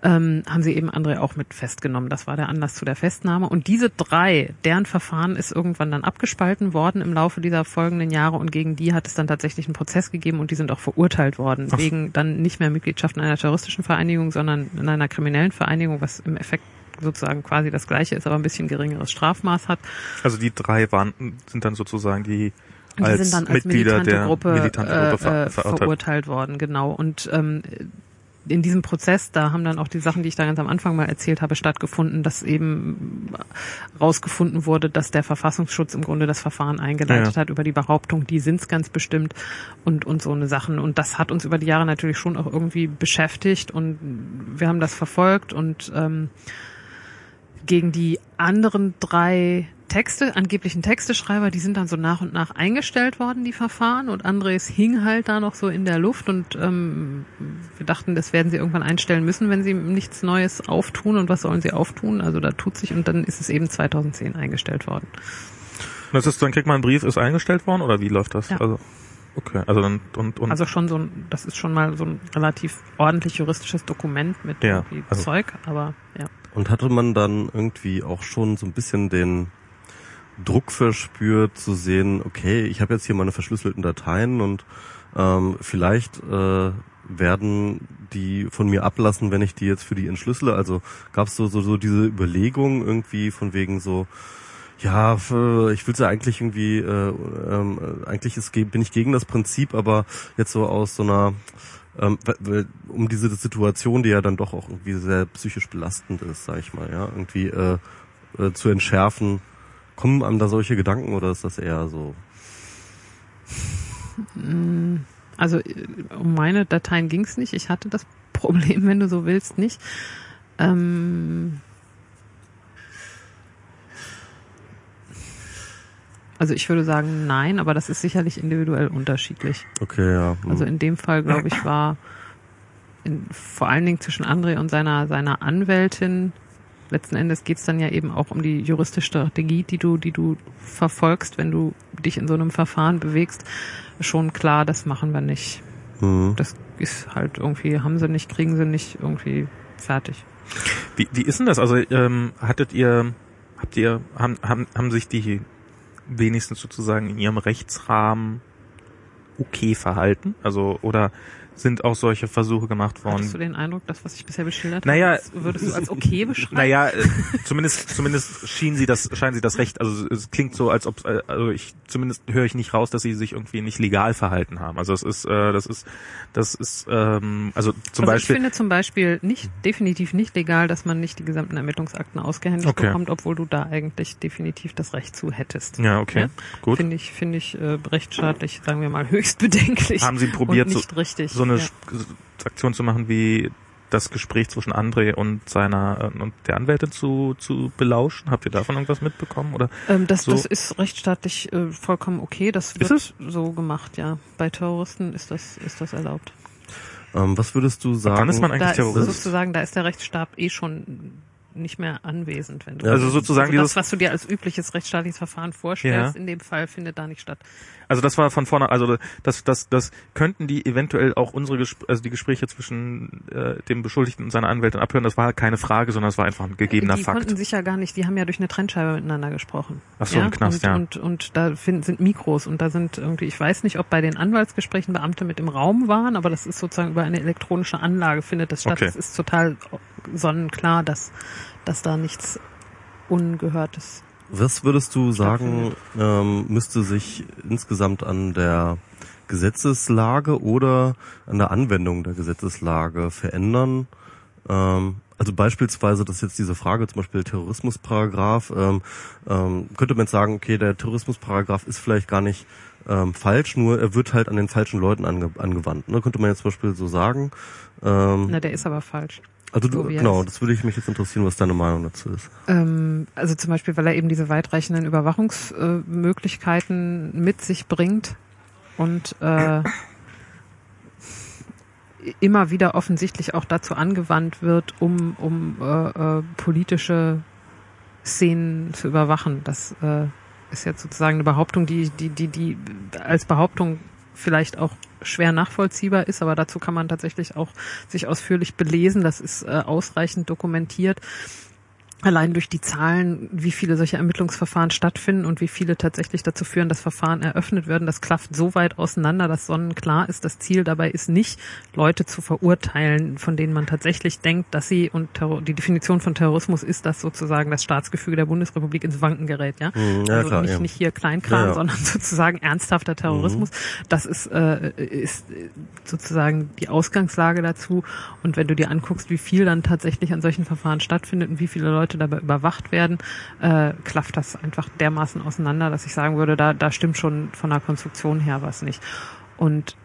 ähm, haben sie eben André auch mit festgenommen. Das war der Anlass zu der Festnahme. Und diese drei, deren Verfahren ist irgendwann dann abgespalten worden im Laufe dieser folgenden Jahre und gegen die hat es dann tatsächlich einen Prozess gegeben und die sind auch verurteilt worden. Ach. Wegen dann nicht mehr Mitgliedschaft in einer terroristischen Vereinigung, sondern in einer kriminellen Vereinigung, was im Effekt sozusagen quasi das gleiche ist, aber ein bisschen geringeres Strafmaß hat. Also die drei waren, sind dann sozusagen die Die als sind dann als Mitglieder militante der Gruppe, militante Gruppe äh, verurteilt. verurteilt worden, genau. Und ähm, in diesem Prozess, da haben dann auch die Sachen, die ich da ganz am Anfang mal erzählt habe, stattgefunden, dass eben rausgefunden wurde, dass der Verfassungsschutz im Grunde das Verfahren eingeleitet Ja. hat über die Behauptung, die sind's ganz bestimmt und, und so eine Sachen. Und das hat uns über die Jahre natürlich schon auch irgendwie beschäftigt und wir haben das verfolgt und ähm, gegen die anderen drei Texte, angeblichen Texteschreiber, die sind dann so nach und nach eingestellt worden, die Verfahren. Und Andres hing halt da noch so in der Luft und ähm, wir dachten, das werden sie irgendwann einstellen müssen, wenn sie nichts Neues auftun. Und was sollen sie auftun? Also da tut sich und dann ist es eben 2010 eingestellt worden. Das ist, dann kriegt man einen Brief, ist eingestellt worden oder wie läuft das? Ja. Also, okay, also dann und, und Also schon so ein, das ist schon mal so ein relativ ordentlich juristisches Dokument mit Ja, irgendwie also- Zeug, aber ja. Und hatte man dann irgendwie auch schon so ein bisschen den Druck verspürt zu sehen, okay, ich habe jetzt hier meine verschlüsselten Dateien und ähm, vielleicht äh, werden die von mir ablassen, wenn ich die jetzt für die entschlüssele. Also gab es so, so, so diese Überlegung irgendwie von wegen so, ja, f- ich will ja eigentlich irgendwie, äh, ähm, äh, eigentlich ist, bin ich gegen das Prinzip, aber jetzt so aus so einer, ähm, um diese Situation, die ja dann doch auch irgendwie sehr psychisch belastend ist, sag ich mal, ja, irgendwie äh, äh, zu entschärfen. Kommen einem da solche Gedanken oder ist das eher so? Also äh, um meine Dateien ging's nicht. Ich hatte das *laughs* Problem, wenn du so willst, nicht. Ähm also ich würde sagen nein, aber das ist sicherlich individuell unterschiedlich. Okay, ja. hm. Also in dem Fall, glaube ich, war in, vor allen Dingen zwischen André und seiner, seiner Anwältin, letzten Endes geht's dann ja eben auch um die juristische Strategie, die du, die du verfolgst, wenn du dich in so einem Verfahren bewegst, schon klar, das machen wir nicht. Hm. Das ist halt irgendwie, haben sie nicht, kriegen sie nicht, irgendwie fertig. Wie, wie ist denn das? Also ähm, hattet ihr, habt ihr, haben, haben, haben sich die wenigstens sozusagen in ihrem Rechtsrahmen okay verhalten? Also oder sind auch solche Versuche gemacht Hattest du worden? den Eindruck, das, was ich bisher beschildert Naja, habe, würdest du als okay *laughs* beschreiben? Naja, äh, *laughs* zumindest zumindest schien sie das scheinen sie das Recht. Also es klingt so, als ob äh, also ich zumindest höre ich nicht raus, dass sie sich irgendwie nicht legal verhalten haben. Also es ist äh, das ist das ist ähm, also zum also Beispiel ich finde zum Beispiel nicht, definitiv nicht legal, dass man nicht die gesamten Ermittlungsakten ausgehändigt Okay. bekommt, obwohl du da eigentlich definitiv das Recht zu hättest. ja okay Ja? gut. Finde ich, finde ich äh, rechtsstaatlich, sagen wir mal, *laughs* höchst bedenklich. Haben Sie probiert, so, nicht richtig. so eine ja. Aktion zu machen wie das Gespräch zwischen André und seiner äh, und der Anwältin zu zu belauschen? Habt ihr davon irgendwas mitbekommen oder? ähm, das, so- das ist rechtsstaatlich äh, vollkommen okay. Das Ist wird es? so gemacht, ja. Bei Terroristen ist das, ist das erlaubt. Ähm, was würdest du sagen? Wann ist man Da eigentlich ist Terrorist? sozusagen, da ist der Rechtsstaat eh schon nicht mehr anwesend, wenn du. Also sozusagen also das, was du dir als übliches rechtsstaatliches Verfahren vorstellst, Ja. in dem Fall findet da nicht statt. Also das war von vorne, also das, das, das könnten die eventuell auch unsere, Gesp also die Gespräche zwischen äh, dem Beschuldigten und seiner Anwältin abhören. Das war keine Frage, sondern das war einfach ein gegebener die Fakt. konnten sich ja gar nicht, die haben ja durch eine Trennscheibe miteinander gesprochen. Ach so, ja? im Knast, und, ja. Und, und da find, sind Mikros und da sind irgendwie, ich weiß nicht, ob bei den Anwaltsgesprächen Beamte mit im Raum waren, aber das ist sozusagen über eine elektronische Anlage findet das statt. Okay. Es ist total sonnenklar, dass, dass da nichts Ungehörtes Was würdest du sagen, ähm, müsste sich insgesamt an der Gesetzeslage oder an der Anwendung der Gesetzeslage verändern? Ähm, also beispielsweise, dass jetzt diese Frage, zum Beispiel Terrorismusparagraph, ähm, ähm, könnte man jetzt sagen, okay, der Terrorismusparagraph ist vielleicht gar nicht ähm, falsch, nur er wird halt an den falschen Leuten ange angewandt. Ne? Könnte man jetzt zum Beispiel so sagen. Ähm, Na, der ist aber falsch. Also du, er genau, das würde ich mich jetzt interessieren, was deine Meinung dazu ist. Ähm, also zum Beispiel, weil er eben diese weitreichenden Überwachungsmöglichkeiten mit sich bringt und äh, immer wieder offensichtlich auch dazu angewandt wird, um, um äh, äh, politische Szenen zu überwachen. Das äh, ist jetzt sozusagen eine Behauptung, die, die, die, die als Behauptung vielleicht auch schwer nachvollziehbar ist, aber dazu kann man tatsächlich auch sich ausführlich belesen. Das ist äh, ausreichend dokumentiert. Allein durch die Zahlen, wie viele solche Ermittlungsverfahren stattfinden und wie viele tatsächlich dazu führen, dass Verfahren eröffnet werden, das klafft so weit auseinander, dass sonnenklar ist, das Ziel dabei ist nicht, Leute zu verurteilen, von denen man tatsächlich denkt, dass sie, und Terror, die Definition von Terrorismus ist, dass sozusagen das Staatsgefüge der Bundesrepublik ins Wanken gerät, ja. Mhm, ja also klar, nicht, ja. nicht hier Kleinkram, Ja, sondern *laughs* sozusagen ernsthafter Terrorismus. Das ist, äh, ist sozusagen die Ausgangslage dazu. Und wenn du dir anguckst, wie viel dann tatsächlich an solchen Verfahren stattfindet und wie viele Leute dabei überwacht werden, äh, klafft das einfach dermaßen auseinander, dass ich sagen würde, da, da stimmt schon von der Konstruktion her was nicht. Und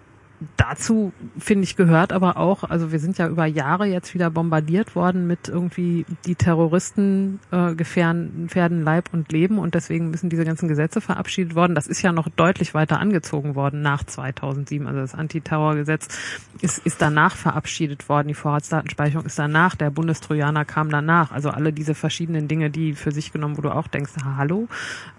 dazu, finde ich, gehört aber auch, also wir sind ja über Jahre jetzt wieder bombardiert worden mit irgendwie die Terroristen äh, gefährden, gefährden Leib und Leben und deswegen müssen diese ganzen Gesetze verabschiedet worden. Das ist ja noch deutlich weiter angezogen worden nach 2007. Also das Antiterrorgesetz ist, ist danach verabschiedet worden. Die Vorratsdatenspeicherung ist danach. Der Bundestrojaner kam danach. Also alle diese verschiedenen Dinge, die für sich genommen, wo du auch denkst, hallo.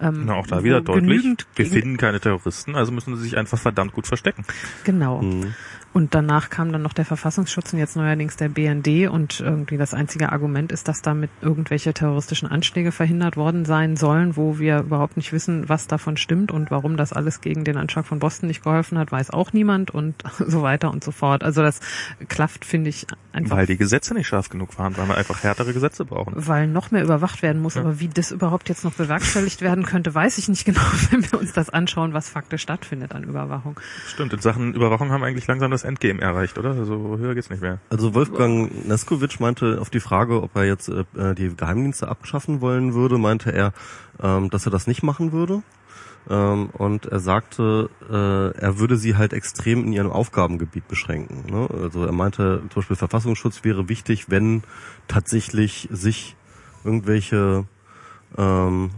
Ähm, Na, auch da wieder deutlich. Wir finden keine Terroristen, also müssen sie sich einfach verdammt gut verstecken. Genau. Mhm. Und danach kam dann noch der Verfassungsschutz und jetzt neuerdings der BND und irgendwie das einzige Argument ist, dass damit irgendwelche terroristischen Anschläge verhindert worden sein sollen, wo wir überhaupt nicht wissen, was davon stimmt und warum das alles gegen den Anschlag von Boston nicht geholfen hat, weiß auch niemand und *laughs* so weiter und so fort. Also das klafft, finde ich, einfach Weil die Gesetze nicht scharf genug waren, weil wir einfach härtere Gesetze brauchen. weil noch mehr überwacht werden muss. Ja. Aber wie das überhaupt jetzt noch bewerkstelligt werden könnte, weiß ich nicht *laughs* genau, wenn wir uns das anschauen, was faktisch stattfindet an Überwachung. Stimmt, in Sachen Überwachung haben wir eigentlich langsam das Endgame erreicht, oder? Also höher geht's nicht mehr. Also Wolfgang Neskowitsch meinte auf die Frage, ob er jetzt äh, die Geheimdienste abschaffen wollen würde, meinte er, ähm, dass er das nicht machen würde. Ähm, und er sagte, äh, er würde sie halt extrem in ihrem Aufgabengebiet beschränken. Ne? Also er meinte, zum Beispiel Verfassungsschutz wäre wichtig, wenn tatsächlich sich irgendwelche ähm,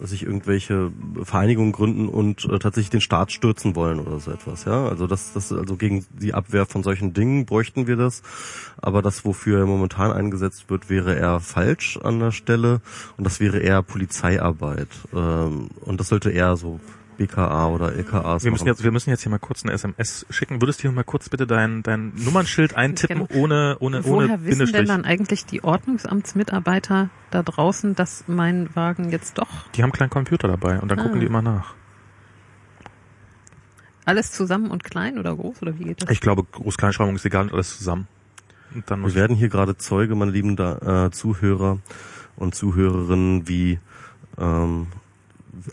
sich irgendwelche Vereinigungen gründen und äh, tatsächlich den Staat stürzen wollen oder so etwas, ja. Also das, das, also gegen die Abwehr von solchen Dingen bräuchten wir das. Aber das, wofür er momentan eingesetzt wird, wäre eher falsch an der Stelle und das wäre eher Polizeiarbeit. Ähm, und das sollte eher so BKA oder LKAs Wir müssen machen. jetzt, wir müssen jetzt hier mal kurz eine SMS schicken. Würdest du hier mal kurz bitte dein, dein Nummernschild eintippen, Gerne. ohne, ohne, ohne Woher wissen denn Bindestrich? dann eigentlich die Ordnungsamtsmitarbeiter da draußen, dass mein Wagen jetzt doch Die haben einen kleinen Computer dabei und dann Ah. gucken die immer nach. alles zusammen und klein oder groß oder wie geht das? Ich glaube, Groß-Kleinschreibung ist egal und alles zusammen. Und Wir werden hier gerade Zeuge, meine lieben da, äh, Zuhörer und Zuhörerinnen, wie ähm,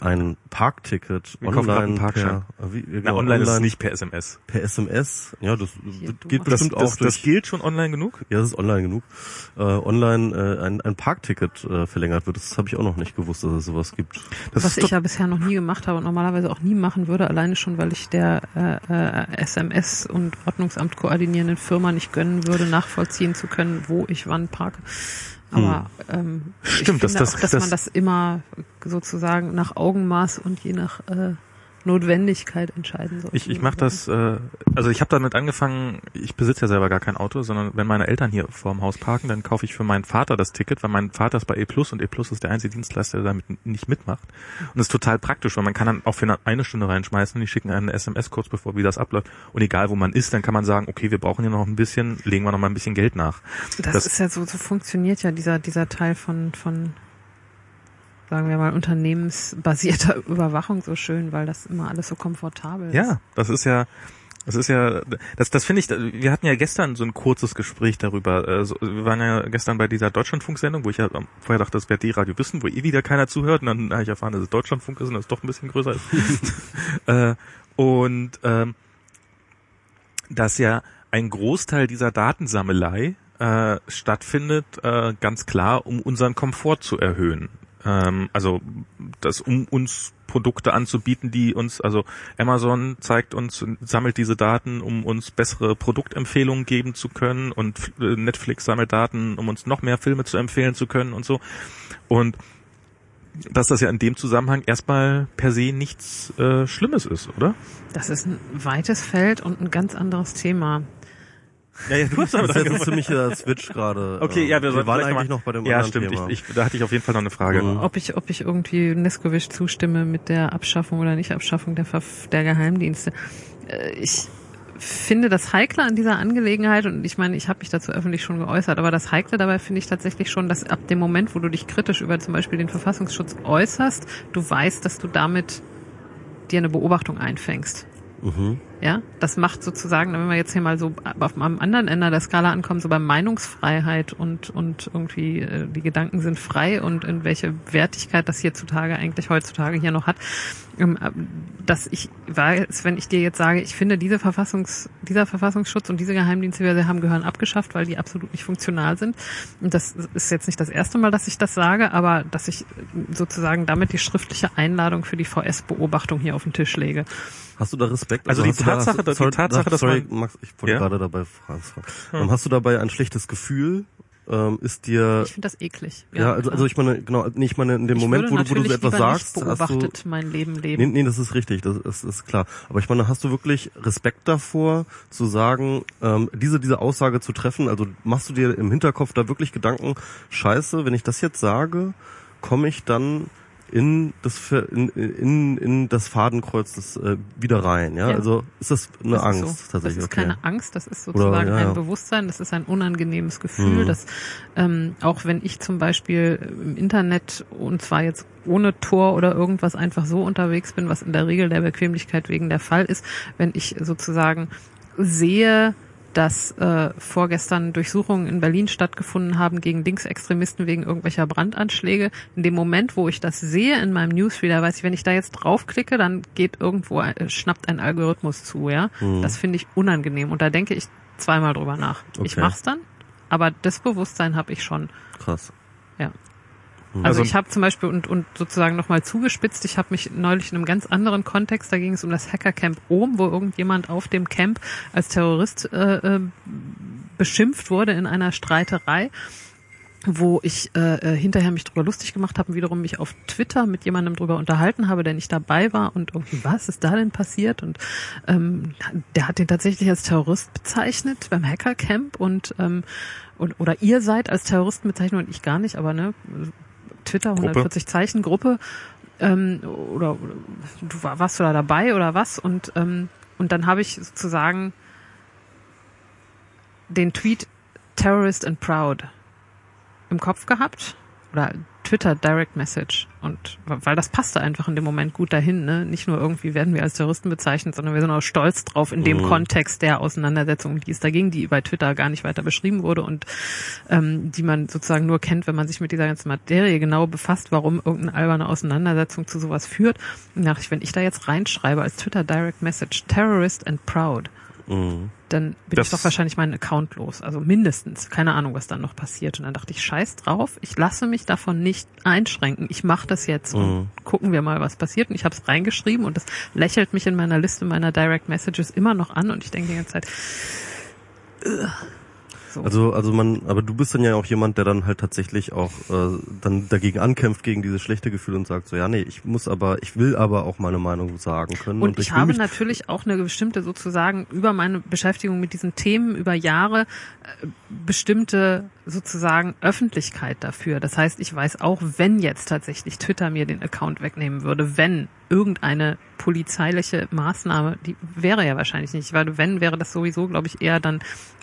ein Parkticket Wir online Parkschein. per, äh, wie, Na, genau, online ist es nicht per SMS. per SMS. Ja, das Hier, geht Das, bestimmt das, auch durch. das gilt schon online genug? ja, das ist online genug. Äh, online äh, ein, ein Parkticket äh, verlängert wird. Das habe ich auch noch nicht gewusst, dass es sowas gibt. Das Was ist ich ja bisher noch nie gemacht habe und normalerweise auch nie machen würde, alleine schon, weil ich der äh, äh, SMS und Ordnungsamt koordinierenden Firma nicht gönnen würde, nachvollziehen zu können, wo ich wann parke. Aber ähm, ich Stimmt, finde das- das- auch, dass das- man das immer sozusagen nach Augenmaß und je nach äh, Notwendigkeit entscheiden soll. Ich, ich mache das, äh, also ich habe damit angefangen, ich besitze ja selber gar kein Auto, sondern wenn meine Eltern hier vorm Haus parken, dann kaufe ich für meinen Vater das Ticket, weil mein Vater ist bei E Plus und E Plus ist der einzige Dienstleister, der damit nicht mitmacht. Und das ist total praktisch, weil man kann dann auch für eine, Stunde reinschmeißen, die schicken eine SMS kurz bevor wie das abläuft. Und egal wo man ist, dann kann man sagen, okay, wir brauchen hier noch ein bisschen, legen wir noch mal ein bisschen Geld nach. Das, Das- ist ja so, so funktioniert ja dieser, dieser Teil von, von, sagen wir mal, unternehmensbasierter *laughs* Überwachung so schön, weil das immer alles so komfortabel ist. Ja, das ist ja, das ist ja, das, das finde ich, wir hatten ja gestern so ein kurzes Gespräch darüber. äh, so- Wir waren ja gestern bei dieser Deutschlandfunksendung, wo ich ja vorher dachte, das wäre D-Radio Wissen, wo eh wieder keiner zuhört. Und dann habe ich erfahren, dass es Deutschlandfunk ist und das doch ein bisschen größer ist. *laughs* äh, und ähm, dass ja ein Großteil dieser Datensammelei äh, stattfindet, äh, ganz klar, um unseren Komfort zu erhöhen. Ähm, also das, um uns Produkte anzubieten, die uns, also Amazon zeigt uns, sammelt diese Daten, um uns bessere Produktempfehlungen geben zu können und äh, Netflix sammelt Daten, um uns noch mehr Filme zu empfehlen zu können und so. Und dass das ja in dem Zusammenhang erstmal per se nichts äh, Schlimmes ist, oder? Das ist ein weites Feld und ein ganz anderes Thema. Ja, ja, du hast Das ist jetzt ein ziemlicher Switch gerade. Okay, ja, wir, wir waren eigentlich mal- noch bei dem Ja, anderen stimmt. Thema. Ich, ich, da hatte ich auf jeden Fall noch eine Frage. Mhm. Ob ich, ob ich irgendwie Neskovic zustimme mit der Abschaffung oder nicht Abschaffung der, Verf der Geheimdienste. Äh, Ich finde das Heikle an dieser Angelegenheit, und ich meine, ich habe mich dazu öffentlich schon geäußert, aber das Heikle dabei finde ich tatsächlich schon, dass ab dem Moment, wo du dich kritisch über zum Beispiel den Verfassungsschutz äußerst, du weißt, dass du damit dir eine Beobachtung einfängst. Mhm. Ja, das macht sozusagen, wenn wir jetzt hier mal so auf einem anderen Ende der Skala ankommen, so bei Meinungsfreiheit und und irgendwie äh, die Gedanken sind frei und in welche Wertigkeit das hierzutage eigentlich heutzutage hier noch hat, ähm, äh, dass ich weiß, wenn ich dir jetzt sage, ich finde diese Verfassungs, dieser Verfassungsschutz und diese Geheimdienste, die wir haben, gehören abgeschafft, weil die absolut nicht funktional sind. Und das ist jetzt nicht das erste Mal, dass ich das sage, aber dass ich sozusagen damit die schriftliche Einladung für die VS-Beobachtung hier auf den Tisch lege. Hast du da Respekt? Also die hast du da- Tatsache, hast- die sorry, Tatsache, dass sorry, man- Max, ich wollte Ja? gerade dabei fragen. Ähm, Hast du dabei ein schlechtes Gefühl? Ähm, ist dir Ich finde das eklig. ja, also, klar. also ich meine, genau, nee, ich meine in dem Ich Moment, würde wo du, wo du so etwas sagst, nicht hast du beobachtet mein Leben Nee, leben. nee, das ist richtig, das ist, ist klar. Aber ich meine, hast du wirklich Respekt davor, zu sagen, ähm, diese, diese Aussage zu treffen? Also machst du dir im Hinterkopf da wirklich Gedanken, scheiße, wenn ich das jetzt sage, komme ich dann in das in, in, in das Fadenkreuz des, äh, wieder rein, ja? Ja. Also ist das eine Das Angst so. tatsächlich? Das ist okay. keine Angst, das ist sozusagen ja, ja. ein Bewusstsein, das ist ein unangenehmes Gefühl, Mhm. dass ähm, auch wenn ich zum Beispiel im Internet und zwar jetzt ohne Tor oder irgendwas einfach so unterwegs bin, was in der Regel der Bequemlichkeit wegen der Fall ist, wenn ich sozusagen sehe, dass äh, vorgestern Durchsuchungen in Berlin stattgefunden haben gegen Linksextremisten wegen irgendwelcher Brandanschläge. In dem Moment, wo ich das sehe in meinem Newsreader, weiß ich, wenn ich da jetzt draufklicke, dann geht irgendwo, äh, schnappt ein Algorithmus zu, ja. Mhm. Das finde ich unangenehm und da denke ich zweimal drüber nach. Ich Okay. mach's dann, aber das Bewusstsein habe ich schon. Krass. Ja. Mhm. Also, Also- ich habe zum Beispiel und, und sozusagen nochmal zugespitzt, ich habe mich neulich in einem ganz anderen Kontext, da ging es um das Hackercamp Ohm, wo irgendjemand auf dem Camp als Terrorist äh, äh, beschimpft wurde in einer Streiterei wo ich äh, äh, hinterher mich drüber lustig gemacht habe und wiederum mich auf Twitter mit jemandem drüber unterhalten habe, der nicht dabei war und irgendwie, was ist da denn passiert? Und ähm, der hat den tatsächlich als Terrorist bezeichnet beim Hackercamp und, ähm, und oder ihr seid als Terroristen bezeichnet und ich gar nicht, aber ne, Twitter, Gruppe. 140 Zeichen, Gruppe, ähm, oder, oder du war, warst du da dabei oder was? Und, ähm, und dann habe ich sozusagen den Tweet Terrorist and Proud im Kopf gehabt oder Twitter Direct Message und weil das passte einfach in dem Moment gut dahin, ne? Nicht nur irgendwie werden wir als Terroristen bezeichnet, sondern wir sind auch stolz drauf in dem Mhm. Kontext der Auseinandersetzung, die es da ging, die bei Twitter gar nicht weiter beschrieben wurde und ähm, die man sozusagen nur kennt, wenn man sich mit dieser ganzen Materie genau befasst, warum irgendeine alberne Auseinandersetzung zu sowas führt. Und dachte ich, wenn ich da jetzt reinschreibe als Twitter Direct Message Terrorist and Proud, Mhm. dann bin Das- ich doch wahrscheinlich meinen Account los. Also mindestens. Keine Ahnung, was dann noch passiert. Und dann dachte ich, scheiß drauf, ich lasse mich davon nicht einschränken. Ich mache das jetzt Mhm. und gucken wir mal, was passiert. Und ich habe es reingeschrieben und das lächelt mich in meiner Liste meiner Direct Messages immer noch an und ich denke die ganze Zeit, ugh. So. Also, also man, aber du bist dann ja auch jemand, der dann halt tatsächlich auch äh, dann dagegen ankämpft gegen dieses schlechte Gefühl und sagt so, ja, nee, ich muss aber, ich will aber auch meine Meinung sagen können. Und, ich, will habe natürlich auch eine bestimmte sozusagen über meine Beschäftigung mit diesen Themen über Jahre äh, bestimmte sozusagen Öffentlichkeit dafür. Das heißt, ich weiß auch, wenn jetzt tatsächlich Twitter mir den Account wegnehmen würde, wenn irgendeine polizeiliche Maßnahme, die wäre ja wahrscheinlich nicht, weil wenn wäre das sowieso, glaube ich, eher dann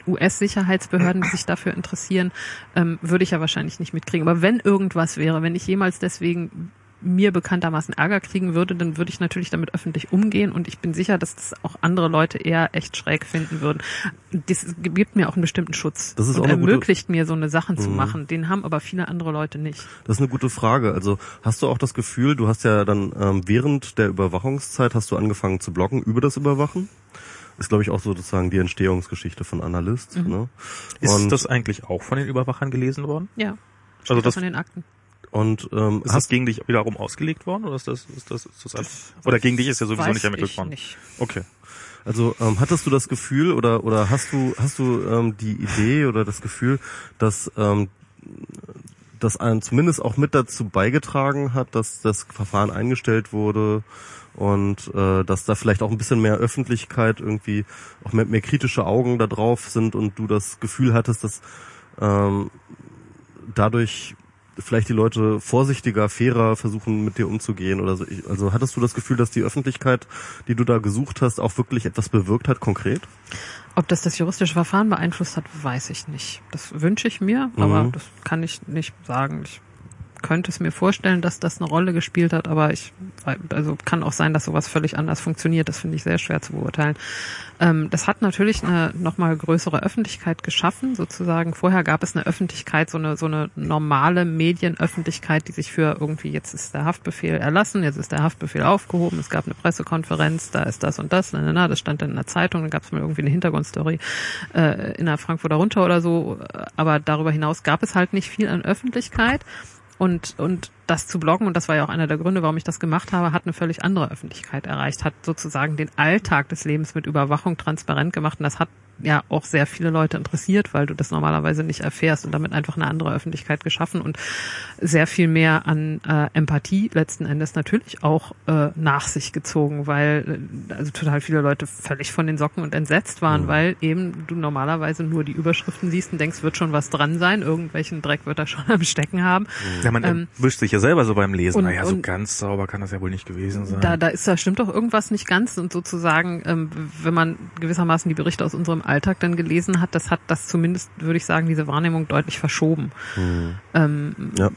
US-Sicherheitsbehörden, die sich dafür interessieren, ähm, würde ich ja wahrscheinlich nicht mitkriegen. Aber wenn irgendwas wäre, wenn ich jemals deswegen mir bekanntermaßen Ärger kriegen würde, dann würde ich natürlich damit öffentlich umgehen und ich bin sicher, dass das auch andere Leute eher echt schräg finden würden. Das gibt mir auch einen bestimmten Schutz Das ist und auch eine gute- ermöglicht mir so eine Sachen zu Mhm. machen. Den haben aber viele andere Leute nicht. Das ist eine gute Frage. Also hast du auch das Gefühl, du hast ja dann ähm, während der Überwachungszeit hast du angefangen zu bloggen über das Überwachen? Ist glaube ich auch sozusagen die Entstehungsgeschichte von Analyst. Mhm. Ne? Ist das eigentlich auch von den Überwachern gelesen worden? Ja. Also das, von den Akten. Und ähm, ist das hast, gegen dich wiederum ausgelegt worden oder ist das, ist das, ist das, einfach- oder gegen dich ist ja sowieso Weiß nicht ermittelt ich worden? Nicht. Okay. also ähm, hattest du das Gefühl oder oder hast du hast du ähm, die Idee oder das Gefühl, dass ähm, das einen zumindest auch mit dazu beigetragen hat, dass das Verfahren eingestellt wurde und äh, dass da vielleicht auch ein bisschen mehr Öffentlichkeit irgendwie auch mehr, mehr kritische Augen da drauf sind und du das Gefühl hattest, dass ähm, dadurch vielleicht die Leute vorsichtiger, fairer versuchen mit dir umzugehen oder so. Also hattest du das Gefühl, dass die Öffentlichkeit, die du da gesucht hast, auch wirklich etwas bewirkt hat, konkret? Ob das das juristische Verfahren beeinflusst hat, weiß ich nicht. Das wünsche ich mir, aber Mhm. das kann ich nicht sagen. Ich könnte es mir vorstellen, dass das eine Rolle gespielt hat, aber ich, also kann auch sein, dass sowas völlig anders funktioniert. Das finde ich sehr schwer zu beurteilen. Ähm, das hat natürlich eine nochmal größere Öffentlichkeit geschaffen, sozusagen. Vorher gab es eine Öffentlichkeit, so eine, so eine normale Medienöffentlichkeit, die sich für irgendwie, jetzt ist der Haftbefehl erlassen, jetzt ist der Haftbefehl aufgehoben, es gab eine Pressekonferenz, da ist das und das, na, na, na, das stand dann in der Zeitung, dann gab es mal irgendwie eine Hintergrundstory äh, in der Frankfurter Runter oder so, aber darüber hinaus gab es halt nicht viel an Öffentlichkeit. Und, und das zu bloggen, und das war ja auch einer der Gründe, warum ich das gemacht habe, hat eine völlig andere Öffentlichkeit erreicht, hat sozusagen den Alltag des Lebens mit Überwachung transparent gemacht. Und das hat ja auch sehr viele Leute interessiert, weil du das normalerweise nicht erfährst und damit einfach eine andere Öffentlichkeit geschaffen und sehr viel mehr an äh, Empathie letzten Endes natürlich auch äh, nach sich gezogen, weil äh, also total viele Leute völlig von den Socken und entsetzt waren, weil eben du normalerweise nur die Überschriften siehst und denkst, wird schon was dran sein, irgendwelchen Dreck wird er *laughs* schon am Stecken haben. Ja, man Ähm, wischt sich ja selber so beim Lesen. und- naja, so ganz sauber kann das ja wohl nicht gewesen sein. Da, da ist da stimmt doch irgendwas nicht ganz und sozusagen, ähm, wenn man gewissermaßen die Berichte aus unserem Alltag dann gelesen hat, das hat das zumindest, würde ich sagen, diese Wahrnehmung deutlich verschoben. Ähm, Ja.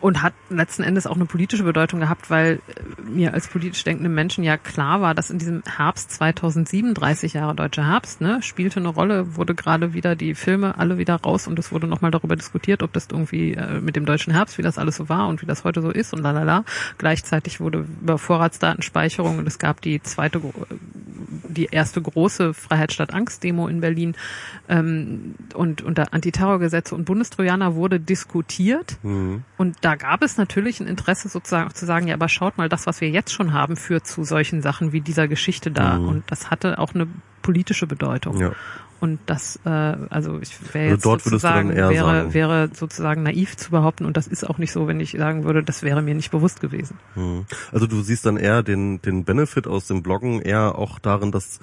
und hat letzten Endes auch eine politische Bedeutung gehabt, weil äh, mir als politisch denkenden Menschen ja klar war, dass in diesem Herbst 2007, 30 Jahre deutscher Herbst, ne, spielte eine Rolle, wurde gerade wieder die Filme alle wieder raus und es wurde nochmal darüber diskutiert, ob das irgendwie äh, mit dem deutschen Herbst, wie das alles so war und wie das heute so ist und lalala. Gleichzeitig wurde über Vorratsdatenspeicherung und es gab die zweite, gro- die erste große Freiheit statt Angst Demo in Berlin ähm, und unter Antiterrorgesetze und Bundestrojaner wurde diskutiert. Mhm. Und da gab es natürlich ein Interesse sozusagen auch zu sagen, ja, aber schaut mal, das, was wir jetzt schon haben, führt zu solchen Sachen wie dieser Geschichte da. Mhm. Und das hatte auch eine politische Bedeutung. Ja. Und das, äh, also ich wäre Also jetzt sozusagen, wäre, sagen. wäre sozusagen naiv zu behaupten, und das ist auch nicht so, wenn ich sagen würde, das wäre mir nicht bewusst gewesen. Mhm. Also du siehst dann eher den, den Benefit aus dem Bloggen eher auch darin, dass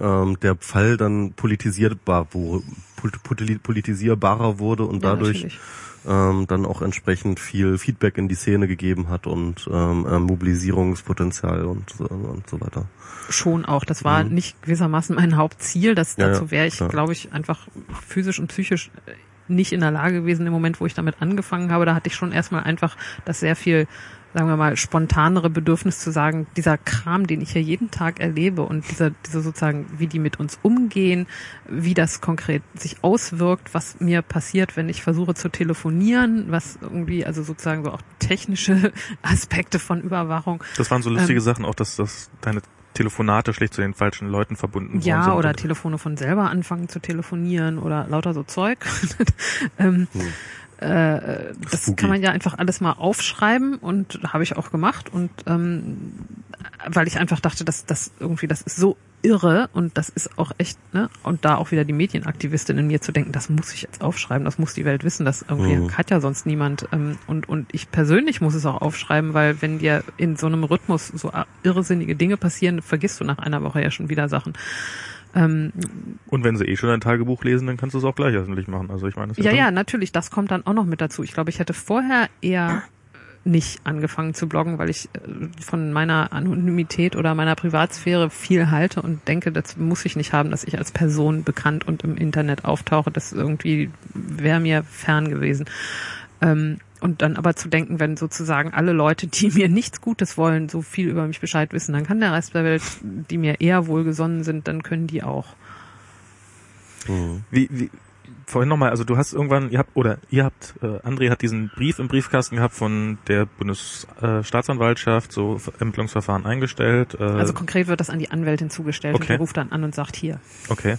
ähm, der Fall dann politisierbar wurde, pol- politisierbarer wurde und Ja, dadurch natürlich. ähm, dann auch entsprechend viel Feedback in die Szene gegeben hat und ähm, ähm, Mobilisierungspotenzial und, so- und so weiter. Schon auch. Das war Mhm. nicht gewissermaßen mein Hauptziel. Das, Ja, dazu wäre ich, glaube ich, einfach physisch und psychisch äh, nicht in der Lage gewesen im Moment, wo ich damit angefangen habe. Da hatte ich schon erstmal einfach das sehr viel, sagen wir mal, spontanere Bedürfnis zu sagen, dieser Kram, den ich hier jeden Tag erlebe und dieser, diese sozusagen, wie die mit uns umgehen, wie das konkret sich auswirkt, was mir passiert, wenn ich versuche zu telefonieren, was irgendwie, also sozusagen so auch technische *laughs* Aspekte von Überwachung. Das waren so lustige Ähm, Sachen, auch dass, dass deine Telefonate schlecht zu den falschen Leuten verbunden worden Ja, sind. oder Und- Telefone von selber anfangen zu telefonieren oder lauter so Zeug. *laughs* ähm, äh, das Spooky. kann man ja einfach alles mal aufschreiben und habe ich auch gemacht und ähm, weil ich einfach dachte, dass das irgendwie das ist so irre und das ist auch echt ne und da auch wieder die Medienaktivistin in mir zu denken, das muss ich jetzt aufschreiben, das muss die Welt wissen, das irgendwie Mhm. hat ja sonst niemand ähm, und und ich persönlich muss es auch aufschreiben, weil wenn dir in so einem Rhythmus so irrsinnige Dinge passieren, vergisst du nach einer Woche ja schon wieder Sachen. Ähm, Und wenn sie eh schon ein Tagebuch lesen, dann kannst du es auch gleich öffentlich machen. Also ich meine, ja, ja, natürlich, das kommt dann auch noch mit dazu. Ich glaube, ich hätte vorher eher nicht angefangen zu bloggen, weil ich äh, von meiner Anonymität oder meiner Privatsphäre viel halte und denke, das muss ich nicht haben, dass ich als Person bekannt und im Internet auftauche. Das irgendwie wäre mir fern gewesen. Ähm, und dann aber zu denken, wenn sozusagen alle Leute, die *laughs* mir nichts Gutes wollen, so viel über mich Bescheid wissen, dann kann der Rest der Welt, die mir eher wohlgesonnen sind, dann können die auch. Mhm. Wie, wie, vorhin nochmal, also du hast irgendwann, ihr habt, oder ihr habt, äh, André hat diesen Brief im Briefkasten gehabt von der Bundesstaatsanwaltschaft, so Ermittlungsverfahren eingestellt. Äh, Also konkret wird das an die Anwältin zugestellt und Okay. die ruft dann an und sagt hier. Okay.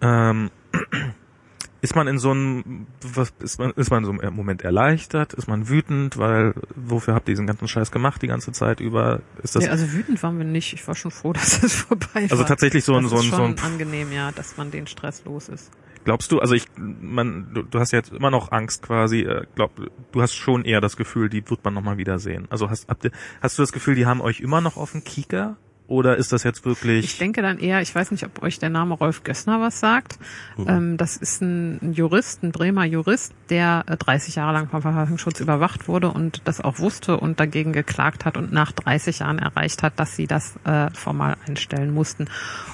Ähm, *clears throat* ist man in so einem, was, ist man, ist man so im Moment erleichtert? Ist man wütend? Weil, wofür habt ihr diesen ganzen Scheiß gemacht die ganze Zeit über? Ist das, Nee, also wütend waren wir nicht. Ich war schon froh, *laughs* dass es vorbei war. also tatsächlich so ein, so ein, ist so schon ein, angenehm, ja, dass man den Stress los ist. glaubst du, also ich, man, du, du hast ja jetzt immer noch Angst quasi, äh, glaub, du hast schon eher das Gefühl, die wird man nochmal wiedersehen. Also hast, habt ihr, hast du das Gefühl, die haben euch immer noch auf den Kieker? Oder ist das jetzt wirklich? Ich denke dann eher, ich weiß nicht, ob euch der Name Rolf Gössner was sagt. Mhm. Ähm, das ist ein Jurist, ein Bremer Jurist, der 30 äh, Jahre lang vom Verfassungsschutz überwacht wurde und das auch wusste und dagegen geklagt hat und nach 30 Jahren erreicht hat, dass sie das äh, formal einstellen mussten.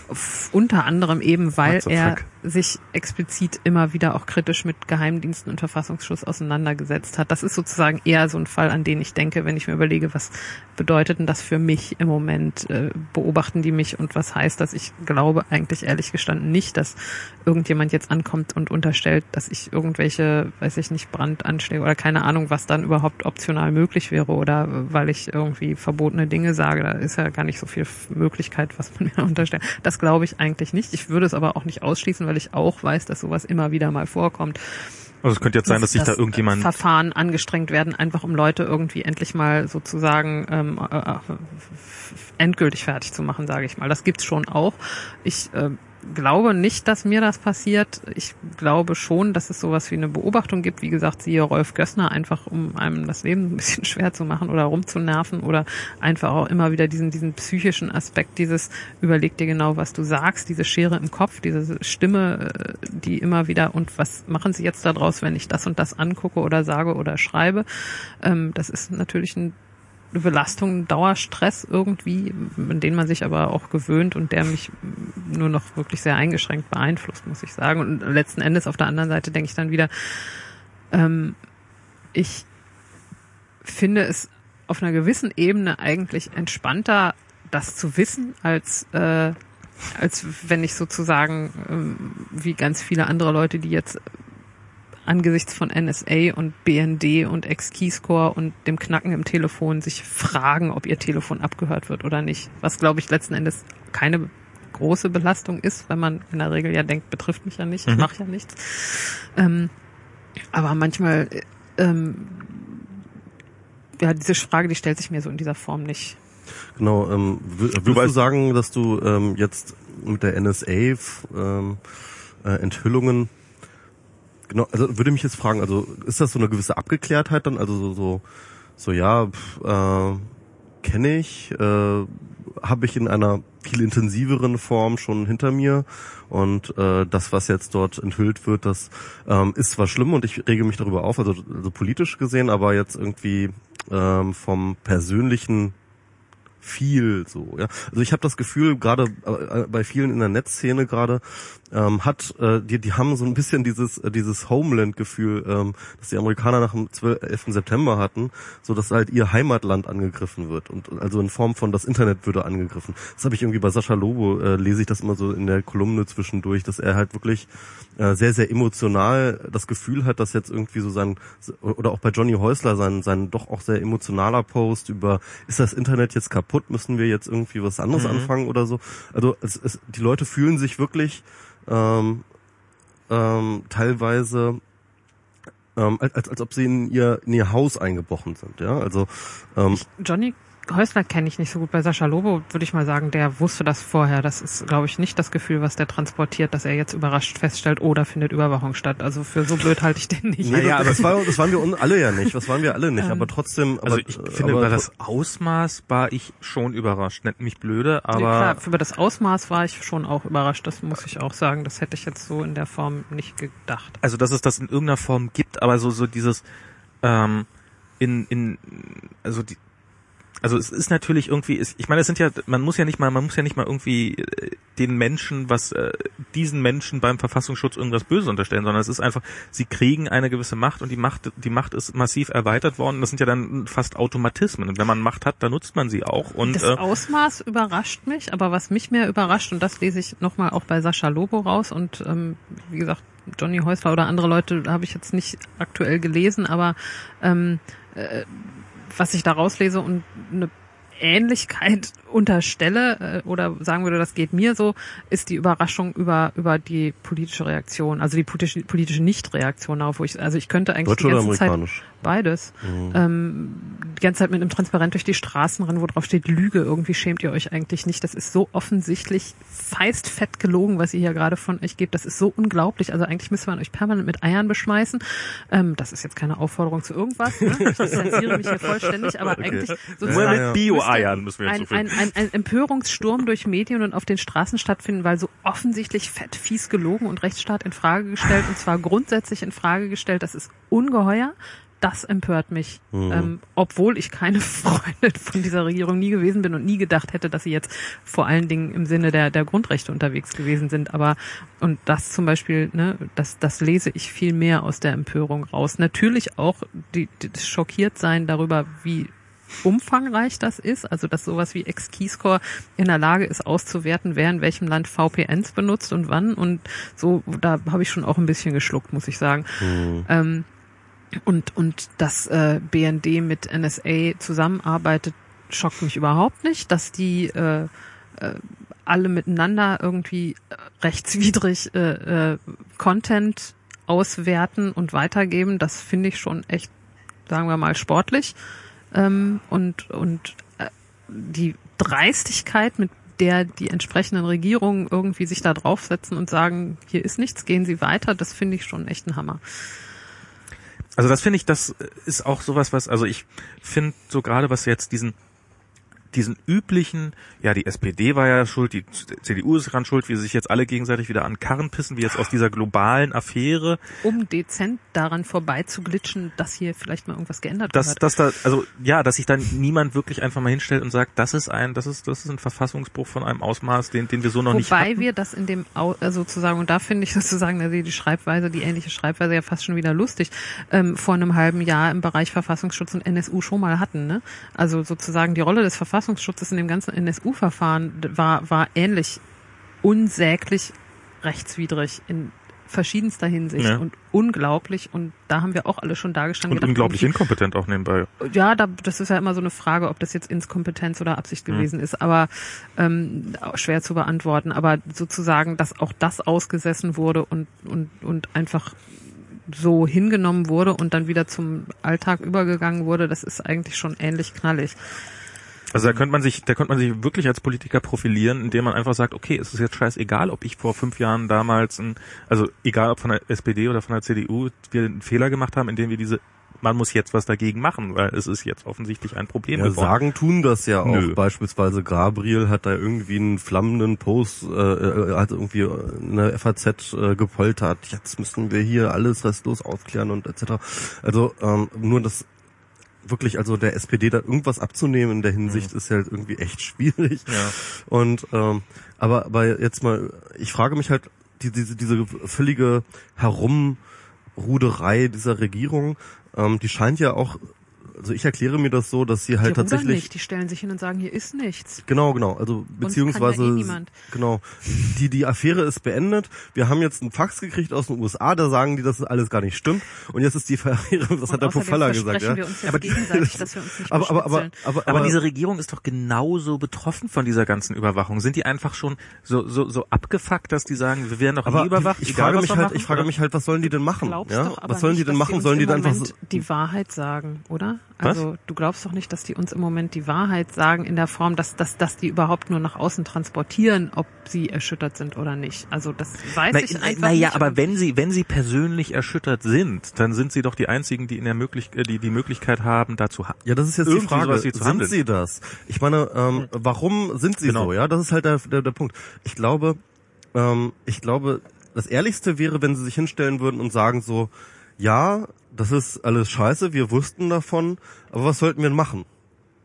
F unter anderem eben, weil er sich explizit immer wieder auch kritisch mit Geheimdiensten und Verfassungsschutz auseinandergesetzt hat. Das ist sozusagen eher so ein Fall, an den ich denke, wenn ich mir überlege, was bedeutet denn das für mich im Moment? Äh, beobachten die mich und was heißt das? Ich glaube eigentlich ehrlich gestanden nicht, dass irgendjemand jetzt ankommt und unterstellt, dass ich irgendwelche, weiß ich nicht, Brandanschläge oder keine Ahnung, was dann überhaupt optional möglich wäre oder weil ich irgendwie verbotene Dinge sage. Da ist ja gar nicht so viel Möglichkeit, was man mir *laughs* unterstellt. Das glaube ich eigentlich nicht. Ich würde es aber auch nicht ausschließen, weil ich auch weiß, dass sowas immer wieder mal vorkommt. Also es könnte jetzt sein, dass sich da irgendjemand Verfahren angestrengt werden, einfach um Leute irgendwie endlich mal sozusagen ähm, äh, äh endgültig fertig zu machen, sage ich mal. Das gibt's schon auch. Ich äh, glaube nicht, dass mir das passiert. Ich glaube schon, dass es sowas wie eine Beobachtung gibt. Wie gesagt, siehe Rolf Gössner, einfach um einem das Leben ein bisschen *laughs* schwer zu machen oder rumzunerven oder einfach auch immer wieder diesen, diesen psychischen Aspekt, dieses überleg dir genau, was du sagst, diese Schere im Kopf, diese Stimme, äh, die immer wieder und was machen sie jetzt daraus, wenn ich das und das angucke oder sage oder schreibe. Ähm, das ist natürlich ein Belastung, Dauerstress irgendwie, an den man sich aber auch gewöhnt und der mich nur noch wirklich sehr eingeschränkt beeinflusst, muss ich sagen. Und letzten Endes auf der anderen Seite denke ich dann wieder, ähm, ich finde es auf einer gewissen Ebene eigentlich entspannter, das zu wissen, als äh, als wenn ich sozusagen ähm, wie ganz viele andere Leute, die jetzt angesichts von NSA und BND und Ex-Keyscore und dem Knacken im Telefon sich fragen, ob ihr Telefon abgehört wird oder nicht. Was, glaube ich, letzten Endes keine große Belastung ist, weil man in der Regel ja denkt, betrifft mich ja nicht, ich mhm. mache ja nichts. Ähm, aber manchmal, ähm, ja, diese Frage, die stellt sich mir so in dieser Form nicht. Genau, ähm, würdest du, du sagen, dass du ähm, jetzt mit der NSA ähm, äh, Enthüllungen Genau, also würde mich jetzt fragen, also ist das so eine gewisse Abgeklärtheit dann, also so so, so ja, äh, kenne ich, äh, habe ich in einer viel intensiveren Form schon hinter mir. Und äh, das, was jetzt dort enthüllt wird, das ähm, ist zwar schlimm und ich rege mich darüber auf, also, also politisch gesehen, aber jetzt irgendwie ähm, vom persönlichen viel so ja. Also ich habe das Gefühl gerade äh, bei vielen in der Netzszene gerade ähm, hat äh, die die haben so ein bisschen dieses äh, dieses Homeland Gefühl ähm, dass die Amerikaner nach dem 12, 11. September hatten so dass halt ihr Heimatland angegriffen wird und also in Form von das Internet würde angegriffen das habe ich irgendwie bei Sascha Lobo äh, lese ich das immer so in der Kolumne zwischendurch dass er halt wirklich äh, sehr sehr emotional das Gefühl hat dass jetzt irgendwie so sein oder auch bei Johnny Häusler sein sein doch auch sehr emotionaler Post über ist das Internet jetzt kaputt kaputt, müssen wir jetzt irgendwie was anderes mhm. anfangen oder so. Also es, es, die Leute fühlen sich wirklich ähm, ähm, teilweise ähm, als, als ob sie in ihr, in ihr Haus eingebrochen sind. Ja, also ähm, Johnny Häusler kenne ich nicht so gut. Bei Sascha Lobo würde ich mal sagen, der wusste das vorher. Das ist, glaube ich, nicht das Gefühl, was der transportiert, dass er jetzt überrascht feststellt, oh, da findet Überwachung statt. Also für so blöd halte ich den nicht. Naja, *laughs* aber das, war, das waren wir alle ja nicht. Das waren wir alle nicht. Ähm, aber trotzdem. Also aber, ich finde, aber, über das Ausmaß war ich schon überrascht. Nennt mich blöde, aber. Ja, klar, über das Ausmaß war ich schon auch überrascht. Das muss ich auch sagen. Das hätte ich jetzt so in der Form nicht gedacht. Also, dass es das in irgendeiner Form gibt, aber so, so dieses, ähm, in, in, also die, also es ist natürlich irgendwie, ich meine, es sind ja, man muss ja nicht mal, man muss ja nicht mal irgendwie äh, den Menschen, was äh, diesen Menschen beim Verfassungsschutz irgendwas Böses unterstellen, sondern es ist einfach, sie kriegen eine gewisse Macht und die Macht, die Macht ist massiv erweitert worden. Das sind ja dann fast Automatismen. Und wenn man Macht hat, dann nutzt man sie auch. Und das äh, Ausmaß überrascht mich, aber was mich mehr überrascht und das lese ich nochmal auch bei Sascha Lobo raus und ähm, wie gesagt Johnny Häusler oder andere Leute habe ich jetzt nicht aktuell gelesen, aber ähm, äh, was ich da rauslese und eine Ähnlichkeit unterstelle äh, oder sagen würde, das geht mir so, ist die Überraschung über über die politische Reaktion, also die politische, politische Nichtreaktion darauf, wo ich also ich könnte eigentlich Deutsch die ganze Zeit beides mhm. ähm, die ganze Zeit mit einem Transparent durch die Straßen rennen, wo drauf steht Lüge, irgendwie schämt ihr euch eigentlich nicht. Das ist so offensichtlich feist fett gelogen, was ihr hier gerade von euch gebt. Das ist so unglaublich. Also eigentlich müsste man euch permanent mit Eiern beschmeißen. Ähm, das ist jetzt keine Aufforderung zu irgendwas. Ne? Ich distanziere mich hier vollständig, aber *laughs* okay. eigentlich sozusagen Nur mit Bio-Eiern müssen wir jetzt ein, ein, ein, ein Empörungssturm durch Medien und auf den Straßen stattfinden, weil so offensichtlich fett, fies gelogen und Rechtsstaat in Frage gestellt und zwar grundsätzlich in Frage gestellt. Das ist ungeheuer. Das empört mich, Mhm. ähm, obwohl ich keine *laughs* Freundin von dieser Regierung nie gewesen bin und nie gedacht hätte, dass sie jetzt vor allen Dingen im Sinne der, der Grundrechte unterwegs gewesen sind. Aber und das zum Beispiel, ne, das, das lese ich viel mehr aus der Empörung raus. Natürlich auch die, die, das Schockiertsein darüber, wie umfangreich das ist, also dass sowas wie Ex-Keyscore in der Lage ist auszuwerten, wer in welchem Land VPNs benutzt und wann und so, da habe ich schon auch ein bisschen geschluckt, muss ich sagen. Ähm, und, und dass äh, BND mit NSA zusammenarbeitet, schockt mich überhaupt nicht, dass die äh, äh, alle miteinander irgendwie rechtswidrig äh, äh, Content auswerten und weitergeben, das finde ich schon echt, sagen wir mal, sportlich. Ähm, und und äh, die Dreistigkeit, mit der die entsprechenden Regierungen irgendwie sich da draufsetzen und sagen, hier ist nichts, gehen Sie weiter, das finde ich schon echt ein Hammer. Also das finde ich, das ist auch sowas, was, also ich finde so gerade, was jetzt diesen diesen üblichen, ja, die SPD war ja schuld, die CDU ist dran schuld, wie sie sich jetzt alle gegenseitig wieder an Karren pissen, wie jetzt aus dieser globalen Affäre, Um dezent daran vorbeizuglitschen, dass hier vielleicht mal irgendwas geändert dass, wird. dass da, also ja, dass sich dann niemand wirklich einfach mal hinstellt und sagt, das ist ein, das ist, das ist ein Verfassungsbruch von einem Ausmaß, den, den wir so noch nicht Wobei hatten. wir das in dem äh, sozusagen, und da finde ich *laughs* sozusagen also die Schreibweise, die ähnliche Schreibweise ja fast schon wieder lustig, ähm, vor einem halben Jahr im Bereich Verfassungsschutz und NSU schon mal hatten. Ne? Also sozusagen die Rolle des Verfassungsschutzes in dem ganzen NSU-Verfahren war, war ähnlich unsäglich rechtswidrig in verschiedenster Hinsicht Ja. und unglaublich und da haben wir auch alle schon dargestanden. Und gedacht, unglaublich inkompetent auch nebenbei. ja, da, das ist ja immer so eine Frage, ob das jetzt Inskompetenz oder Absicht gewesen ist, aber ähm, schwer zu beantworten. Aber sozusagen, dass auch das ausgesessen wurde und, und, und einfach so hingenommen wurde und dann wieder zum Alltag übergegangen wurde, das ist eigentlich schon ähnlich knallig. Also da könnte man sich, da könnte man sich wirklich als Politiker profilieren, indem man einfach sagt, okay, es ist jetzt scheißegal, ob ich vor fünf Jahren damals, ein, also egal ob von der SPD oder von der CDU, wir einen Fehler gemacht haben, indem wir diese, man muss jetzt was dagegen machen, weil es ist jetzt offensichtlich ein Problem Ja, geworden. sagen tun das ja auch. Nö. Beispielsweise Gabriel hat da irgendwie einen flammenden Post, äh, äh, hat irgendwie eine FAZ äh, gepoltert. Jetzt müssen wir hier alles restlos aufklären und etc. Also ähm, nur das wirklich, also der SPD da irgendwas abzunehmen in der Hinsicht ist ja halt irgendwie echt *laughs* schwierig. Ja. Und ähm, aber aber jetzt mal, ich frage mich halt die, diese diese völlige Herumruderei dieser Regierung, ähm, die scheint ja auch, also ich erkläre mir das so, dass sie halt die tatsächlich nicht, die stellen sich hin und sagen, hier ist nichts. Genau, genau. Also beziehungsweise kann ja eh niemand. genau. Die die Affäre ist beendet. Wir haben jetzt einen Fax gekriegt aus den USA, da sagen die, dass das alles gar nicht stimmt. Und jetzt ist die Affäre, *laughs* das Und hat der Pofalla gesagt, ja. Aber gegenseitig, dass wir uns nicht Aber aber aber beschnitzeln. aber, Aber diese Regierung ist doch genauso betroffen von dieser ganzen Überwachung. Sind die einfach schon so so so abgefuckt, dass die sagen, wir werden doch aber nie überwacht? ich egal, frage was mich halt, machen, ich frage mich halt, was sollen die denn machen? Ja? doch aber Was sollen die denn machen? Sollen die dann einfach so, die Wahrheit sagen, oder? Was? Also du glaubst doch nicht, dass die uns im Moment die Wahrheit sagen in der Form, dass, dass, dass die überhaupt nur nach außen transportieren, ob sie erschüttert sind oder nicht. Also das weiß Na, ich na, einfach na ja, nicht. aber Und wenn sie wenn sie persönlich erschüttert sind, dann sind sie doch die einzigen, die in der möglich äh, die die Möglichkeit haben, dazu Ja, das ist jetzt die Frage. sowas wie zu Sind handeln. sie das? Ich meine, ähm, warum sind sie Genau. so? Ja, das ist halt der, der, der Punkt. Ich glaube, ähm, ich glaube, das Ehrlichste wäre, wenn sie sich hinstellen würden und sagen so, ja, das ist alles scheiße, wir wussten davon, aber was sollten wir denn machen?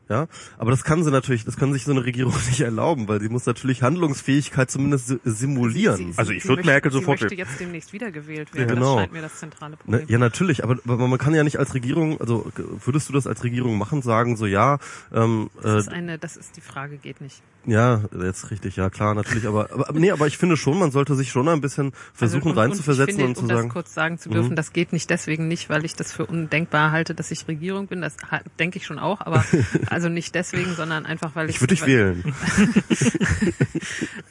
Ja, aber das kann sie natürlich, das kann sich so eine Regierung *laughs* nicht erlauben, weil sie muss natürlich Handlungsfähigkeit zumindest si- simulieren. sie- sie- Also ich sie würd möchte- Merkel sie sofort- möchte jetzt demnächst wiedergewählt werden. Ja, genau. Das scheint mir das zentrale Problem. ja, natürlich, aber, aber man kann ja nicht als Regierung, also würdest du das als Regierung machen, sagen so, ja, ähm, äh, das ist eine, das ist die Frage, geht nicht. Ja, jetzt richtig, ja klar, natürlich, aber, aber nee, aber ich finde schon, man sollte sich schon ein bisschen versuchen also, und, reinzuversetzen und, und, ich finde, zu um sagen, das kurz sagen zu dürfen, Mhm. das geht nicht deswegen nicht, weil ich das für undenkbar halte, dass ich Regierung bin. Das denke ich schon auch, aber *laughs* also nicht deswegen, sondern einfach, weil ich ich würde dich wählen. *laughs*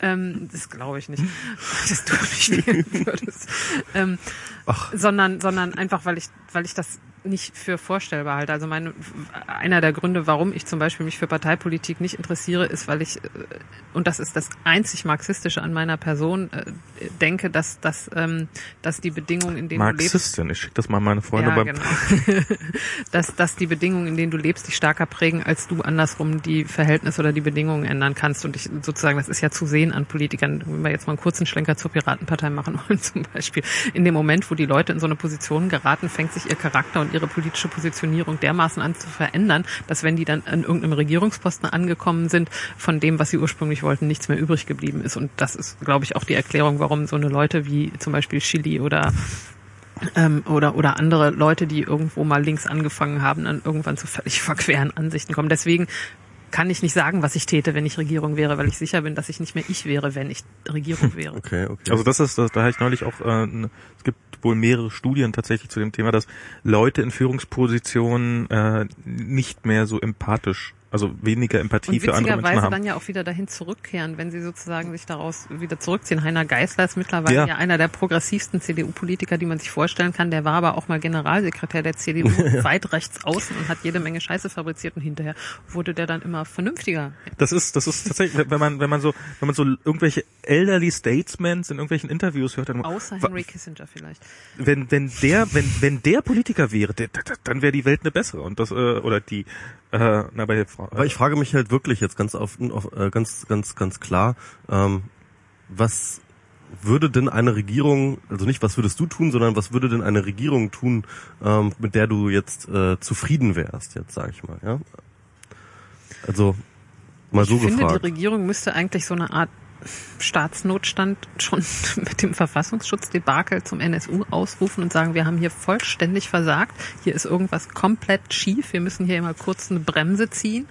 Ähm, das glaube ich nicht, dass du mich wählen würdest. Ähm, Ach. sondern, sondern einfach, weil ich, weil ich das nicht für vorstellbar halte. Also mein, einer der Gründe, warum ich zum Beispiel mich für Parteipolitik nicht interessiere, ist, weil ich, äh, und das ist das einzig Marxistische an meiner Person, äh, denke, dass, dass, ähm, dass die Bedingungen, in denen Marxistin, du lebst... ich schicke das mal meine Freunde ja, beim... genau. *laughs* dass, dass die Bedingungen, in denen du lebst, dich stärker prägen, als du andersrum die Verhältnisse oder die Bedingungen ändern kannst. Und ich sozusagen, das ist ja zu sehen an Politikern, wenn wir jetzt mal einen kurzen Schlenker zur Piratenpartei machen wollen *laughs* zum Beispiel. In dem Moment, wo die Leute in so eine Position geraten, fängt sich ihr Charakter und ihre politische Positionierung dermaßen an zu verändern, dass wenn die dann an irgendeinem Regierungsposten angekommen sind, von dem, was sie ursprünglich wollten, nichts mehr übrig geblieben ist. Und das ist, glaube ich, auch die Erklärung, warum so eine Leute wie zum Beispiel Chili oder ähm, oder oder andere Leute, die irgendwo mal links angefangen haben, dann irgendwann zu völlig verqueren Ansichten kommen. Deswegen kann ich nicht sagen, was ich täte, wenn ich Regierung wäre, weil ich sicher bin, dass ich nicht mehr ich wäre, wenn ich Regierung *laughs* wäre. Okay, okay. Also das ist, das, da habe ich neulich auch, äh, es gibt wohl mehrere Studien tatsächlich zu dem Thema, dass Leute in Führungspositionen äh, nicht mehr so empathisch, also weniger Empathie für andere Menschen haben. dann ja auch wieder dahin zurückkehren, wenn sie sozusagen sich daraus wieder zurückziehen. Heiner Geißler ist mittlerweile Ja. ja, einer der progressivsten CDU-Politiker, die man sich vorstellen kann. Der war aber auch mal Generalsekretär der CDU *laughs* weit rechts außen und hat jede Menge Scheiße fabriziert und hinterher wurde der dann immer vernünftiger. Das ist, das ist tatsächlich, wenn man, wenn man so, wenn man so irgendwelche elderly Statesmen in irgendwelchen Interviews hört, dann, Außer Henry Kissinger vielleicht. wenn, wenn der, wenn, wenn der Politiker wäre, der, der, dann wäre die Welt eine bessere und das, äh, oder die, äh, na, bei Frau, Aber ich frage mich halt wirklich jetzt ganz auf, auf äh, ganz, ganz, ganz klar, ähm, was würde denn eine Regierung, also nicht was würdest du tun, sondern was würde denn eine Regierung tun, ähm, mit der du jetzt äh, zufrieden wärst, jetzt sage ich mal, ja? Also mal so ich finde, gefragt. die Regierung müsste eigentlich so eine Art Staatsnotstand schon *laughs* mit dem Verfassungsschutzdebakel zum NSU ausrufen und sagen, wir haben hier vollständig versagt, hier ist irgendwas komplett schief, wir müssen hier immer kurz eine Bremse ziehen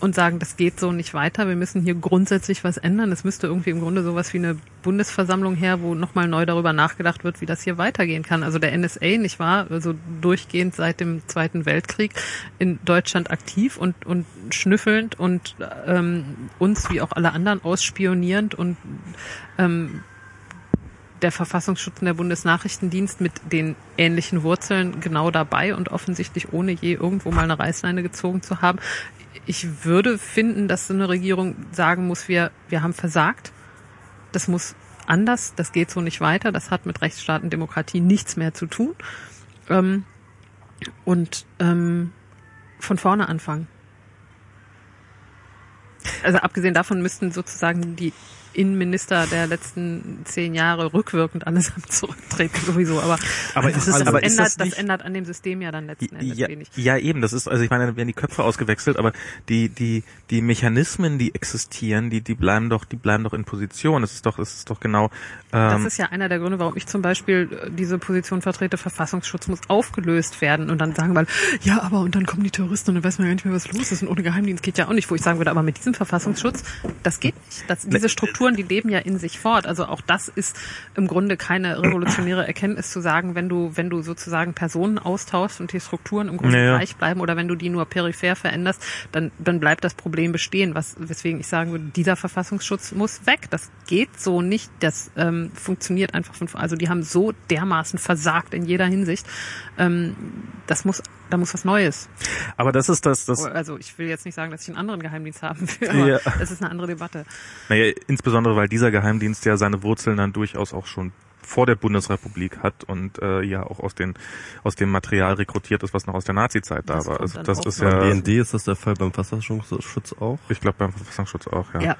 und sagen, das geht so nicht weiter, wir müssen hier grundsätzlich was ändern. Es müsste irgendwie im Grunde sowas wie eine Bundesversammlung her, wo nochmal neu darüber nachgedacht wird, wie das hier weitergehen kann. Also der NSA, nicht wahr, also durchgehend seit dem Zweiten Weltkrieg in Deutschland aktiv und, und schnüffelnd und ähm, uns wie auch alle anderen ausspionierend und ähm, der Verfassungsschutz und der Bundesnachrichtendienst mit den ähnlichen Wurzeln genau dabei und offensichtlich ohne je irgendwo mal eine Reißleine gezogen zu haben. Ich würde finden, dass so eine Regierung sagen muss, wir, wir haben versagt. Das muss anders, das geht so nicht weiter, das hat mit Rechtsstaat und Demokratie nichts mehr zu tun. Ähm, und ähm, von vorne anfangen. Also abgesehen davon müssten sozusagen die Innenminister der letzten zehn Jahre rückwirkend allesamt *laughs* zurücktreten sowieso. Aber, Aber ist es- das, aber ist ändert, das das, ändert an dem System ja dann letzten Endes ja, wenig. ja, eben, das ist, also ich meine, dann werden die Köpfe ausgewechselt, aber die, die, die Mechanismen, die existieren, die, die bleiben doch, die bleiben doch in Position. Das ist doch, das ist doch genau, Das ähm, ist ja einer der Gründe, warum ich zum Beispiel äh, diese Position vertrete, Verfassungsschutz muss aufgelöst werden und dann sagen wir, ja, aber und dann kommen die Terroristen und dann weiß man gar nicht mehr, was los ist und ohne Geheimdienst geht ja auch nicht, wo ich sagen würde, aber mit diesem Verfassungsschutz, das geht nicht. Das, diese Strukturen, die leben ja in sich fort. Also auch das ist im Grunde keine revolutionäre Erkenntnis zu sagen, wenn du, wenn du sozusagen Personen austauschst und die Strukturen im Grunde Ja, ja. gleich bleiben oder wenn du die nur peripher veränderst, dann, dann bleibt das Problem bestehen, was, weswegen ich sagen würde, dieser Verfassungsschutz muss weg. Das geht so nicht. Das ähm, funktioniert einfach von, also die haben so dermaßen versagt in jeder Hinsicht. Ähm, das muss, da muss was Neues. aber das ist das, das, Also ich will jetzt nicht sagen, dass ich einen anderen Geheimdienst haben will, aber Ja. das ist eine andere Debatte. naja, insbesondere weil dieser Geheimdienst ja seine Wurzeln dann durchaus auch schon vor der Bundesrepublik hat und äh, ja auch aus den aus dem Material rekrutiert ist, was noch aus der Nazizeit da war. Also das ist ja, Beim BND ist das der Fall, beim Verfassungsschutz auch. ich glaube beim Verfassungsschutz auch, ja. Ja.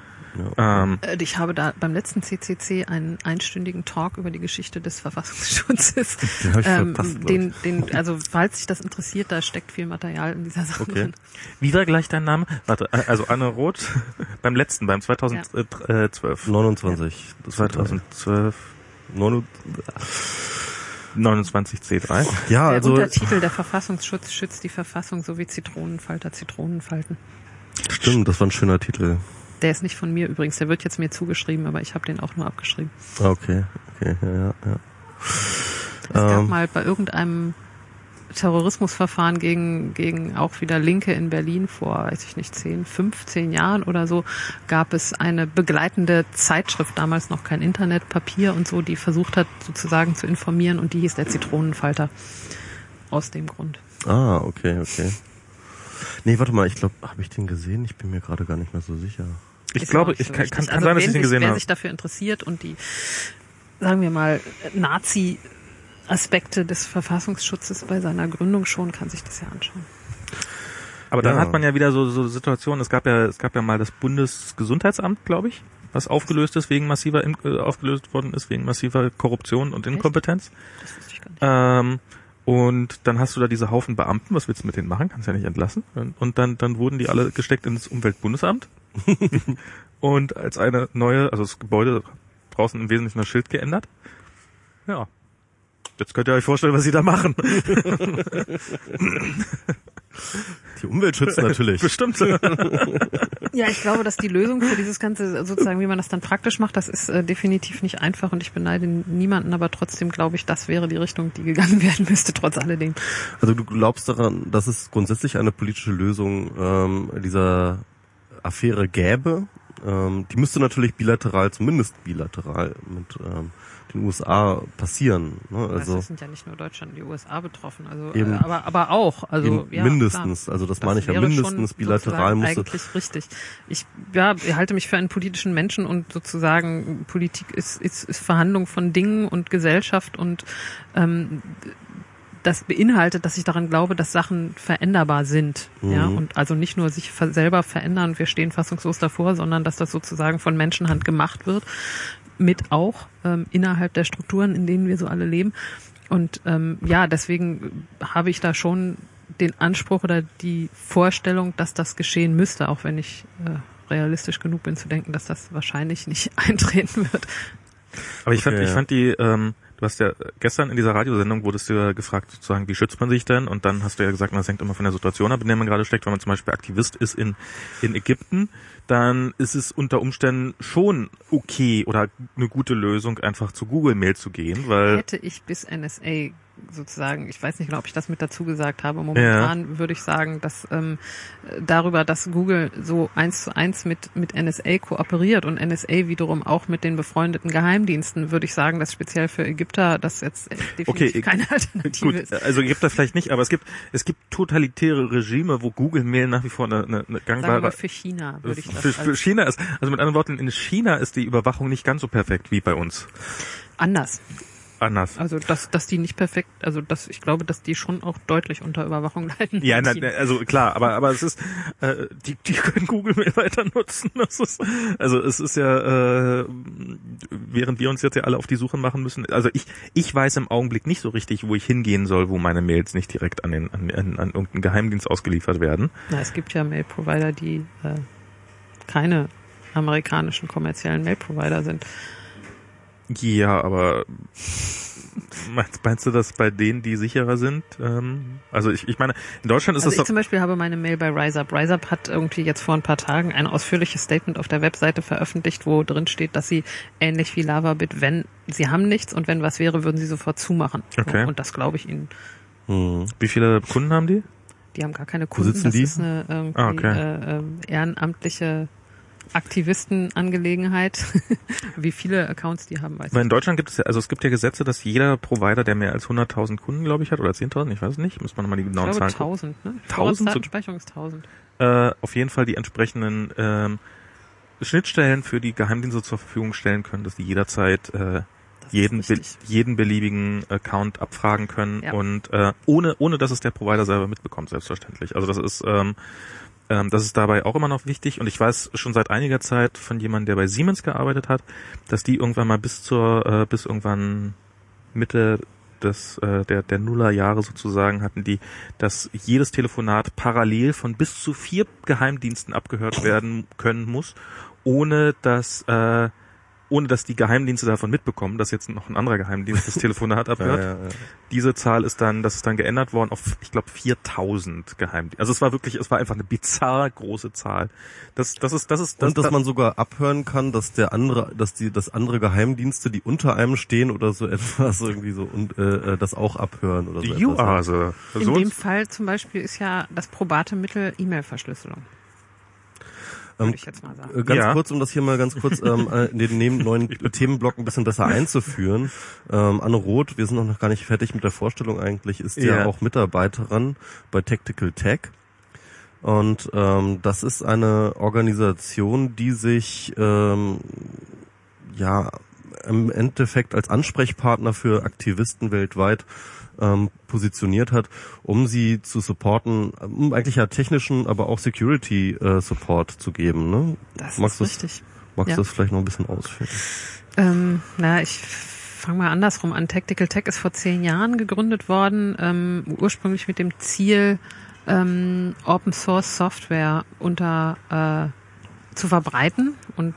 Ähm, Äh, Ich habe da beim letzten CCC einen einstündigen Talk über die Geschichte des Verfassungsschutzes. Den ähm, den, den, also falls sich das interessiert, da steckt viel Material in dieser Sache Okay. drin. wie war gleich dein Name? Warte, äh, also Anne Roth *laughs* beim letzten, beim 2012. 29. Das 2012 29. 29C3. Ja, Der also Untertitel Der Verfassungsschutz schützt die Verfassung sowie Zitronenfalter Zitronenfalten. stimmt, das war ein schöner Titel. Der ist nicht von mir übrigens, der wird jetzt mir zugeschrieben, aber ich habe den auch nur abgeschrieben. Ah, Okay, okay, ja, ja. ja. Es gab Ähm. mal bei irgendeinem Terrorismusverfahren gegen, gegen auch wieder Linke in Berlin vor, weiß ich nicht, 10, 15 Jahren oder so, gab es eine begleitende Zeitschrift, damals noch kein Internet, Papier und so, die versucht hat, sozusagen zu informieren und die hieß der Zitronenfalter. Aus dem Grund. Ah, okay, okay. Nee, warte mal, ich glaube, habe ich den gesehen? Ich bin mir gerade gar nicht mehr so sicher. Ich glaube, ich so kann, kann, kann Also sein, dass wenn ich den sich- gesehen Wer habe. sich dafür interessiert und die, sagen wir mal, Nazi Aspekte des Verfassungsschutzes bei seiner Gründung schon, kann sich das ja anschauen. Aber dann Ja. hat man ja wieder so, so Situationen, es gab ja, es gab ja mal das Bundesgesundheitsamt, glaube ich, was aufgelöst ist wegen massiver, In- äh, aufgelöst worden ist wegen massiver Korruption und Inkompetenz. Das wusste ich gar nicht. Ähm, und dann hast du da diese Haufen Beamten, was willst du mit denen machen? Kannst ja nicht entlassen. Und dann, dann wurden die alle gesteckt ins Umweltbundesamt. *laughs* und als eine neue, also das Gebäude draußen im Wesentlichen das Schild geändert. Ja. Jetzt könnt ihr euch vorstellen, was sie da machen. *laughs* Die Umwelt schützt natürlich. *laughs* Bestimmt. Ja, ich glaube, dass die Lösung für dieses Ganze, sozusagen, wie man das dann praktisch macht, das ist äh, definitiv nicht einfach und ich beneide niemanden, aber trotzdem glaube ich, das wäre die Richtung, die gegangen werden müsste, trotz alledem. Also du glaubst daran, dass es grundsätzlich eine politische Lösung ähm, dieser Affäre gäbe. Ähm, die müsste natürlich bilateral, zumindest bilateral mit ähm, den USA passieren. Ne? Also, es sind ja nicht nur Deutschland und die USA betroffen, also Eben. äh, aber aber auch, also ja, mindestens. klar. Also das, meine ich ja mindestens bilateral musste. Eigentlich richtig. Ich ja, ich halte mich für einen politischen Menschen und sozusagen Politik ist, ist, ist Verhandlung von Dingen und Gesellschaft und ähm, das beinhaltet, dass ich daran glaube, dass Sachen veränderbar sind. Ja, Mhm. und also nicht nur sich selber verändern, wir stehen fassungslos davor, sondern dass das sozusagen von Menschenhand gemacht wird, mit auch ähm, innerhalb der Strukturen, in denen wir so alle leben. Und ähm, ja, deswegen habe ich da schon den Anspruch oder die Vorstellung, dass das geschehen müsste, auch wenn ich äh, realistisch genug bin zu denken, dass das wahrscheinlich nicht *laughs* eintreten wird. Aber ich fand, Okay, ich ja. fand die, ähm, du hast ja gestern in dieser Radiosendung wurdest du ja gefragt, sozusagen, wie schützt man sich denn? Und dann hast du ja gesagt, das hängt immer von der Situation ab, in der man gerade steckt. Wenn man zum Beispiel Aktivist ist in, in Ägypten, dann ist es unter Umständen schon okay oder eine gute Lösung, einfach zu Google Mail zu gehen, weil Hätte ich bis NSA sozusagen, ich weiß nicht genau, ob ich das mit dazu gesagt habe, momentan würde ich sagen, dass ähm, darüber, dass Google so eins zu eins mit, mit NSA kooperiert und NSA wiederum auch mit den befreundeten Geheimdiensten, würde ich sagen, dass speziell für Ägypter das jetzt äh, definitiv Okay, keine Alternative Gut, ist. also das vielleicht nicht, aber es gibt es gibt totalitäre Regime, wo Google Mail nach wie vor eine, eine, eine Sagen wir gangbare für China, würde ich das für, für China ist, also mit anderen Worten, in China ist die Überwachung nicht ganz so perfekt wie bei uns. anders. Anders. Also dass, dass die nicht perfekt, also dass ich glaube, dass die schon auch deutlich unter Überwachung leiden. Ja, na, China. also klar, aber aber es ist, äh, die die können Google Mail weiter nutzen. *laughs* Das ist, also es ist ja, äh, während wir uns jetzt ja alle auf die Suche machen müssen. Also ich ich weiß im Augenblick nicht so richtig, wo ich hingehen soll, wo meine Mails nicht direkt an den an, an, an irgendeinen Geheimdienst ausgeliefert werden. Na, es gibt ja Mail-Provider, die äh, keine amerikanischen kommerziellen Mail-Provider sind. Ja, aber meinst, meinst du das bei denen, die sicherer sind? Ähm, also ich, ich meine, in Deutschland ist Also es ich zum Beispiel habe meine Mail bei RiseUp. RiseUp hat irgendwie jetzt vor ein paar Tagen ein ausführliches Statement auf der Webseite veröffentlicht, wo drin steht, dass sie ähnlich wie LavaBit, wenn sie haben nichts und wenn was wäre, würden sie sofort zumachen. Okay. Und das glaube ich ihnen. Hm. wie viele Kunden haben die? Die haben gar keine Kunden. sitzen das die? ist eine irgendwie, Ah, okay. äh, ähm, ehrenamtliche Aktivistenangelegenheit. *laughs* Wie viele Accounts die haben, weiß ich Weil in Deutschland gibt es ja, also es gibt ja Gesetze, dass jeder Provider, der mehr als 100.000 Kunden, glaube ich, hat, oder 10.000, ich weiß es nicht, muss man nochmal die Ich genauen glaube Zahlen gucken. 1000, ne? 1000 Vorratsdatenspeicherung ist 1000. Äh, auf jeden Fall die entsprechenden ähm, Schnittstellen für die Geheimdienste zur Verfügung stellen können, dass die jederzeit äh, jeden, be jeden beliebigen Account abfragen können Ja. und äh, ohne, ohne dass es der Provider selber mitbekommt, selbstverständlich. Also das ist, ähm, ähm, das ist dabei auch immer noch wichtig. Und ich weiß schon seit einiger Zeit von jemandem, der bei Siemens gearbeitet hat, dass die irgendwann mal bis zur, äh, bis irgendwann Mitte des, äh, der, der Nullerjahre sozusagen hatten die, dass jedes Telefonat parallel von bis zu vier Geheimdiensten abgehört werden können muss, ohne dass äh, ohne dass die Geheimdienste davon mitbekommen, dass jetzt noch ein anderer Geheimdienst das Telefonat *laughs* Ja, abhört. ja, ja. Diese Zahl ist dann, das ist dann geändert worden auf, ich glaube, 4000 Geheimdienste. Also es war wirklich, es war einfach eine bizarr große Zahl. Das, das ist, das ist, das, Und dass man sogar abhören kann, dass der andere, dass die, dass andere Geheimdienste, die unter einem stehen oder so *laughs* etwas irgendwie so und äh, äh, das auch abhören oder so. die etwas. UASE. In So dem Fall zum Beispiel ist ja das probate Mittel E-Mail-Verschlüsselung. Würde ich jetzt mal sagen. Äh, Ganz Ja. kurz, um das hier mal ganz kurz ähm, *laughs* äh, in den neben neuen Themenblock ein bisschen besser einzuführen. Ähm, Anne Roth, wir sind noch gar nicht fertig mit der Vorstellung eigentlich, ist ja, Ja. auch Mitarbeiterin bei Tactical Tech. Und ähm, das ist eine Organisation, die sich ähm, ja im Endeffekt als Ansprechpartner für Aktivisten weltweit ähm, positioniert hat, um sie zu supporten, um eigentlich ja technischen, aber auch Security äh, Support zu geben. Ne? Das magst ist richtig. Magst Ja. du das vielleicht noch ein bisschen ausführen? Ähm, na, ich fange mal andersrum an. Tactical Tech ist vor zehn Jahren gegründet worden, ähm, ursprünglich mit dem Ziel, ähm, Open Source Software unter äh, zu verbreiten und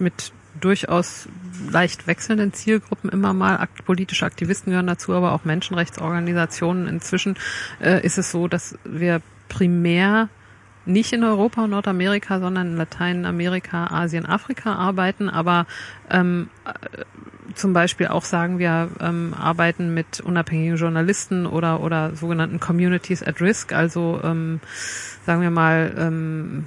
mit durchaus leicht wechselnden Zielgruppen immer mal. Akt politische Aktivisten gehören dazu, aber auch Menschenrechtsorganisationen. Inzwischen äh, ist es so, dass wir primär nicht in Europa und Nordamerika, sondern in Lateinamerika, Asien, Afrika arbeiten, aber ähm, äh, zum Beispiel auch sagen wir, ähm, arbeiten mit unabhängigen Journalisten oder, oder sogenannten Communities at Risk, also ähm, sagen wir mal, ähm,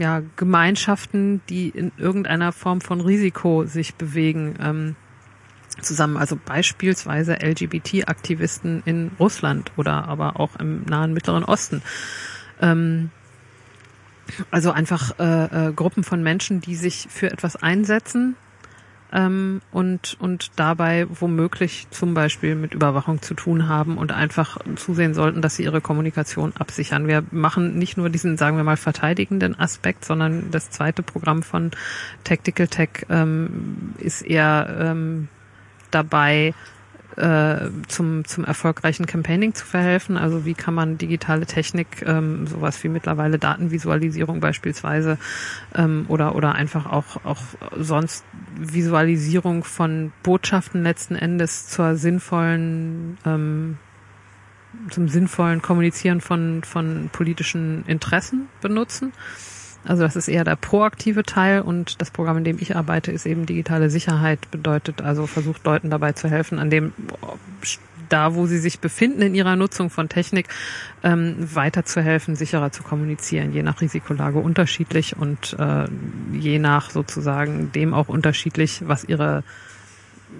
ja, Gemeinschaften, die in irgendeiner Form von Risiko sich bewegen. Ähm, zusammen, also beispielsweise LGBT-Aktivisten in Russland oder aber auch im nahen Mittleren Osten. Ähm, also einfach äh, äh, Gruppen von Menschen, die sich für etwas einsetzen ähm, und, und dabei womöglich zum Beispiel mit Überwachung zu tun haben und einfach zusehen sollten, dass sie ihre Kommunikation absichern. Wir machen nicht nur diesen, sagen wir mal, verteidigenden Aspekt, sondern das zweite Programm von Tactical Tech ähm, ist eher ähm, dabei, äh, zum, zum erfolgreichen Campaigning zu verhelfen. Also wie kann man digitale Technik, ähm, sowas wie mittlerweile Datenvisualisierung beispielsweise ähm, oder, oder einfach auch, auch sonst Visualisierung von Botschaften letzten Endes zur sinnvollen ähm, zum sinnvollen Kommunizieren von, von politischen Interessen benutzen. Also das ist eher der proaktive Teil und das Programm, in dem ich arbeite, ist eben digitale Sicherheit, bedeutet also versucht Leuten dabei zu helfen, an dem da, wo sie sich befinden in ihrer Nutzung von Technik, ähm, weiterzuhelfen, sicherer zu kommunizieren, je nach Risikolage unterschiedlich und äh, je nach sozusagen dem auch unterschiedlich, was ihre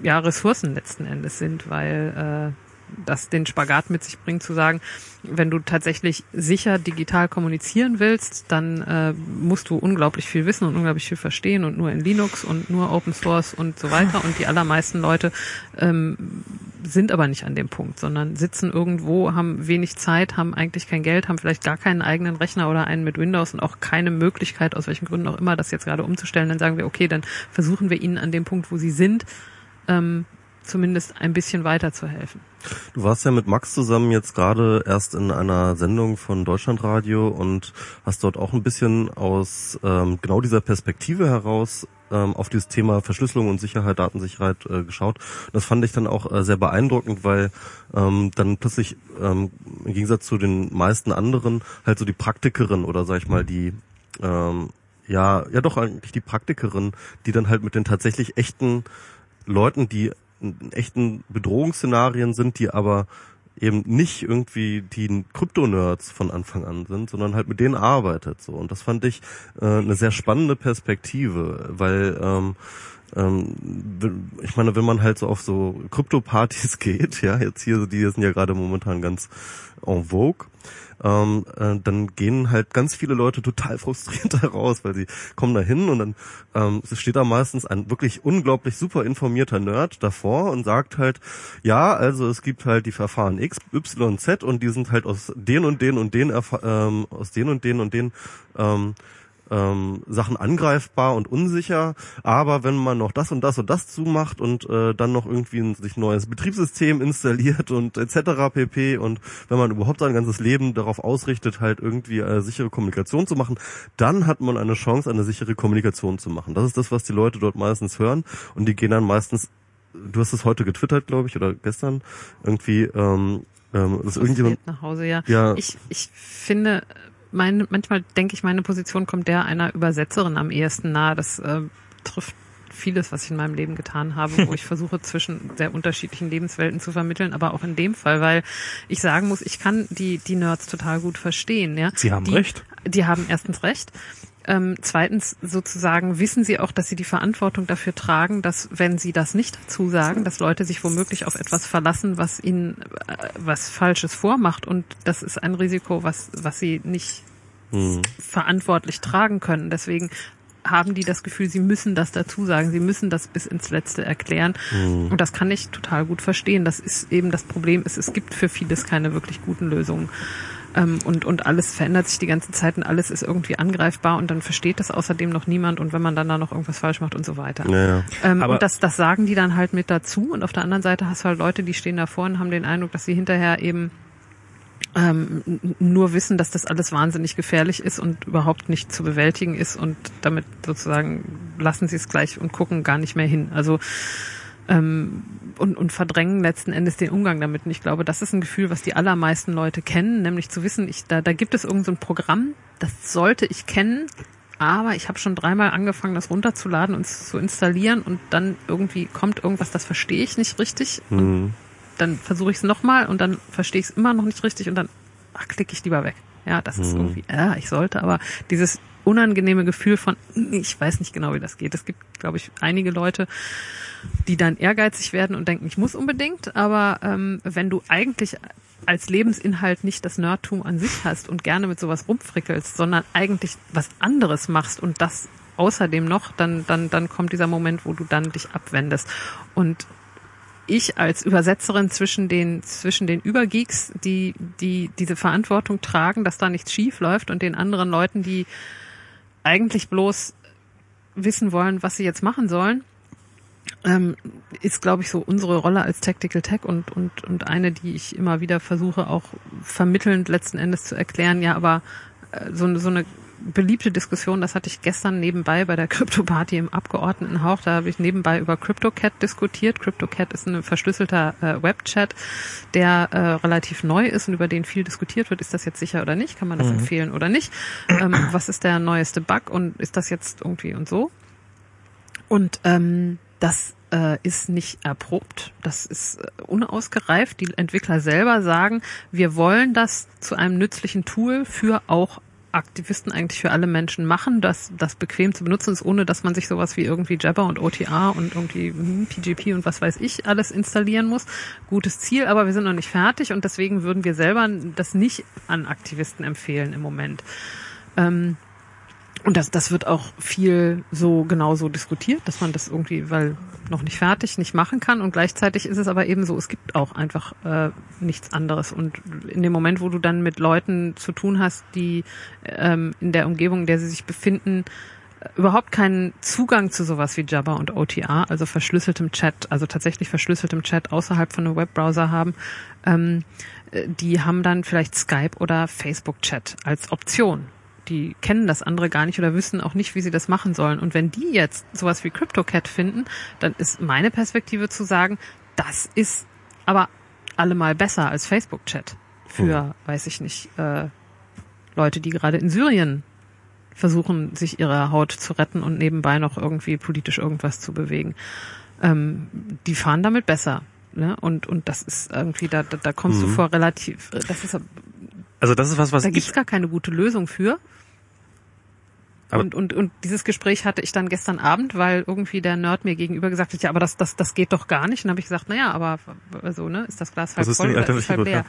ja, Ressourcen letzten Endes sind, weil äh, das den Spagat mit sich bringt, zu sagen, wenn du tatsächlich sicher digital kommunizieren willst, dann äh, musst du unglaublich viel wissen und unglaublich viel verstehen und nur in Linux und nur Open Source und so weiter. Und die allermeisten Leute ähm, sind aber nicht an dem Punkt, sondern sitzen irgendwo, haben wenig Zeit, haben eigentlich kein Geld, haben vielleicht gar keinen eigenen Rechner oder einen mit Windows und auch keine Möglichkeit, aus welchen Gründen auch immer, das jetzt gerade umzustellen. Dann sagen wir, okay, dann versuchen wir ihnen an dem Punkt, wo sie sind, ähm, zumindest ein bisschen weiterzuhelfen. Du warst ja mit Max zusammen jetzt gerade erst in einer Sendung von Deutschlandradio und hast dort auch ein bisschen aus ähm, genau dieser Perspektive heraus ähm, auf dieses Thema Verschlüsselung und Sicherheit, Datensicherheit äh, geschaut. Das fand ich dann auch äh, sehr beeindruckend, weil ähm, dann plötzlich ähm, im Gegensatz zu den meisten anderen halt so die Praktikerin oder sag ich mal die ähm, ja ja doch eigentlich die Praktikerin, die dann halt mit den tatsächlich echten Leuten, die echten Bedrohungsszenarien sind, die aber eben nicht irgendwie die Krypto-Nerds von Anfang an sind, sondern halt mit denen arbeitet so. Und das fand ich äh, eine sehr spannende Perspektive, weil ähm, ähm, ich meine, wenn man halt so auf so Krypto-Partys *laughs* geht, ja, jetzt hier, die sind ja gerade momentan ganz en vogue, ähm, äh, dann gehen halt ganz viele Leute total *laughs* frustriert heraus, weil sie kommen da hin und dann ähm, steht da meistens ein wirklich unglaublich super informierter Nerd davor und sagt halt, ja, also es gibt halt die Verfahren X, Y, Z und die sind halt aus den und den und den ähm, aus den und den und den ähm, ähm, Sachen angreifbar und unsicher, aber wenn man noch das und das und das zumacht und äh, dann noch irgendwie ein sich neues Betriebssystem installiert *laughs* und etc. pp. und wenn man überhaupt sein ganzes Leben darauf ausrichtet, halt irgendwie eine sichere Kommunikation zu machen, dann hat man eine Chance, eine sichere Kommunikation zu machen. Das ist das, was die Leute dort meistens hören und die gehen dann meistens, du hast es heute getwittert, glaube ich, oder gestern, irgendwie, ähm, ähm, dass irgendjemand nach Hause, ja. Ja. Ich, ich finde, meine, manchmal denke ich, meine Position kommt der einer Übersetzerin am ehesten nahe. Das äh, trifft vieles, was ich in meinem Leben getan habe, wo ich *laughs* versuche, zwischen sehr unterschiedlichen Lebenswelten zu vermitteln, aber auch in dem Fall, weil ich sagen muss, ich kann die, die Nerds total gut verstehen. Ja? Sie haben die, recht. Die haben erstens recht. Ähm, zweitens sozusagen wissen sie auch, dass sie die Verantwortung dafür tragen, dass wenn sie das nicht dazu sagen, dass Leute sich womöglich auf etwas verlassen, was ihnen äh, was Falsches vormacht und das ist ein Risiko, was was sie nicht hm. verantwortlich tragen können. Deswegen haben die das Gefühl, sie müssen das dazu sagen, sie müssen das bis ins Letzte erklären. Mhm. Und das kann ich total gut verstehen. Das ist eben das Problem, ist, es gibt für vieles keine wirklich guten Lösungen. Ähm, und, und alles verändert sich die ganze Zeit und alles ist irgendwie angreifbar und dann versteht das außerdem noch niemand und wenn man dann da noch irgendwas falsch macht und so weiter. Ja, Ähm, und das, das sagen die dann halt mit dazu und auf der anderen Seite hast du halt Leute, die stehen davor und haben den Eindruck, dass sie hinterher eben ähm, nur wissen, dass das alles wahnsinnig gefährlich ist und überhaupt nicht zu bewältigen ist und damit sozusagen lassen sie es gleich und gucken gar nicht mehr hin. Also ähm, und, und verdrängen letzten Endes den Umgang damit. Und ich glaube, das ist ein Gefühl, was die allermeisten Leute kennen, nämlich zu wissen, ich, da, da gibt es irgendein so Programm, das sollte ich kennen, aber ich habe schon dreimal angefangen, das runterzuladen und zu installieren und dann irgendwie kommt irgendwas, das verstehe ich nicht richtig. Mhm. Und dann versuche ich es nochmal und dann verstehe ich es immer noch nicht richtig und dann klicke ich lieber weg. Ja, das mhm. ist irgendwie, ja, ich sollte, aber dieses unangenehme Gefühl von, ich weiß nicht genau, wie das geht. Es gibt, glaube ich, einige Leute, die dann ehrgeizig werden und denken, ich muss unbedingt, aber ähm, wenn du eigentlich als Lebensinhalt nicht das Nerdtum an sich hast und gerne mit sowas rumfrickelst, sondern eigentlich was anderes machst und das außerdem noch, dann, dann, dann kommt dieser Moment, wo du dann dich abwendest. Und ich als Übersetzerin zwischen den, zwischen den Übergeeks, die, die diese Verantwortung tragen, dass da nichts schief läuft und den anderen Leuten, die eigentlich bloß wissen wollen, was sie jetzt machen sollen, ähm, ist, glaube ich, so unsere Rolle als Tactical Tech und, und, und eine, die ich immer wieder versuche, auch vermittelnd letzten Endes zu erklären, ja, aber äh, so, so eine beliebte Diskussion, das hatte ich gestern nebenbei bei der *laughs* Crypto-Party im Abgeordnetenhauch, da habe ich nebenbei über CryptoCat diskutiert. CryptoCat ist ein verschlüsselter äh, Webchat, der äh, relativ neu ist und über den viel diskutiert wird. Ist das jetzt sicher oder nicht? Kann man das mhm. empfehlen oder nicht? Ähm, *clears throat* was ist der neueste Bug und ist das jetzt irgendwie und so? Und ähm, das äh, ist nicht erprobt, das ist äh, unausgereift. Die Entwickler selber sagen, wir wollen das zu einem nützlichen Tool für auch Aktivisten eigentlich für alle Menschen machen, dass das bequem zu benutzen ist, ohne dass man sich sowas wie irgendwie Jabber und OTA und irgendwie PGP hm, und was weiß ich alles installieren muss. Gutes Ziel, aber wir sind noch nicht fertig und deswegen würden wir selber das nicht an Aktivisten empfehlen im Moment. Ähm, und das, das wird auch viel so genauso diskutiert, dass man das irgendwie, weil noch nicht fertig, nicht machen kann. Und gleichzeitig ist es aber eben so, es gibt auch einfach äh, nichts anderes. Und in dem Moment, wo du dann mit Leuten zu tun hast, die ähm, in der Umgebung, in der sie sich befinden, überhaupt keinen Zugang zu sowas wie Jabber und OTA, also verschlüsseltem Chat, also tatsächlich verschlüsseltem Chat außerhalb von einem Webbrowser haben, ähm, die haben dann vielleicht Skype oder Facebook Chat als Option die kennen das andere gar nicht oder wissen auch nicht, wie sie das machen sollen. Und wenn die jetzt sowas wie CryptoCat finden, dann ist meine Perspektive zu sagen, das ist aber allemal besser als Facebook-Chat für, hm. weiß ich nicht, äh, Leute, die gerade in Syrien versuchen, sich ihre Haut zu retten und nebenbei noch irgendwie politisch irgendwas zu bewegen. Ähm, die fahren damit besser. Ne? Und, und das ist irgendwie, da, da, da kommst mhm. du vor relativ, das ist, also das ist was, was da gibt's gar keine gute Lösung für. Und, und, und dieses Gespräch hatte ich dann gestern Abend, weil irgendwie der Nerd mir gegenüber gesagt hat, ja, aber das, das, das geht doch gar nicht. Und dann habe ich gesagt, naja, aber so, ne, ist das Glas halb voll oder ist halb leer?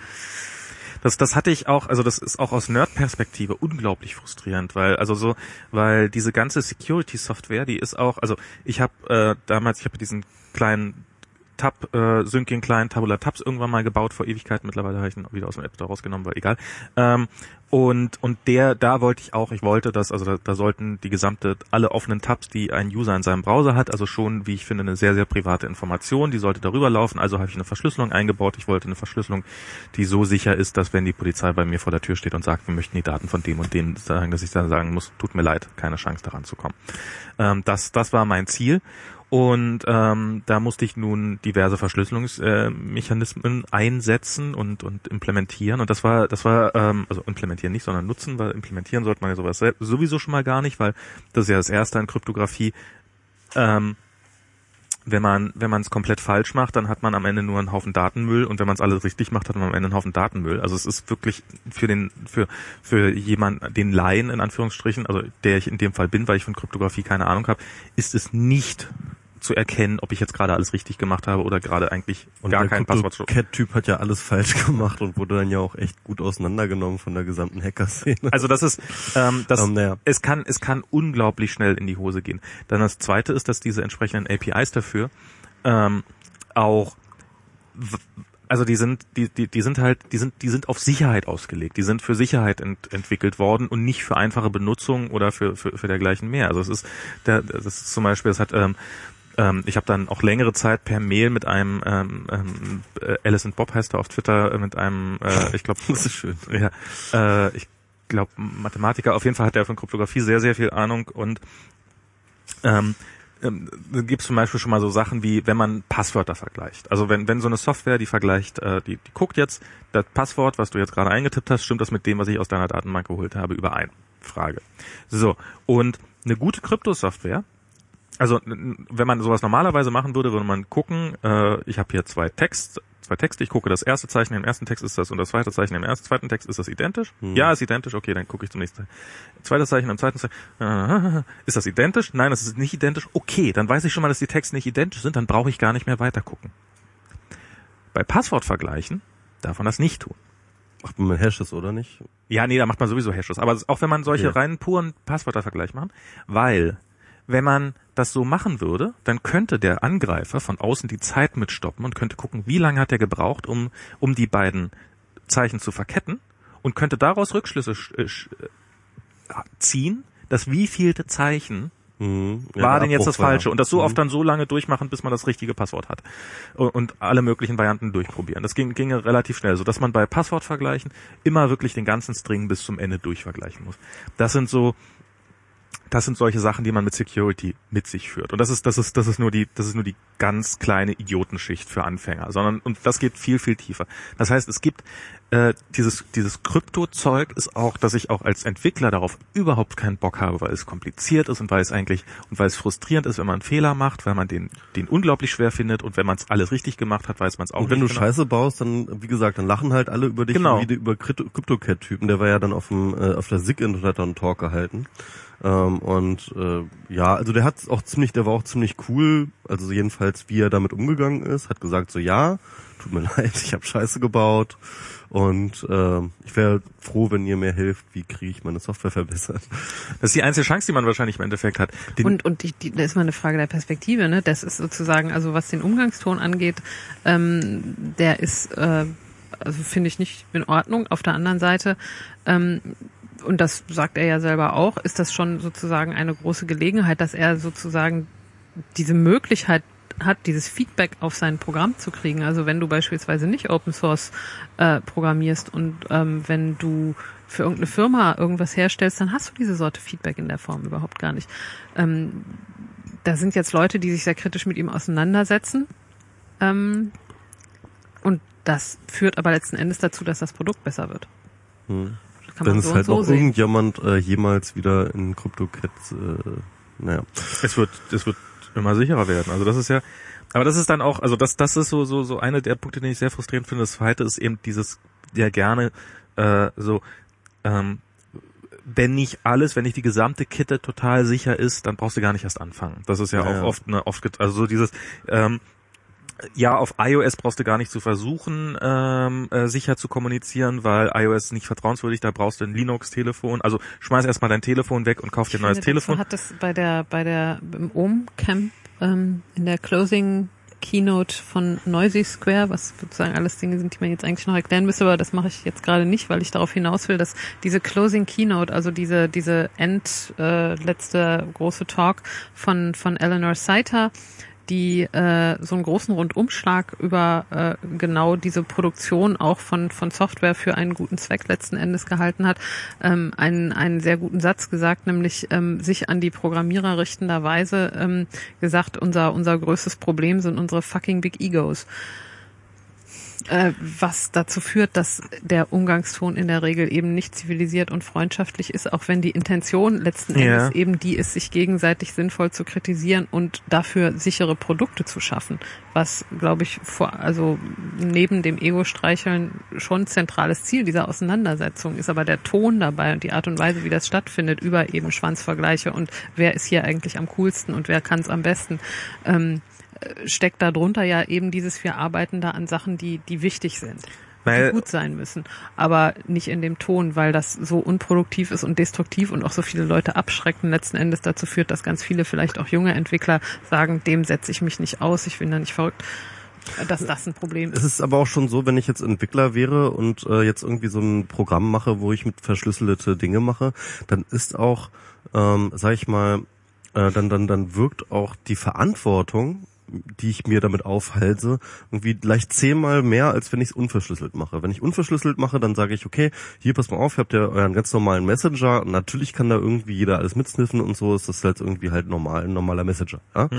Das, das hatte ich auch, also das ist auch aus Nerd-Perspektive unglaublich frustrierend, weil also so, weil diese ganze Security-Software, die ist auch, also ich habe äh, damals, ich habe diesen kleinen Tab, äh, Syncing Client Tabula Tabs irgendwann mal gebaut vor Ewigkeiten. Mittlerweile habe ich ihn wieder aus dem App Store rausgenommen, weil egal. Ähm, und und der, da wollte ich auch, ich wollte das, also da, da sollten die gesamte, alle offenen Tabs, die ein User in seinem Browser hat, also schon, wie ich finde, eine sehr, sehr private Information, die sollte darüber laufen. Also habe ich eine Verschlüsselung eingebaut. Ich wollte eine Verschlüsselung, die so sicher ist, dass wenn die Polizei bei mir vor der Tür steht und sagt, wir möchten die Daten von dem und dem sagen, dass ich dann sagen muss, tut mir leid, keine Chance daran zu kommen. Ähm, das, das war mein Ziel. Und ähm, da musste ich nun diverse Verschlüsselungsmechanismen äh, einsetzen und, und implementieren. Und das war, das war, ähm, also implementieren nicht, sondern nutzen, weil implementieren sollte man ja sowas sowieso schon mal gar nicht, weil das ist ja das Erste an Kryptographie. Ähm, wenn man wenn man es komplett falsch macht, dann hat man am Ende nur einen Haufen Datenmüll und wenn man es alles richtig macht, hat man am Ende einen Haufen Datenmüll. Also es ist wirklich für den für für jemand den Laien in Anführungsstrichen, also der ich in dem Fall bin, weil ich von Kryptographie keine Ahnung habe, ist es nicht zu erkennen, ob ich jetzt gerade alles richtig gemacht habe oder gerade eigentlich Und gar der kein Passwort. Cat-Typ hat ja alles falsch *laughs* gemacht und wurde dann ja auch echt gut auseinandergenommen von der gesamten Hacker-Szene. Also das ist, ähm, das, Ähm, naja. es kann, es kann unglaublich schnell in die Hose gehen. Dann das zweite ist, dass diese entsprechenden APIs dafür ähm, auch also die sind, die, die, die sind halt, die sind, die sind auf Sicherheit ausgelegt. Die sind für Sicherheit ent, entwickelt worden und nicht für einfache Benutzung oder für, für, für dergleichen mehr. Also es ist, der, das ist zum Beispiel, es hat, ähm, ähm, ich habe dann auch längere Zeit per Mail mit einem ähm, ähm, äh, Alice and Bob heißt er auf Twitter, äh, mit einem, äh, ich glaube, *laughs* Das ist schön. ja, äh, ich glaube Mathematiker, auf jeden Fall hat er von Kryptographie sehr, sehr viel Ahnung und ähm, ähm, gibt es zum Beispiel schon mal so Sachen wie, wenn man Passwörter vergleicht. Also wenn, wenn so eine Software, die vergleicht, äh, die, die guckt jetzt, das Passwort, was du jetzt gerade eingetippt hast, stimmt das mit dem, was ich aus deiner Datenbank geholt habe, überein? Frage. So, und eine gute Kryptosoftware, also wenn man sowas normalerweise machen würde, würde man gucken, äh, ich habe hier zwei Text, zwei Texte, ich gucke das erste Zeichen im ersten Text ist das und das zweite Zeichen im ersten, zweiten Text ist das identisch? Ja, ist identisch, okay, dann gucke ich zum nächsten. Zweites Zeichen im zweiten Zeichen, äh, *laughs* ist das identisch? Nein, das ist nicht identisch. Okay, dann weiß ich schon mal, dass die Texte nicht identisch sind, dann brauche ich gar nicht mehr weiter gucken. Bei Passwortvergleichen darf man das nicht tun. Macht man Hashes, oder nicht? Ja, nee, da macht man sowieso Hashes. Aber auch wenn man solche Ja. reinen puren Passwörtervergleich machen, weil wenn man das so machen würde, dann könnte der Angreifer von außen die Zeit mitstoppen und könnte gucken, wie lange hat er gebraucht, um, um die beiden Zeichen zu verketten und könnte daraus Rückschlüsse sch- äh, äh, ziehen, dass wievielte Zeichen Mhm. Ja, war denn jetzt das Falsche und das so Mhm. oft dann so lange durchmachen, bis man das richtige Passwort hat und, und alle möglichen Varianten durchprobieren. Das ging, ginge relativ schnell, so dass man bei Passwortvergleichen immer wirklich den ganzen String bis zum Ende durchvergleichen muss. Das sind so das sind solche Sachen, die man mit Security mit sich führt. Und das ist, das ist, das ist nur die, das ist nur die ganz kleine Idiotenschicht für Anfänger, sondern, und das geht viel, viel tiefer. Das heißt, es gibt, äh, dieses, dieses Krypto-Zeug ist auch, dass ich auch als Entwickler darauf überhaupt keinen Bock habe, weil es kompliziert ist und weil es eigentlich, und weil es frustrierend ist, wenn man einen Fehler macht, weil man den, den unglaublich schwer findet und wenn man es alles richtig gemacht hat, weiß man es auch Und wenn du genau. Scheiße baust, dann, wie gesagt, dann lachen halt alle über dich, Genau. wie die über Crypto-Cat-Typen. Der war ja dann auf dem, äh, auf der SIG-Int und hat dann einen Talk gehalten. Ähm, und äh, ja, also der hat auch ziemlich, der war auch ziemlich cool, also jedenfalls wie er damit umgegangen ist, hat gesagt so ja, tut mir *laughs* leid, ich habe Scheiße gebaut und äh, ich wäre froh, wenn ihr mir hilft, wie kriege ich meine Software *laughs* verbessert. Das ist die einzige Chance, die man wahrscheinlich im Endeffekt hat. Den, Und, und die, die, das ist mal eine Frage der Perspektive, ne? Das ist sozusagen, also was den Umgangston angeht, ähm, der ist, äh, also finde ich nicht in Ordnung. Auf der anderen Seite, ähm, und das sagt er ja selber auch, ist das schon sozusagen eine große Gelegenheit, dass er sozusagen diese Möglichkeit hat, dieses Feedback auf sein Programm zu kriegen. Also wenn du beispielsweise nicht Open Source äh, programmierst und ähm, wenn du für irgendeine Firma irgendwas herstellst, dann hast du diese Sorte Feedback in der Form überhaupt gar nicht. Ähm, da sind jetzt Leute, die sich sehr kritisch mit ihm auseinandersetzen. Ähm, und das führt aber letzten Endes dazu, dass das Produkt besser wird. Hm. Kann Wenn man es so halt und so noch sehen. irgendjemand äh, jemals wieder in CryptoCats, äh, naja. es wird, es wird immer sicherer werden. Also das ist ja, aber das ist dann auch, also das, das ist so, so, so eine der Punkte, den ich sehr frustrierend finde. Das zweite ist eben dieses, ja gerne, äh, so, ähm, wenn nicht alles, wenn nicht die gesamte Kette total sicher ist, dann brauchst du gar nicht erst anfangen. Das ist ja, Ja, auch ja. oft, ne, oft, also so dieses, ähm, ja, auf iOS brauchst du gar nicht zu versuchen, ähm, äh, sicher zu kommunizieren, weil iOS nicht vertrauenswürdig, da brauchst du ein Linux-Telefon. Also schmeiß erstmal dein Telefon weg und kauf dir ein neues Telefon. dazu hat das bei der, bei der, im OM-Camp, ähm, in der Closing Keynote von Noisy Square, was sozusagen alles Dinge sind, die man jetzt eigentlich noch erklären müsste, aber das mache ich jetzt gerade nicht, weil ich darauf hinaus will, dass diese Closing Keynote, also diese, diese End, äh, letzte große Talk von, von Eleanor Saiter, die äh, so einen großen Rundumschlag über äh, genau diese Produktion auch von, von Software für einen guten Zweck letzten Endes gehalten hat, ähm, einen, einen sehr guten Satz gesagt, nämlich ähm, sich an die Programmierer richtenderweise ähm, gesagt, unser, unser größtes Problem sind unsere fucking Big Egos. Äh, was dazu führt, dass der Umgangston in der Regel eben nicht zivilisiert und freundschaftlich ist, auch wenn die Intention letzten Ja. Endes eben die ist, sich gegenseitig sinnvoll zu kritisieren und dafür sichere Produkte zu schaffen, was, glaube ich, vor, also neben dem Ego-Streicheln schon zentrales Ziel dieser Auseinandersetzung ist, aber der Ton dabei und die Art und Weise, wie das stattfindet, über eben Schwanzvergleiche und wer ist hier eigentlich am coolsten und wer kann es am besten, ähm, äh, steckt darunter ja eben dieses, wir arbeiten da an Sachen, die, die wichtig sind Weil- die gut sein müssen, aber nicht in dem Ton, weil das so unproduktiv ist und destruktiv und auch so viele Leute abschrecken, letzten Endes dazu führt, dass ganz viele, vielleicht auch junge Entwickler sagen, dem setze ich mich nicht aus, ich bin da nicht verrückt, dass das ein Problem Es ist. ist aber auch schon so, wenn ich jetzt Entwickler wäre und äh, jetzt irgendwie so ein Programm mache, wo ich mit verschlüsselte Dinge mache, dann ist auch, ähm, sag ich mal, äh, dann dann dann wirkt auch die Verantwortung, die ich mir damit aufhalse, irgendwie gleich zehnmal mehr, als wenn ich es unverschlüsselt mache. Wenn ich unverschlüsselt mache, dann sage ich, okay, hier pass mal auf, ihr habt ja euren ganz normalen Messenger. Natürlich kann da irgendwie jeder alles mitsniffen und so ist das jetzt irgendwie halt normal, ein normaler Messenger. Ja?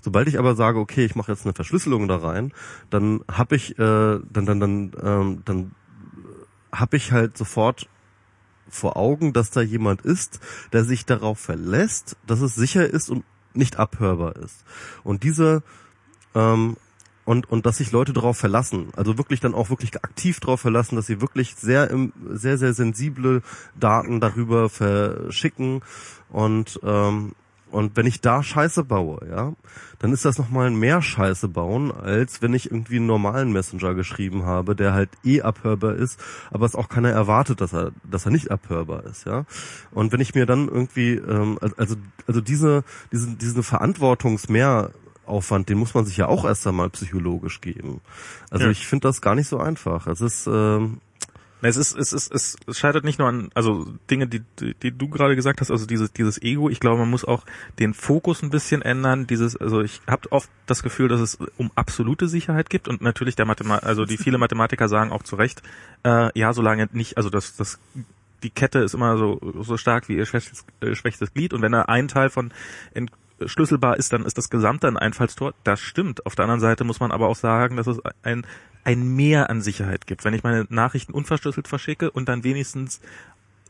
Sobald ich aber sage, okay, ich mache jetzt eine Verschlüsselung da rein, dann habe ich, äh, dann dann dann ähm, dann habe ich halt sofort vor Augen, dass da jemand ist, der sich darauf verlässt, dass es sicher ist und nicht abhörbar ist. Und diese ähm, und und dass sich Leute darauf verlassen, also wirklich dann auch wirklich aktiv darauf verlassen, dass sie wirklich sehr im, sehr sehr sensible Daten darüber verschicken und ähm, und wenn ich da Scheiße baue, ja, dann ist das nochmal mehr Scheiße bauen, als wenn ich irgendwie einen normalen Messenger geschrieben habe, der halt eh abhörbar ist, aber es auch keiner erwartet, dass er, dass er nicht abhörbar ist, ja. Und wenn ich mir dann irgendwie, ähm, also, also diese, diesen, diesen Verantwortungsmehraufwand, den muss man sich ja auch erst einmal psychologisch geben. Also Ja. ich finde das gar nicht so einfach. Es ist, ähm, Es ist, es ist, es scheitert nicht nur an, also Dinge, die, die, die du gerade gesagt hast, also dieses, dieses Ego. Ich glaube, man muss auch den Fokus ein bisschen ändern. Dieses, also ich habe oft das Gefühl, dass es um absolute Sicherheit gibt und natürlich der Mathema also die viele Mathematiker sagen auch zu Recht, äh, ja, solange nicht, also das, das die Kette ist immer so, so stark wie ihr schwächstes, äh, schwächstes Glied und wenn da ein Teil von entschlüsselbar ist, dann ist das Gesamte ein Einfallstor. Das stimmt. Auf der anderen Seite muss man aber auch sagen, dass es ein, ein Mehr an Sicherheit gibt. Wenn ich meine Nachrichten unverschlüsselt verschicke und dann wenigstens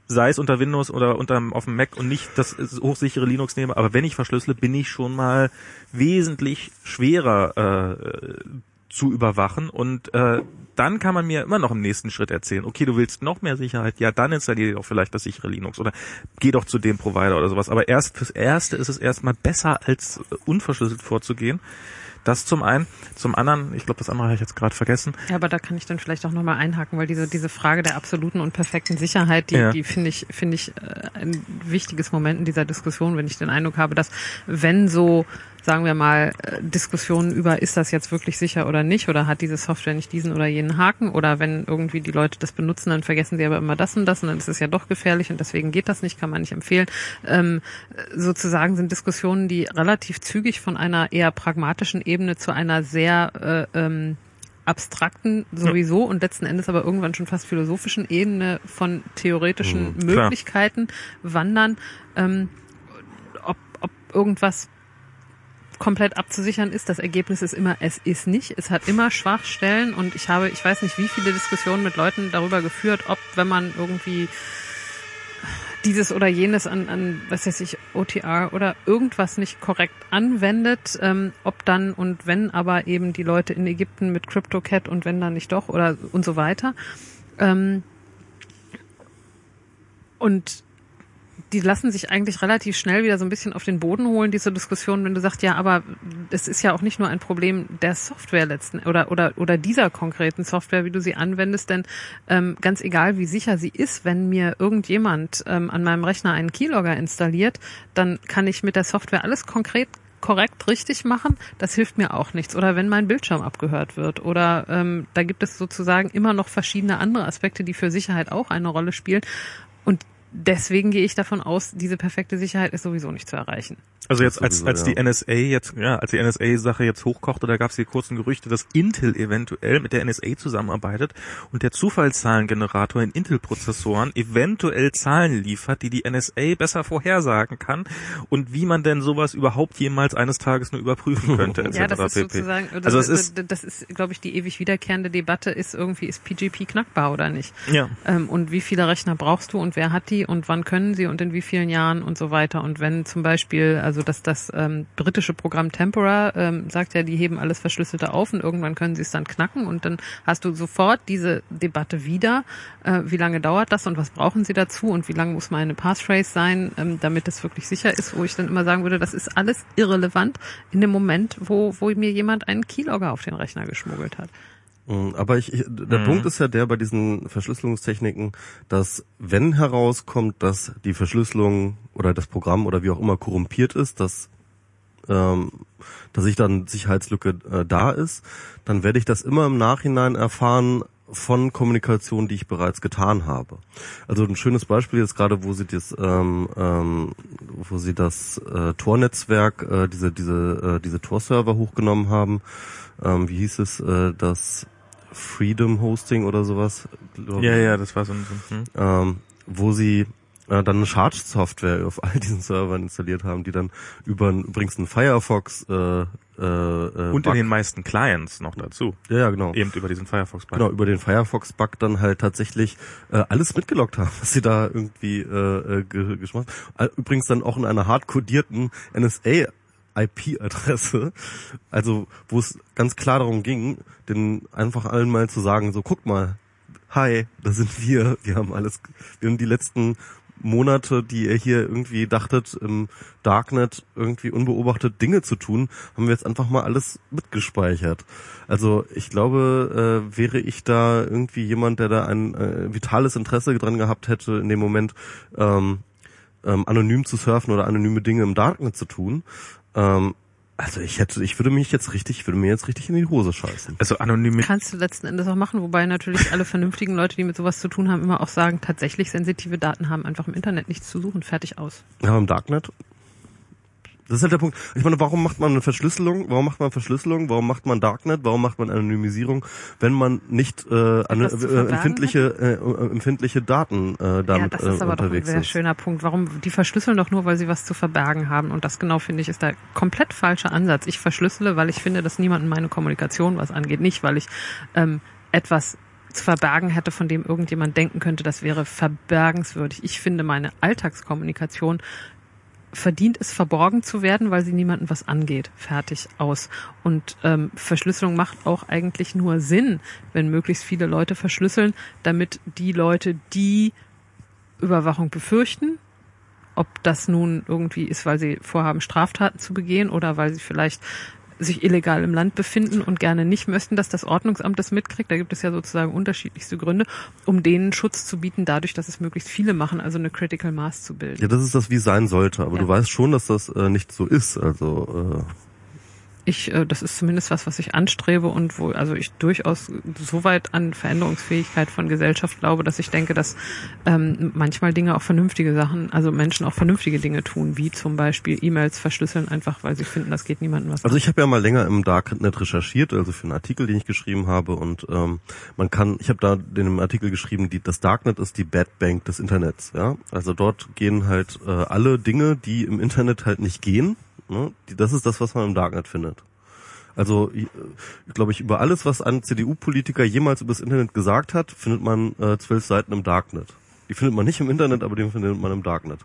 sei es unter Windows oder unter auf dem Mac und nicht das hochsichere Linux nehme, aber wenn ich verschlüssele, bin ich schon mal wesentlich schwerer äh, zu überwachen und äh, dann kann man mir immer noch im nächsten Schritt erzählen, okay, du willst noch mehr Sicherheit, ja, dann installiere doch vielleicht das sichere Linux oder geh doch zu dem Provider oder sowas. Aber erst fürs Erste ist es erstmal besser, als äh, unverschlüsselt vorzugehen. Das zum einen. Zum anderen, ich glaube, das andere habe ich jetzt gerade vergessen. Ja, aber da kann ich dann vielleicht auch nochmal einhaken, weil diese, diese Frage der absoluten und perfekten Sicherheit, die, Ja. die finde ich, finde ich äh, ein wichtiges Moment in dieser Diskussion, wenn ich den Eindruck habe, dass wenn so, sagen wir mal, äh, Diskussionen über, ist das jetzt wirklich sicher oder nicht, oder hat diese Software nicht diesen oder jenen Haken, oder wenn irgendwie die Leute das benutzen, dann vergessen sie aber immer das und das und dann ist es ja doch gefährlich und deswegen geht das nicht, kann man nicht empfehlen. Ähm, sozusagen sind Diskussionen, die relativ zügig von einer eher pragmatischen Ebene zu einer sehr äh, ähm, abstrakten sowieso und letzten Endes aber irgendwann schon fast philosophischen Ebene von theoretischen Mhm. Möglichkeiten wandern, ähm, ob, ob irgendwas komplett abzusichern ist. Das Ergebnis ist immer, es ist nicht. Es hat immer Schwachstellen und ich habe, ich weiß nicht, wie viele Diskussionen mit Leuten darüber geführt, ob wenn man irgendwie dieses oder jenes an, an was weiß ich, OTR oder irgendwas nicht korrekt anwendet, ähm, ob dann und wenn aber eben die Leute in Ägypten mit CryptoCat und wenn dann nicht doch oder und so weiter. Ähm, und die lassen sich eigentlich relativ schnell wieder so ein bisschen auf den Boden holen, diese Diskussion, wenn du sagst, ja, aber es ist ja auch nicht nur ein Problem der Software letzten oder oder oder dieser konkreten Software, wie du sie anwendest, denn ähm, ganz egal wie sicher sie ist, wenn mir irgendjemand ähm, an meinem Rechner einen Keylogger installiert, dann kann ich mit der Software alles konkret korrekt richtig machen, das hilft mir auch nichts. Oder wenn mein Bildschirm abgehört wird. Oder ähm, da gibt es sozusagen immer noch verschiedene andere Aspekte, die für Sicherheit auch eine Rolle spielen. Und deswegen gehe ich davon aus, diese perfekte Sicherheit ist sowieso nicht zu erreichen. Also jetzt als, als die. NSA jetzt, ja, als die NSA-Sache jetzt hochkochte, da gab es die kurzen Gerüchte, dass Intel eventuell mit der NSA zusammenarbeitet und der Zufallszahlengenerator in Intel-Prozessoren eventuell Zahlen liefert, die die NSA besser vorhersagen kann und wie man denn sowas überhaupt jemals eines Tages nur überprüfen *laughs* könnte, etc. Ja, das ist sozusagen, das, also es ist, das, das ist, glaube ich, die ewig wiederkehrende Debatte ist irgendwie, ist PGP knackbar oder nicht? ja. Ähm, und wie viele Rechner brauchst du und wer hat die und wann können sie und in wie vielen Jahren und so weiter. Und wenn zum Beispiel, also dass das ähm, britische Programm Tempora ähm, sagt ja, die heben alles Verschlüsselte auf und irgendwann können sie es dann knacken und dann hast du sofort diese Debatte wieder. Äh, wie lange dauert das und was brauchen sie dazu und wie lange muss meine Passphrase sein, ähm, damit es wirklich sicher ist, wo ich dann immer sagen würde, das ist alles irrelevant in dem Moment, wo, wo mir jemand einen Keylogger auf den Rechner geschmuggelt hat. Mm, Aber ich, ich der Mhm. Punkt ist ja der bei diesen Verschlüsselungstechniken, dass wenn herauskommt, dass die Verschlüsselung oder das Programm oder wie auch immer korrumpiert ist, dass ähm, dass ich dann Sicherheitslücke äh, da ist, dann werde ich das immer im Nachhinein erfahren von Kommunikation, die ich bereits getan habe. Also ein schönes Beispiel jetzt gerade, wo sie das, ähm, ähm, wo sie das äh, Tor-Netzwerk, äh, diese diese äh, diese Tor-Server hochgenommen haben. Ähm, wie hieß es, äh, das Freedom Hosting oder sowas? ja, ja, das war so ein, hm. Ähm, wo sie äh, dann eine Charge-Software auf all diesen Servern installiert haben, die dann über übrigens einen Firefox äh, äh, äh, und in Bug- den meisten Clients noch dazu. ja, ja, genau. Eben über diesen Firefox. Genau, über den Firefox-Bug dann halt tatsächlich äh, alles mitgelockt haben, *laughs* was sie da irgendwie äh, äh, ge geschmacht haben. Äh, Übrigens dann auch in einer hart kodierten NSA IP-Adresse, also wo es ganz klar darum ging, den einfach allen mal zu sagen, so guck mal, hi, da sind wir, wir haben alles, wir haben die letzten Monate, die ihr hier irgendwie dachtet, im Darknet irgendwie unbeobachtet Dinge zu tun, haben wir jetzt einfach mal alles mitgespeichert. Also ich glaube, äh, wäre ich da irgendwie jemand, der da ein äh, vitales Interesse dran gehabt hätte, in dem Moment ähm, ähm, anonym zu surfen oder anonyme Dinge im Darknet zu tun, ähm, also ich hätte, ich würde mich jetzt richtig, ich würde mir jetzt richtig in die Hose scheißen. Also anonym Kannst du letzten Endes auch machen, wobei natürlich alle vernünftigen Leute, die mit sowas zu tun haben, immer auch sagen, tatsächlich sensitive Daten haben einfach im Internet nichts zu suchen, fertig aus. Ja, im Darknet. Das ist halt der Punkt. Ich meine, warum macht man eine Verschlüsselung? Warum macht man Verschlüsselung? Warum macht man Darknet? Warum macht man Anonymisierung, wenn man nicht äh, an, äh, empfindliche äh, empfindliche Daten äh, damit ja, das ist äh, aber doch ein sehr ist? schöner Punkt. Warum? Die verschlüsseln doch nur, weil sie was zu verbergen haben. Und das genau finde ich ist der komplett falsche Ansatz. Ich verschlüssele, weil ich finde, dass niemandem meine Kommunikation was angeht. Nicht, weil ich ähm, etwas zu verbergen hätte, von dem irgendjemand denken könnte, das wäre verbergenswürdig. Ich finde, meine Alltagskommunikation verdient es, verborgen zu werden, weil sie niemandem was angeht. Fertig, aus. Und ähm, Verschlüsselung macht auch eigentlich nur Sinn, wenn möglichst viele Leute verschlüsseln, damit die Leute, die Überwachung befürchten, ob das nun irgendwie ist, weil sie vorhaben, Straftaten zu begehen oder weil sie vielleicht sich illegal im Land befinden und gerne nicht möchten, dass das Ordnungsamt das mitkriegt. Da gibt es ja sozusagen unterschiedlichste Gründe, um denen Schutz zu bieten, dadurch, dass es möglichst viele machen, also eine Critical Mass zu bilden. Ja, das ist das, wie es sein sollte. Aber Ja. du weißt schon, dass das äh, nicht so ist. Also ich, äh, das ist zumindest was, was ich anstrebe und wo, also ich durchaus so weit an Veränderungsfähigkeit von Gesellschaft glaube, dass ich denke, dass ähm, manchmal Dinge auch vernünftige Sachen, also Menschen auch vernünftige Dinge tun, wie zum Beispiel E-Mails verschlüsseln, einfach weil sie finden, das geht niemandem was Also ich habe ja mal länger im Darknet recherchiert, also für einen Artikel, den ich geschrieben habe und ähm, man kann, ich habe da in dem Artikel geschrieben, die, das Darknet ist die Bad Bank des Internets, ja. Also dort gehen halt äh, alle Dinge, die im Internet halt nicht gehen, ne? das ist das, was man im Darknet findet. Also äh, glaube ich, über alles, was ein CDU-Politiker jemals über das Internet gesagt hat, findet man äh, zwölf Seiten im Darknet. Die findet man nicht im Internet, aber die findet man im Darknet.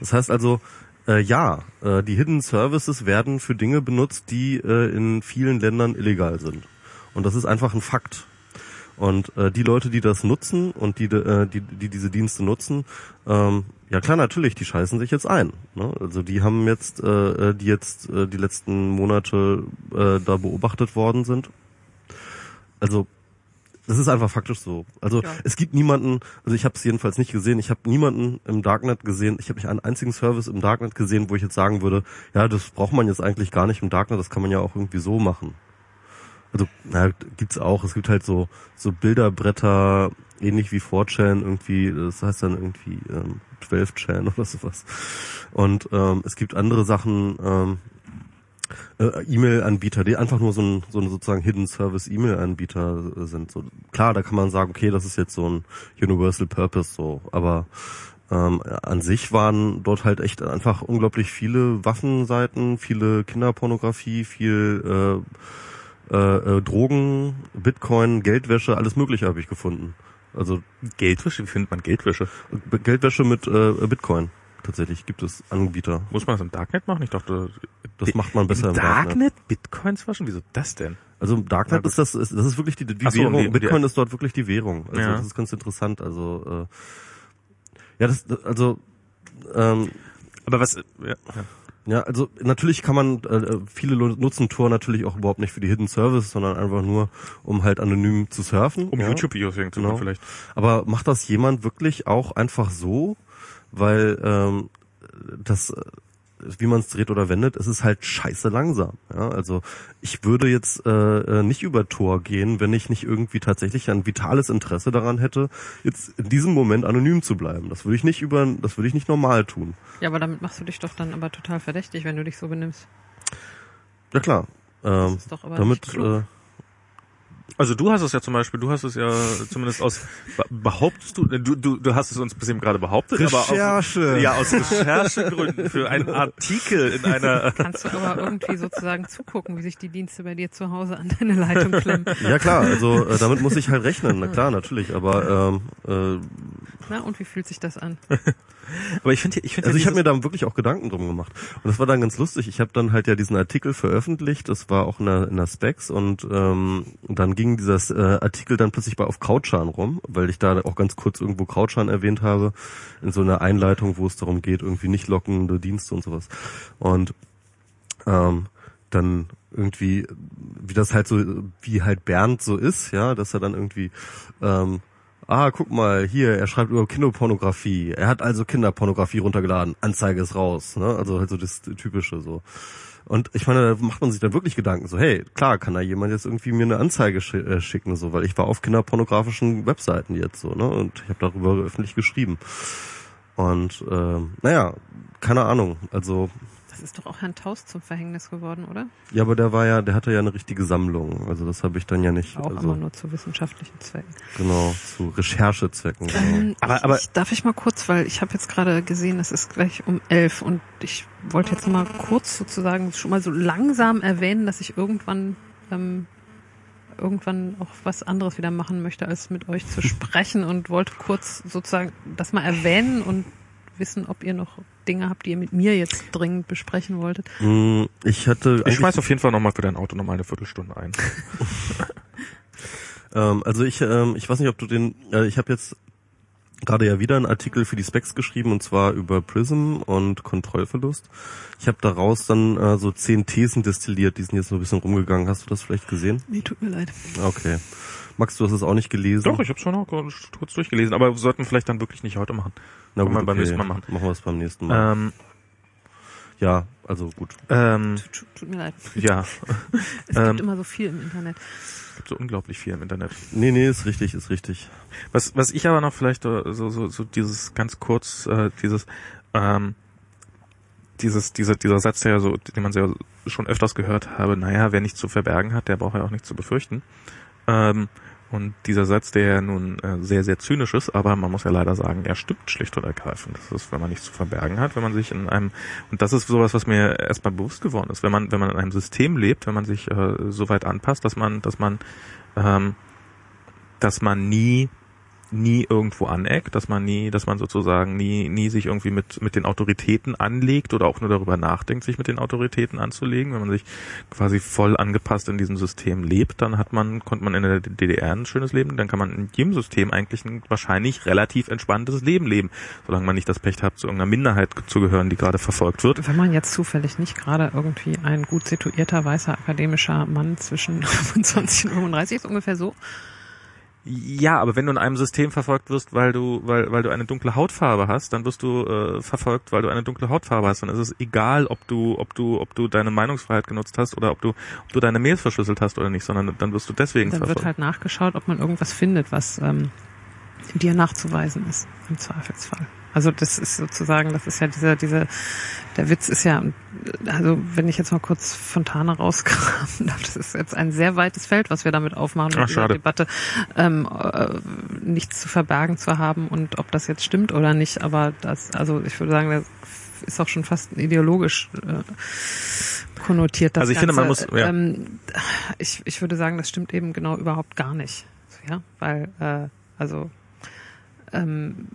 Das heißt also, äh, ja, äh, die Hidden Services werden für Dinge benutzt, die äh, in vielen Ländern illegal sind. Und das ist einfach ein Fakt. Und äh, die Leute, die das nutzen und die, äh, die, die diese Dienste nutzen, ähm, ja klar, natürlich, die scheißen sich jetzt ein. Ne? Also die haben jetzt, äh, die jetzt äh, die letzten Monate äh, da beobachtet worden sind. Also das ist einfach faktisch so. Also Ja. es gibt niemanden, also ich habe es jedenfalls nicht gesehen, ich habe niemanden im Darknet gesehen, ich habe nicht einen einzigen Service im Darknet gesehen, wo ich jetzt sagen würde, ja, das braucht man jetzt eigentlich gar nicht im Darknet, das kann man ja auch irgendwie so machen. Also, na, gibt's auch, es gibt halt so, so Bilderbretter, ähnlich wie 4chan irgendwie, das heißt dann irgendwie ähm, 12chan oder sowas. Und ähm, es gibt andere Sachen, ähm, äh, E-Mail-Anbieter, die einfach nur so ein, so ein sozusagen Hidden Service E-Mail-Anbieter sind. So, klar, da kann man sagen, okay, das ist jetzt so ein Universal Purpose so, aber ähm, an sich waren dort halt echt einfach unglaublich viele Waffenseiten, viele Kinderpornografie, viel äh, äh, äh, Drogen, Bitcoin, Geldwäsche, alles Mögliche habe ich gefunden. Also Geldwäsche, wie findet man Geldwäsche? Geldwäsche mit äh, Bitcoin. Tatsächlich gibt es Anbieter. Muss man das im Darknet machen? Ich dachte, Das macht man besser im im Darknet. Darknet Bitcoins waschen? Wieso das denn? Also im Darknet ist das, ist, das ist wirklich die, die so, Währung. nee, Bitcoin die- ist dort wirklich die Währung. Also Ja. das ist ganz interessant. Also äh, ja, das also ähm, Aber was, ja, ja. also natürlich kann man äh, viele nutzen Tor natürlich auch überhaupt nicht für die Hidden Service, sondern einfach nur um halt anonym zu surfen. um ja. YouTube-Videos wegen zu Genau. machen vielleicht. Aber macht das jemand wirklich auch einfach so, weil ähm, das äh, wie man es dreht oder wendet, es ist halt scheiße langsam. Ja? Also ich würde jetzt äh, äh, nicht über Tor gehen, wenn ich nicht irgendwie tatsächlich ein vitales Interesse daran hätte, jetzt in diesem Moment anonym zu bleiben. Das würde ich nicht über, das würde ich nicht normal tun. Ja, aber damit machst du dich doch dann aber total verdächtig, wenn du dich so benimmst. Ja klar. Ähm, damit äh, Also du hast es ja zum Beispiel, du hast es ja zumindest aus, be- behauptest du, du, du, du hast es uns bis eben gerade behauptet, aber Recherche. auf, ja, aus Recherchegründen für einen Artikel in einer, *laughs* Kannst du aber irgendwie sozusagen zugucken, wie sich die Dienste bei dir zu Hause an deine Leitung klemmen. ja klar, also äh, damit muss ich halt rechnen, na klar, natürlich. Aber ähm, äh, Na, und wie fühlt sich das an? *laughs* aber ich finde, ich finde, Also ich habe mir da wirklich auch Gedanken drum gemacht. Und das war dann ganz lustig. Ich habe dann halt ja diesen Artikel veröffentlicht, das war auch in der, in der Specs und ähm, dann ging dieser äh, Artikel dann plötzlich bei auf Krautschan rum, weil ich da auch ganz kurz irgendwo Krautschan erwähnt habe, in so einer Einleitung, wo es darum geht, irgendwie nicht lockende Dienste und sowas. Und ähm, dann irgendwie, wie das halt so, wie halt Bernd so ist, ja, dass er dann irgendwie ähm, Ah, guck mal, hier, er schreibt über Kinderpornografie. Er hat also Kinderpornografie runtergeladen. Anzeige ist raus. Ne? Also halt so das Typische so. Und ich meine, da macht man sich dann wirklich Gedanken, so, hey, klar, kann da jemand jetzt irgendwie mir eine Anzeige schi äh, schicken, so, weil ich war auf kinderpornografischen Webseiten jetzt so, ne? Und ich habe darüber öffentlich geschrieben. Und ähm, naja, keine Ahnung. Also, Das ist doch auch Herrn Taus zum Verhängnis geworden, oder? ja, aber der war ja, der hatte ja eine richtige Sammlung. Also das habe ich dann ja nicht. Auch also, immer nur zu wissenschaftlichen Zwecken. Genau, zu Recherchezwecken. Genau. Ähm, Aber- ich, aber- ich, darf ich mal kurz, weil ich habe jetzt gerade gesehen, es ist gleich um elf und ich wollte jetzt mal kurz sozusagen schon mal so langsam erwähnen, dass ich irgendwann ähm, irgendwann auch was anderes wieder machen möchte, als mit euch zu sprechen und wollte kurz sozusagen das mal erwähnen und wissen, ob ihr noch Dinge habt, die ihr mit mir jetzt dringend besprechen wolltet. Mm, Ich hatte ich schmeiß auf jeden Fall nochmal für dein Auto nochmal eine Viertelstunde ein. *laughs* Ähm, also ich, ähm, ich weiß nicht, ob du den, äh, ich habe jetzt gerade ja wieder einen Artikel für die Specs geschrieben und zwar über Prism und Kontrollverlust. Ich habe daraus dann äh, so zehn Thesen destilliert, die sind jetzt so ein bisschen rumgegangen. Hast du das vielleicht gesehen? Nee, tut mir leid. Okay. Max, du hast es auch nicht gelesen? Doch, ich habe schon noch kurz durchgelesen, aber wir sollten vielleicht dann wirklich nicht heute machen. Na können wir beim nächsten Mal machen. Machen wir es beim nächsten Mal. Ähm, ja, also gut. ähm, Tut, tut, mir leid. ja, *laughs* Es Ähm, gibt immer so viel im Internet. es gibt so unglaublich viel im Internet. Nee, nee, ist richtig, ist richtig. Was, was ich aber noch vielleicht äh, so, so, so dieses ganz kurz, äh, dieses, ähm, dieses, dieser, dieser Satz, der ja so, den man ja schon öfters gehört habe, naja, wer nichts zu verbergen hat, der braucht ja auch nichts zu befürchten. Ähm, und dieser Satz, der ja nun äh, sehr, sehr zynisch ist, aber man muss ja leider sagen, er stimmt schlicht und ergreifend. Das ist, wenn man nichts zu verbergen hat, wenn man sich in einem, und das ist sowas, was mir erstmal bewusst geworden ist, wenn man, wenn man in einem System lebt, wenn man sich äh, so weit anpasst, dass man, dass man, ähm, dass man nie nie irgendwo aneckt, dass man nie, dass man sozusagen nie, nie sich irgendwie mit, mit den Autoritäten anlegt oder auch nur darüber nachdenkt, sich mit den Autoritäten anzulegen. Wenn man sich quasi voll angepasst in diesem System lebt, dann hat man, konnte man in der DDR ein schönes Leben, dann kann man in jedem System eigentlich ein wahrscheinlich relativ entspanntes Leben leben, solange man nicht das Pech hat, zu irgendeiner Minderheit zu gehören, die gerade verfolgt wird. Wenn man jetzt zufällig nicht gerade irgendwie ein gut situierter weißer akademischer Mann zwischen *laughs* 25 und 35 ist, ungefähr so. Ja, aber wenn du in einem System verfolgt wirst, weil du, weil, weil du eine dunkle Hautfarbe hast, dann wirst du äh, verfolgt, weil du eine dunkle Hautfarbe hast. Dann ist es egal, ob du, ob du, ob du deine Meinungsfreiheit genutzt hast oder ob du, ob du deine Mails verschlüsselt hast oder nicht, sondern dann wirst du deswegen Dann wird verfolgt. halt nachgeschaut, ob man irgendwas findet, was ähm, dir nachzuweisen ist, im Zweifelsfall. Also das ist sozusagen, das ist ja dieser, dieser, der Witz ist ja, also wenn ich jetzt mal kurz Fontane rauskramen darf, *laughs* das ist jetzt ein sehr weites Feld, was wir damit aufmachen, Ach, mit. Debatte, ähm, äh, nichts zu verbergen zu haben und ob das jetzt stimmt oder nicht, aber das, also ich würde sagen, das ist auch schon fast ideologisch äh, konnotiert. Das Also ich finde, man Ganze. muss- ja. ähm, ich, ich würde sagen, das stimmt eben genau überhaupt gar nicht. Ja, weil, äh, also ähm,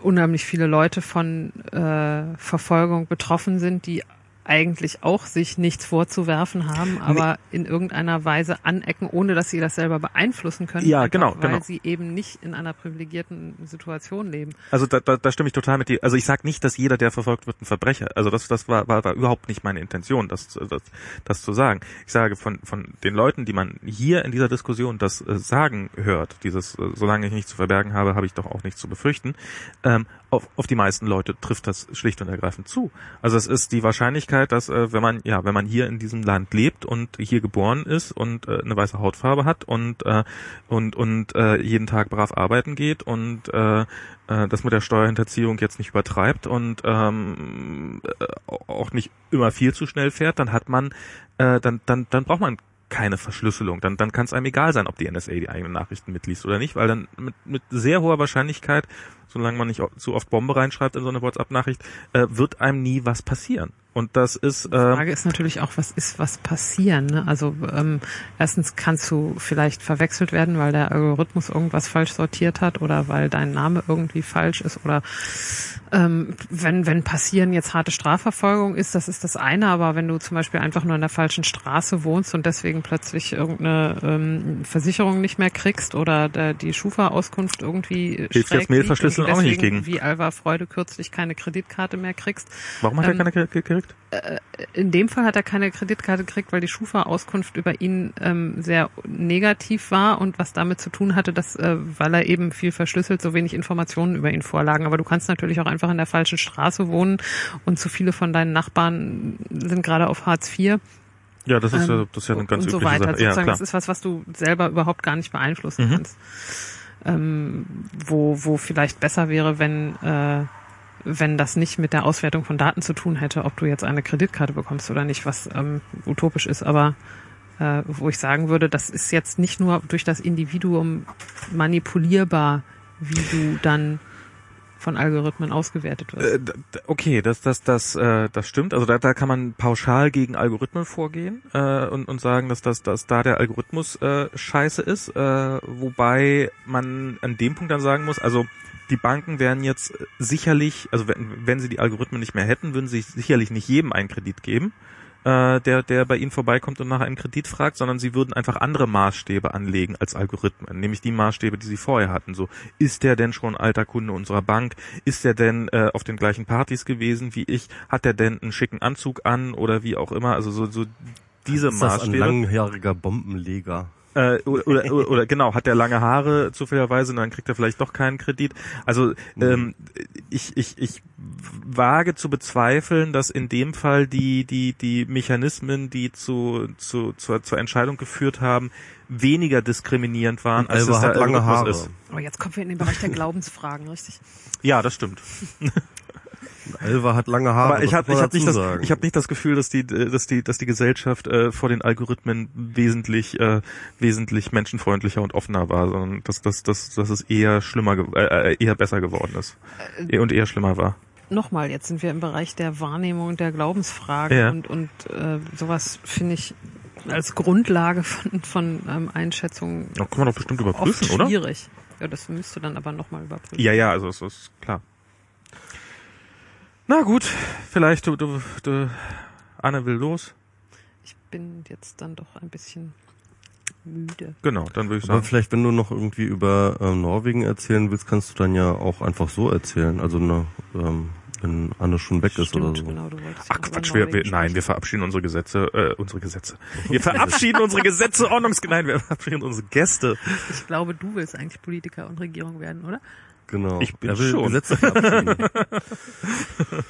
unheimlich viele Leute von äh, Verfolgung betroffen sind, die eigentlich auch sich nichts vorzuwerfen haben, aber in irgendeiner Weise anecken, ohne dass sie das selber beeinflussen können. Ja, einfach genau, Weil genau. sie eben nicht in einer privilegierten Situation leben. Also da, da, da stimme ich total mit dir. Also ich sage nicht, dass jeder, der verfolgt wird, ein Verbrecher. Also das, das war, war, war überhaupt nicht meine Intention, das, das, das zu sagen. Ich sage von, von den Leuten, die man hier in dieser Diskussion das äh, sagen hört, dieses, äh, solange ich nichts zu verbergen habe, habe ich doch auch nichts zu befürchten, ähm, auf, auf die meisten Leute trifft das schlicht und ergreifend zu. Also es ist die Wahrscheinlichkeit, dass äh, wenn man ja, wenn man hier in diesem Land lebt und hier geboren ist und äh, eine weiße Hautfarbe hat und äh, und und äh, jeden Tag brav arbeiten geht und äh, äh, das mit der Steuerhinterziehung jetzt nicht übertreibt und ähm, äh, auch nicht immer viel zu schnell fährt, dann hat man äh, dann dann dann braucht man keine Verschlüsselung. Dann, dann kann es einem egal sein, ob die NSA die eigenen Nachrichten mitliest oder nicht, weil dann mit, mit sehr hoher Wahrscheinlichkeit, solange man nicht zu oft Bombe reinschreibt in so eine WhatsApp-Nachricht, äh, wird einem nie was passieren. Und das ist Die äh, Frage ist natürlich auch, was ist was passieren? Ne? Also ähm, erstens kannst du vielleicht verwechselt werden, weil der Algorithmus irgendwas falsch sortiert hat oder weil dein Name irgendwie falsch ist oder ähm, wenn wenn passieren jetzt harte Strafverfolgung ist, das ist das eine, aber wenn du zum Beispiel einfach nur an der falschen Straße wohnst und deswegen plötzlich irgendeine ähm, Versicherung nicht mehr kriegst oder der, die Schufa-Auskunft irgendwie Hilft schräg jetzt Mailverschlüsselung liegt und auch nicht gegen. Wie Alva Freude kürzlich keine Kreditkarte mehr kriegst, warum hat er ähm, keine ge- ge- gekriegt? in dem Fall hat er keine Kreditkarte gekriegt, weil die Schufa-Auskunft über ihn ähm, sehr negativ war und was damit zu tun hatte, dass, äh, weil er eben viel verschlüsselt, so wenig Informationen über ihn vorlagen. Aber du kannst natürlich auch einfach in der falschen Straße wohnen und zu viele von deinen Nachbarn sind gerade auf Hartz IV Ja, das ist, ähm, ja das ist ja eine ganz und so übliche weiter. Sache. Ja, klar. das ist was, was du selber überhaupt gar nicht beeinflussen Mhm. kannst. Ähm, wo, wo vielleicht besser wäre, wenn äh, wenn das nicht mit der Auswertung von Daten zu tun hätte, ob du jetzt eine Kreditkarte bekommst oder nicht, was ähm, utopisch ist, aber äh, wo ich sagen würde, das ist jetzt nicht nur durch das Individuum manipulierbar, wie du dann von Algorithmen ausgewertet wirst. Äh, Okay, das das das äh, das stimmt. Also da, da kann man pauschal gegen Algorithmen vorgehen äh, und und sagen, dass das dass da der Algorithmus äh, scheiße ist. Äh, wobei man an dem Punkt dann sagen muss, also die Banken werden jetzt sicherlich, also wenn, wenn sie die Algorithmen nicht mehr hätten, würden sie sicherlich nicht jedem einen Kredit geben, äh, der, der bei ihnen vorbeikommt und nach einem Kredit fragt, sondern sie würden einfach andere Maßstäbe anlegen als Algorithmen, nämlich die Maßstäbe, die sie vorher hatten. So, ist der denn schon alter Kunde unserer Bank? Ist der denn äh, auf den gleichen Partys gewesen wie ich? Hat der denn einen schicken Anzug an oder wie auch immer? Also so, so diese ist das ein Maßstäbe. langjähriger Bombenleger? Äh, oder, oder, oder, oder genau, hat der lange Haare zufälligerweise und dann kriegt er vielleicht doch keinen Kredit. Also ähm, ich, ich, ich wage zu bezweifeln, dass in dem Fall die, die, die Mechanismen, die zu, zu, zur, zur Entscheidung geführt haben, weniger diskriminierend waren, als es hat lange Haare. ist. Aber jetzt kommen wir in den Bereich der Glaubensfragen, richtig? Ja, das stimmt. *laughs* Alva hat lange Haare. Aber ich das habe hab nicht, das, ich hab nicht das Gefühl, dass die, äh, dass die, dass die Gesellschaft äh, vor den Algorithmen wesentlich, äh, wesentlich menschenfreundlicher und offener war, sondern dass, dass, dass, dass es eher schlimmer, äh, äh, eher besser geworden ist Äh, und eher schlimmer war. Nochmal, jetzt sind wir im Bereich der Wahrnehmung der Glaubensfragen Ja. und, und äh, sowas finde ich als Grundlage von, von ähm, Einschätzungen Da kann man doch bestimmt überprüfen, oft oder? schwierig. Ja, das müsste dann aber nochmal überprüfen. Ja, ja, also es ist klar. Na gut, vielleicht du, du, du Anne will los. Ich bin jetzt dann doch ein bisschen müde. Genau, dann würde ich Aber sagen. vielleicht, wenn du noch irgendwie über ähm, Norwegen erzählen willst, kannst du dann ja auch einfach so erzählen. Also ne, ähm, wenn Anne schon weg ist Stimmt, oder so. genau, du wolltest Ach Quatsch, wir, wir, nein, wir verabschieden unsere Gesetze, äh, unsere Gesetze. *laughs* Wir verabschieden unsere Gesetze, Ordnungs, nein, wir verabschieden unsere Gäste. Ich glaube, du willst eigentlich Politiker und Regierung werden, oder? Genau. Ich bin er will schon. Gesetze. *laughs*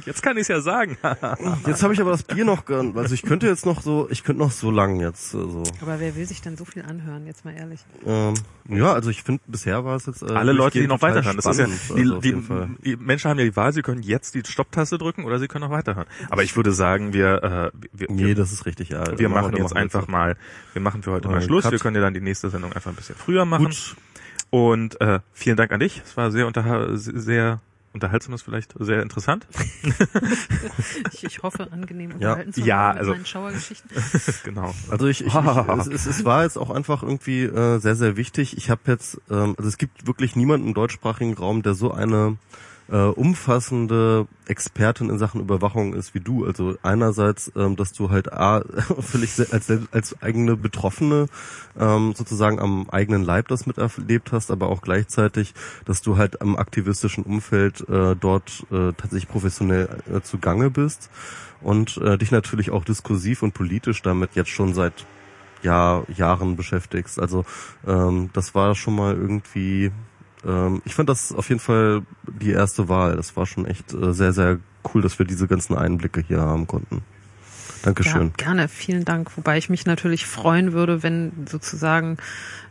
Jetzt kann ich es ja sagen. *laughs* Jetzt habe ich aber das Bier noch, ge- also ich könnte jetzt noch so, ich könnte noch so lang jetzt, also, Aber wer will sich denn so viel anhören, jetzt mal ehrlich? ähm, ja, also ich finde, bisher war es jetzt äh, Alle Leute, die noch weiterhören. Das ist ja, spannend, also die, die, die Menschen haben ja die Wahl, sie können jetzt die Stopptaste drücken oder sie können noch weiterhören. Aber ich würde sagen, wir, äh, wir, Nee, wir, das ist richtig, ja. wir machen wir jetzt einfach mal, wir machen für heute mal Schluss. Cut. Wir können ja dann die nächste Sendung einfach ein bisschen früher machen. Gut, Und äh, vielen Dank an dich. Es war sehr unterha sehr unterhaltsam, ist vielleicht sehr interessant. *laughs* Ich, ich hoffe, angenehm Ja. unterhalten zu Ja, haben mit also- meinen Schauergeschichten. *laughs* genau. Also ich, ich, ich es, es, es war jetzt auch einfach irgendwie äh, sehr, sehr wichtig. Ich habe jetzt, ähm, also es gibt wirklich niemanden im deutschsprachigen Raum, der so eine äh, umfassende Expertin in Sachen Überwachung ist wie du. Also einerseits, ähm, dass du halt A, *laughs* völlig als, als eigene Betroffene ähm, sozusagen am eigenen Leib das miterlebt hast, aber auch gleichzeitig, dass du halt am aktivistischen Umfeld äh, dort äh, tatsächlich professionell äh, zugange bist und äh, dich natürlich auch diskursiv und politisch damit jetzt schon seit Jahr, Jahren beschäftigst. Also ähm, das war schon mal irgendwie, ähm, ich fand das auf jeden Fall die erste Wahl. Das war schon echt äh, sehr, sehr cool, dass wir diese ganzen Einblicke hier haben konnten. Dankeschön. Ja, gerne, vielen Dank. Wobei ich mich natürlich freuen würde, wenn sozusagen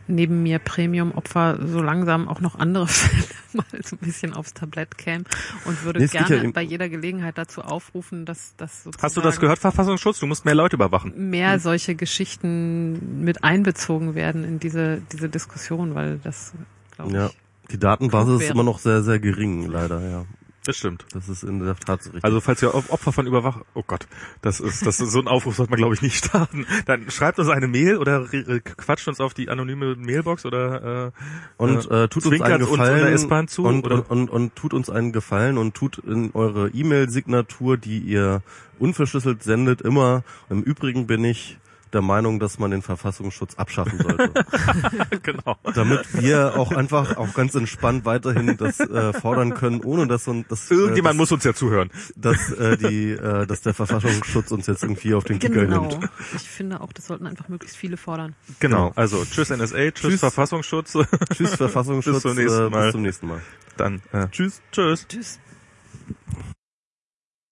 neben mir Premium-Opfer so langsam auch noch andere *laughs* Fälle mal so ein bisschen aufs Tablett kämen und würde Nee, gerne ja bei jeder Gelegenheit dazu aufrufen, dass das sozusagen Hast du das gehört, Verfassungsschutz? Du musst mehr Leute überwachen. mehr solche Geschichten mit einbezogen werden in diese diese Diskussion, weil das glaube ich Ja, die Datenbasis ist immer noch sehr, sehr gering, leider, ja. Das stimmt. Das ist in der Tat so richtig. Also falls ihr Opfer von Überwachung, oh Gott, das ist, das ist so ein Aufruf sollte man glaube ich nicht starten. Dann schreibt uns eine Mail oder re- quatscht uns auf die anonyme Mailbox oder äh, und äh, tut uns einen uns in Gefallen der S-Bahn zu, und, oder? und, und, und tut uns einen Gefallen und tut in eure E-Mail-Signatur, die ihr unverschlüsselt sendet, immer. Im Übrigen bin ich der Meinung, dass man den Verfassungsschutz abschaffen sollte. *laughs* genau. damit wir auch einfach auch ganz entspannt weiterhin das äh, fordern können, ohne dass und das Irgendjemand äh, muss uns ja zuhören. dass, dass äh, die äh, dass der Verfassungsschutz uns jetzt irgendwie auf den Kicker Genau. nimmt. Ich finde auch, das sollten einfach möglichst viele fordern. Genau. Also tschüss NSA, tschüss, Tschüss. Verfassungsschutz. Tschüss Verfassungsschutz, *laughs* Bis zum nächsten äh, Mal. bis zum nächsten Mal. Dann äh, tschüss. Tschüss. Tschüss.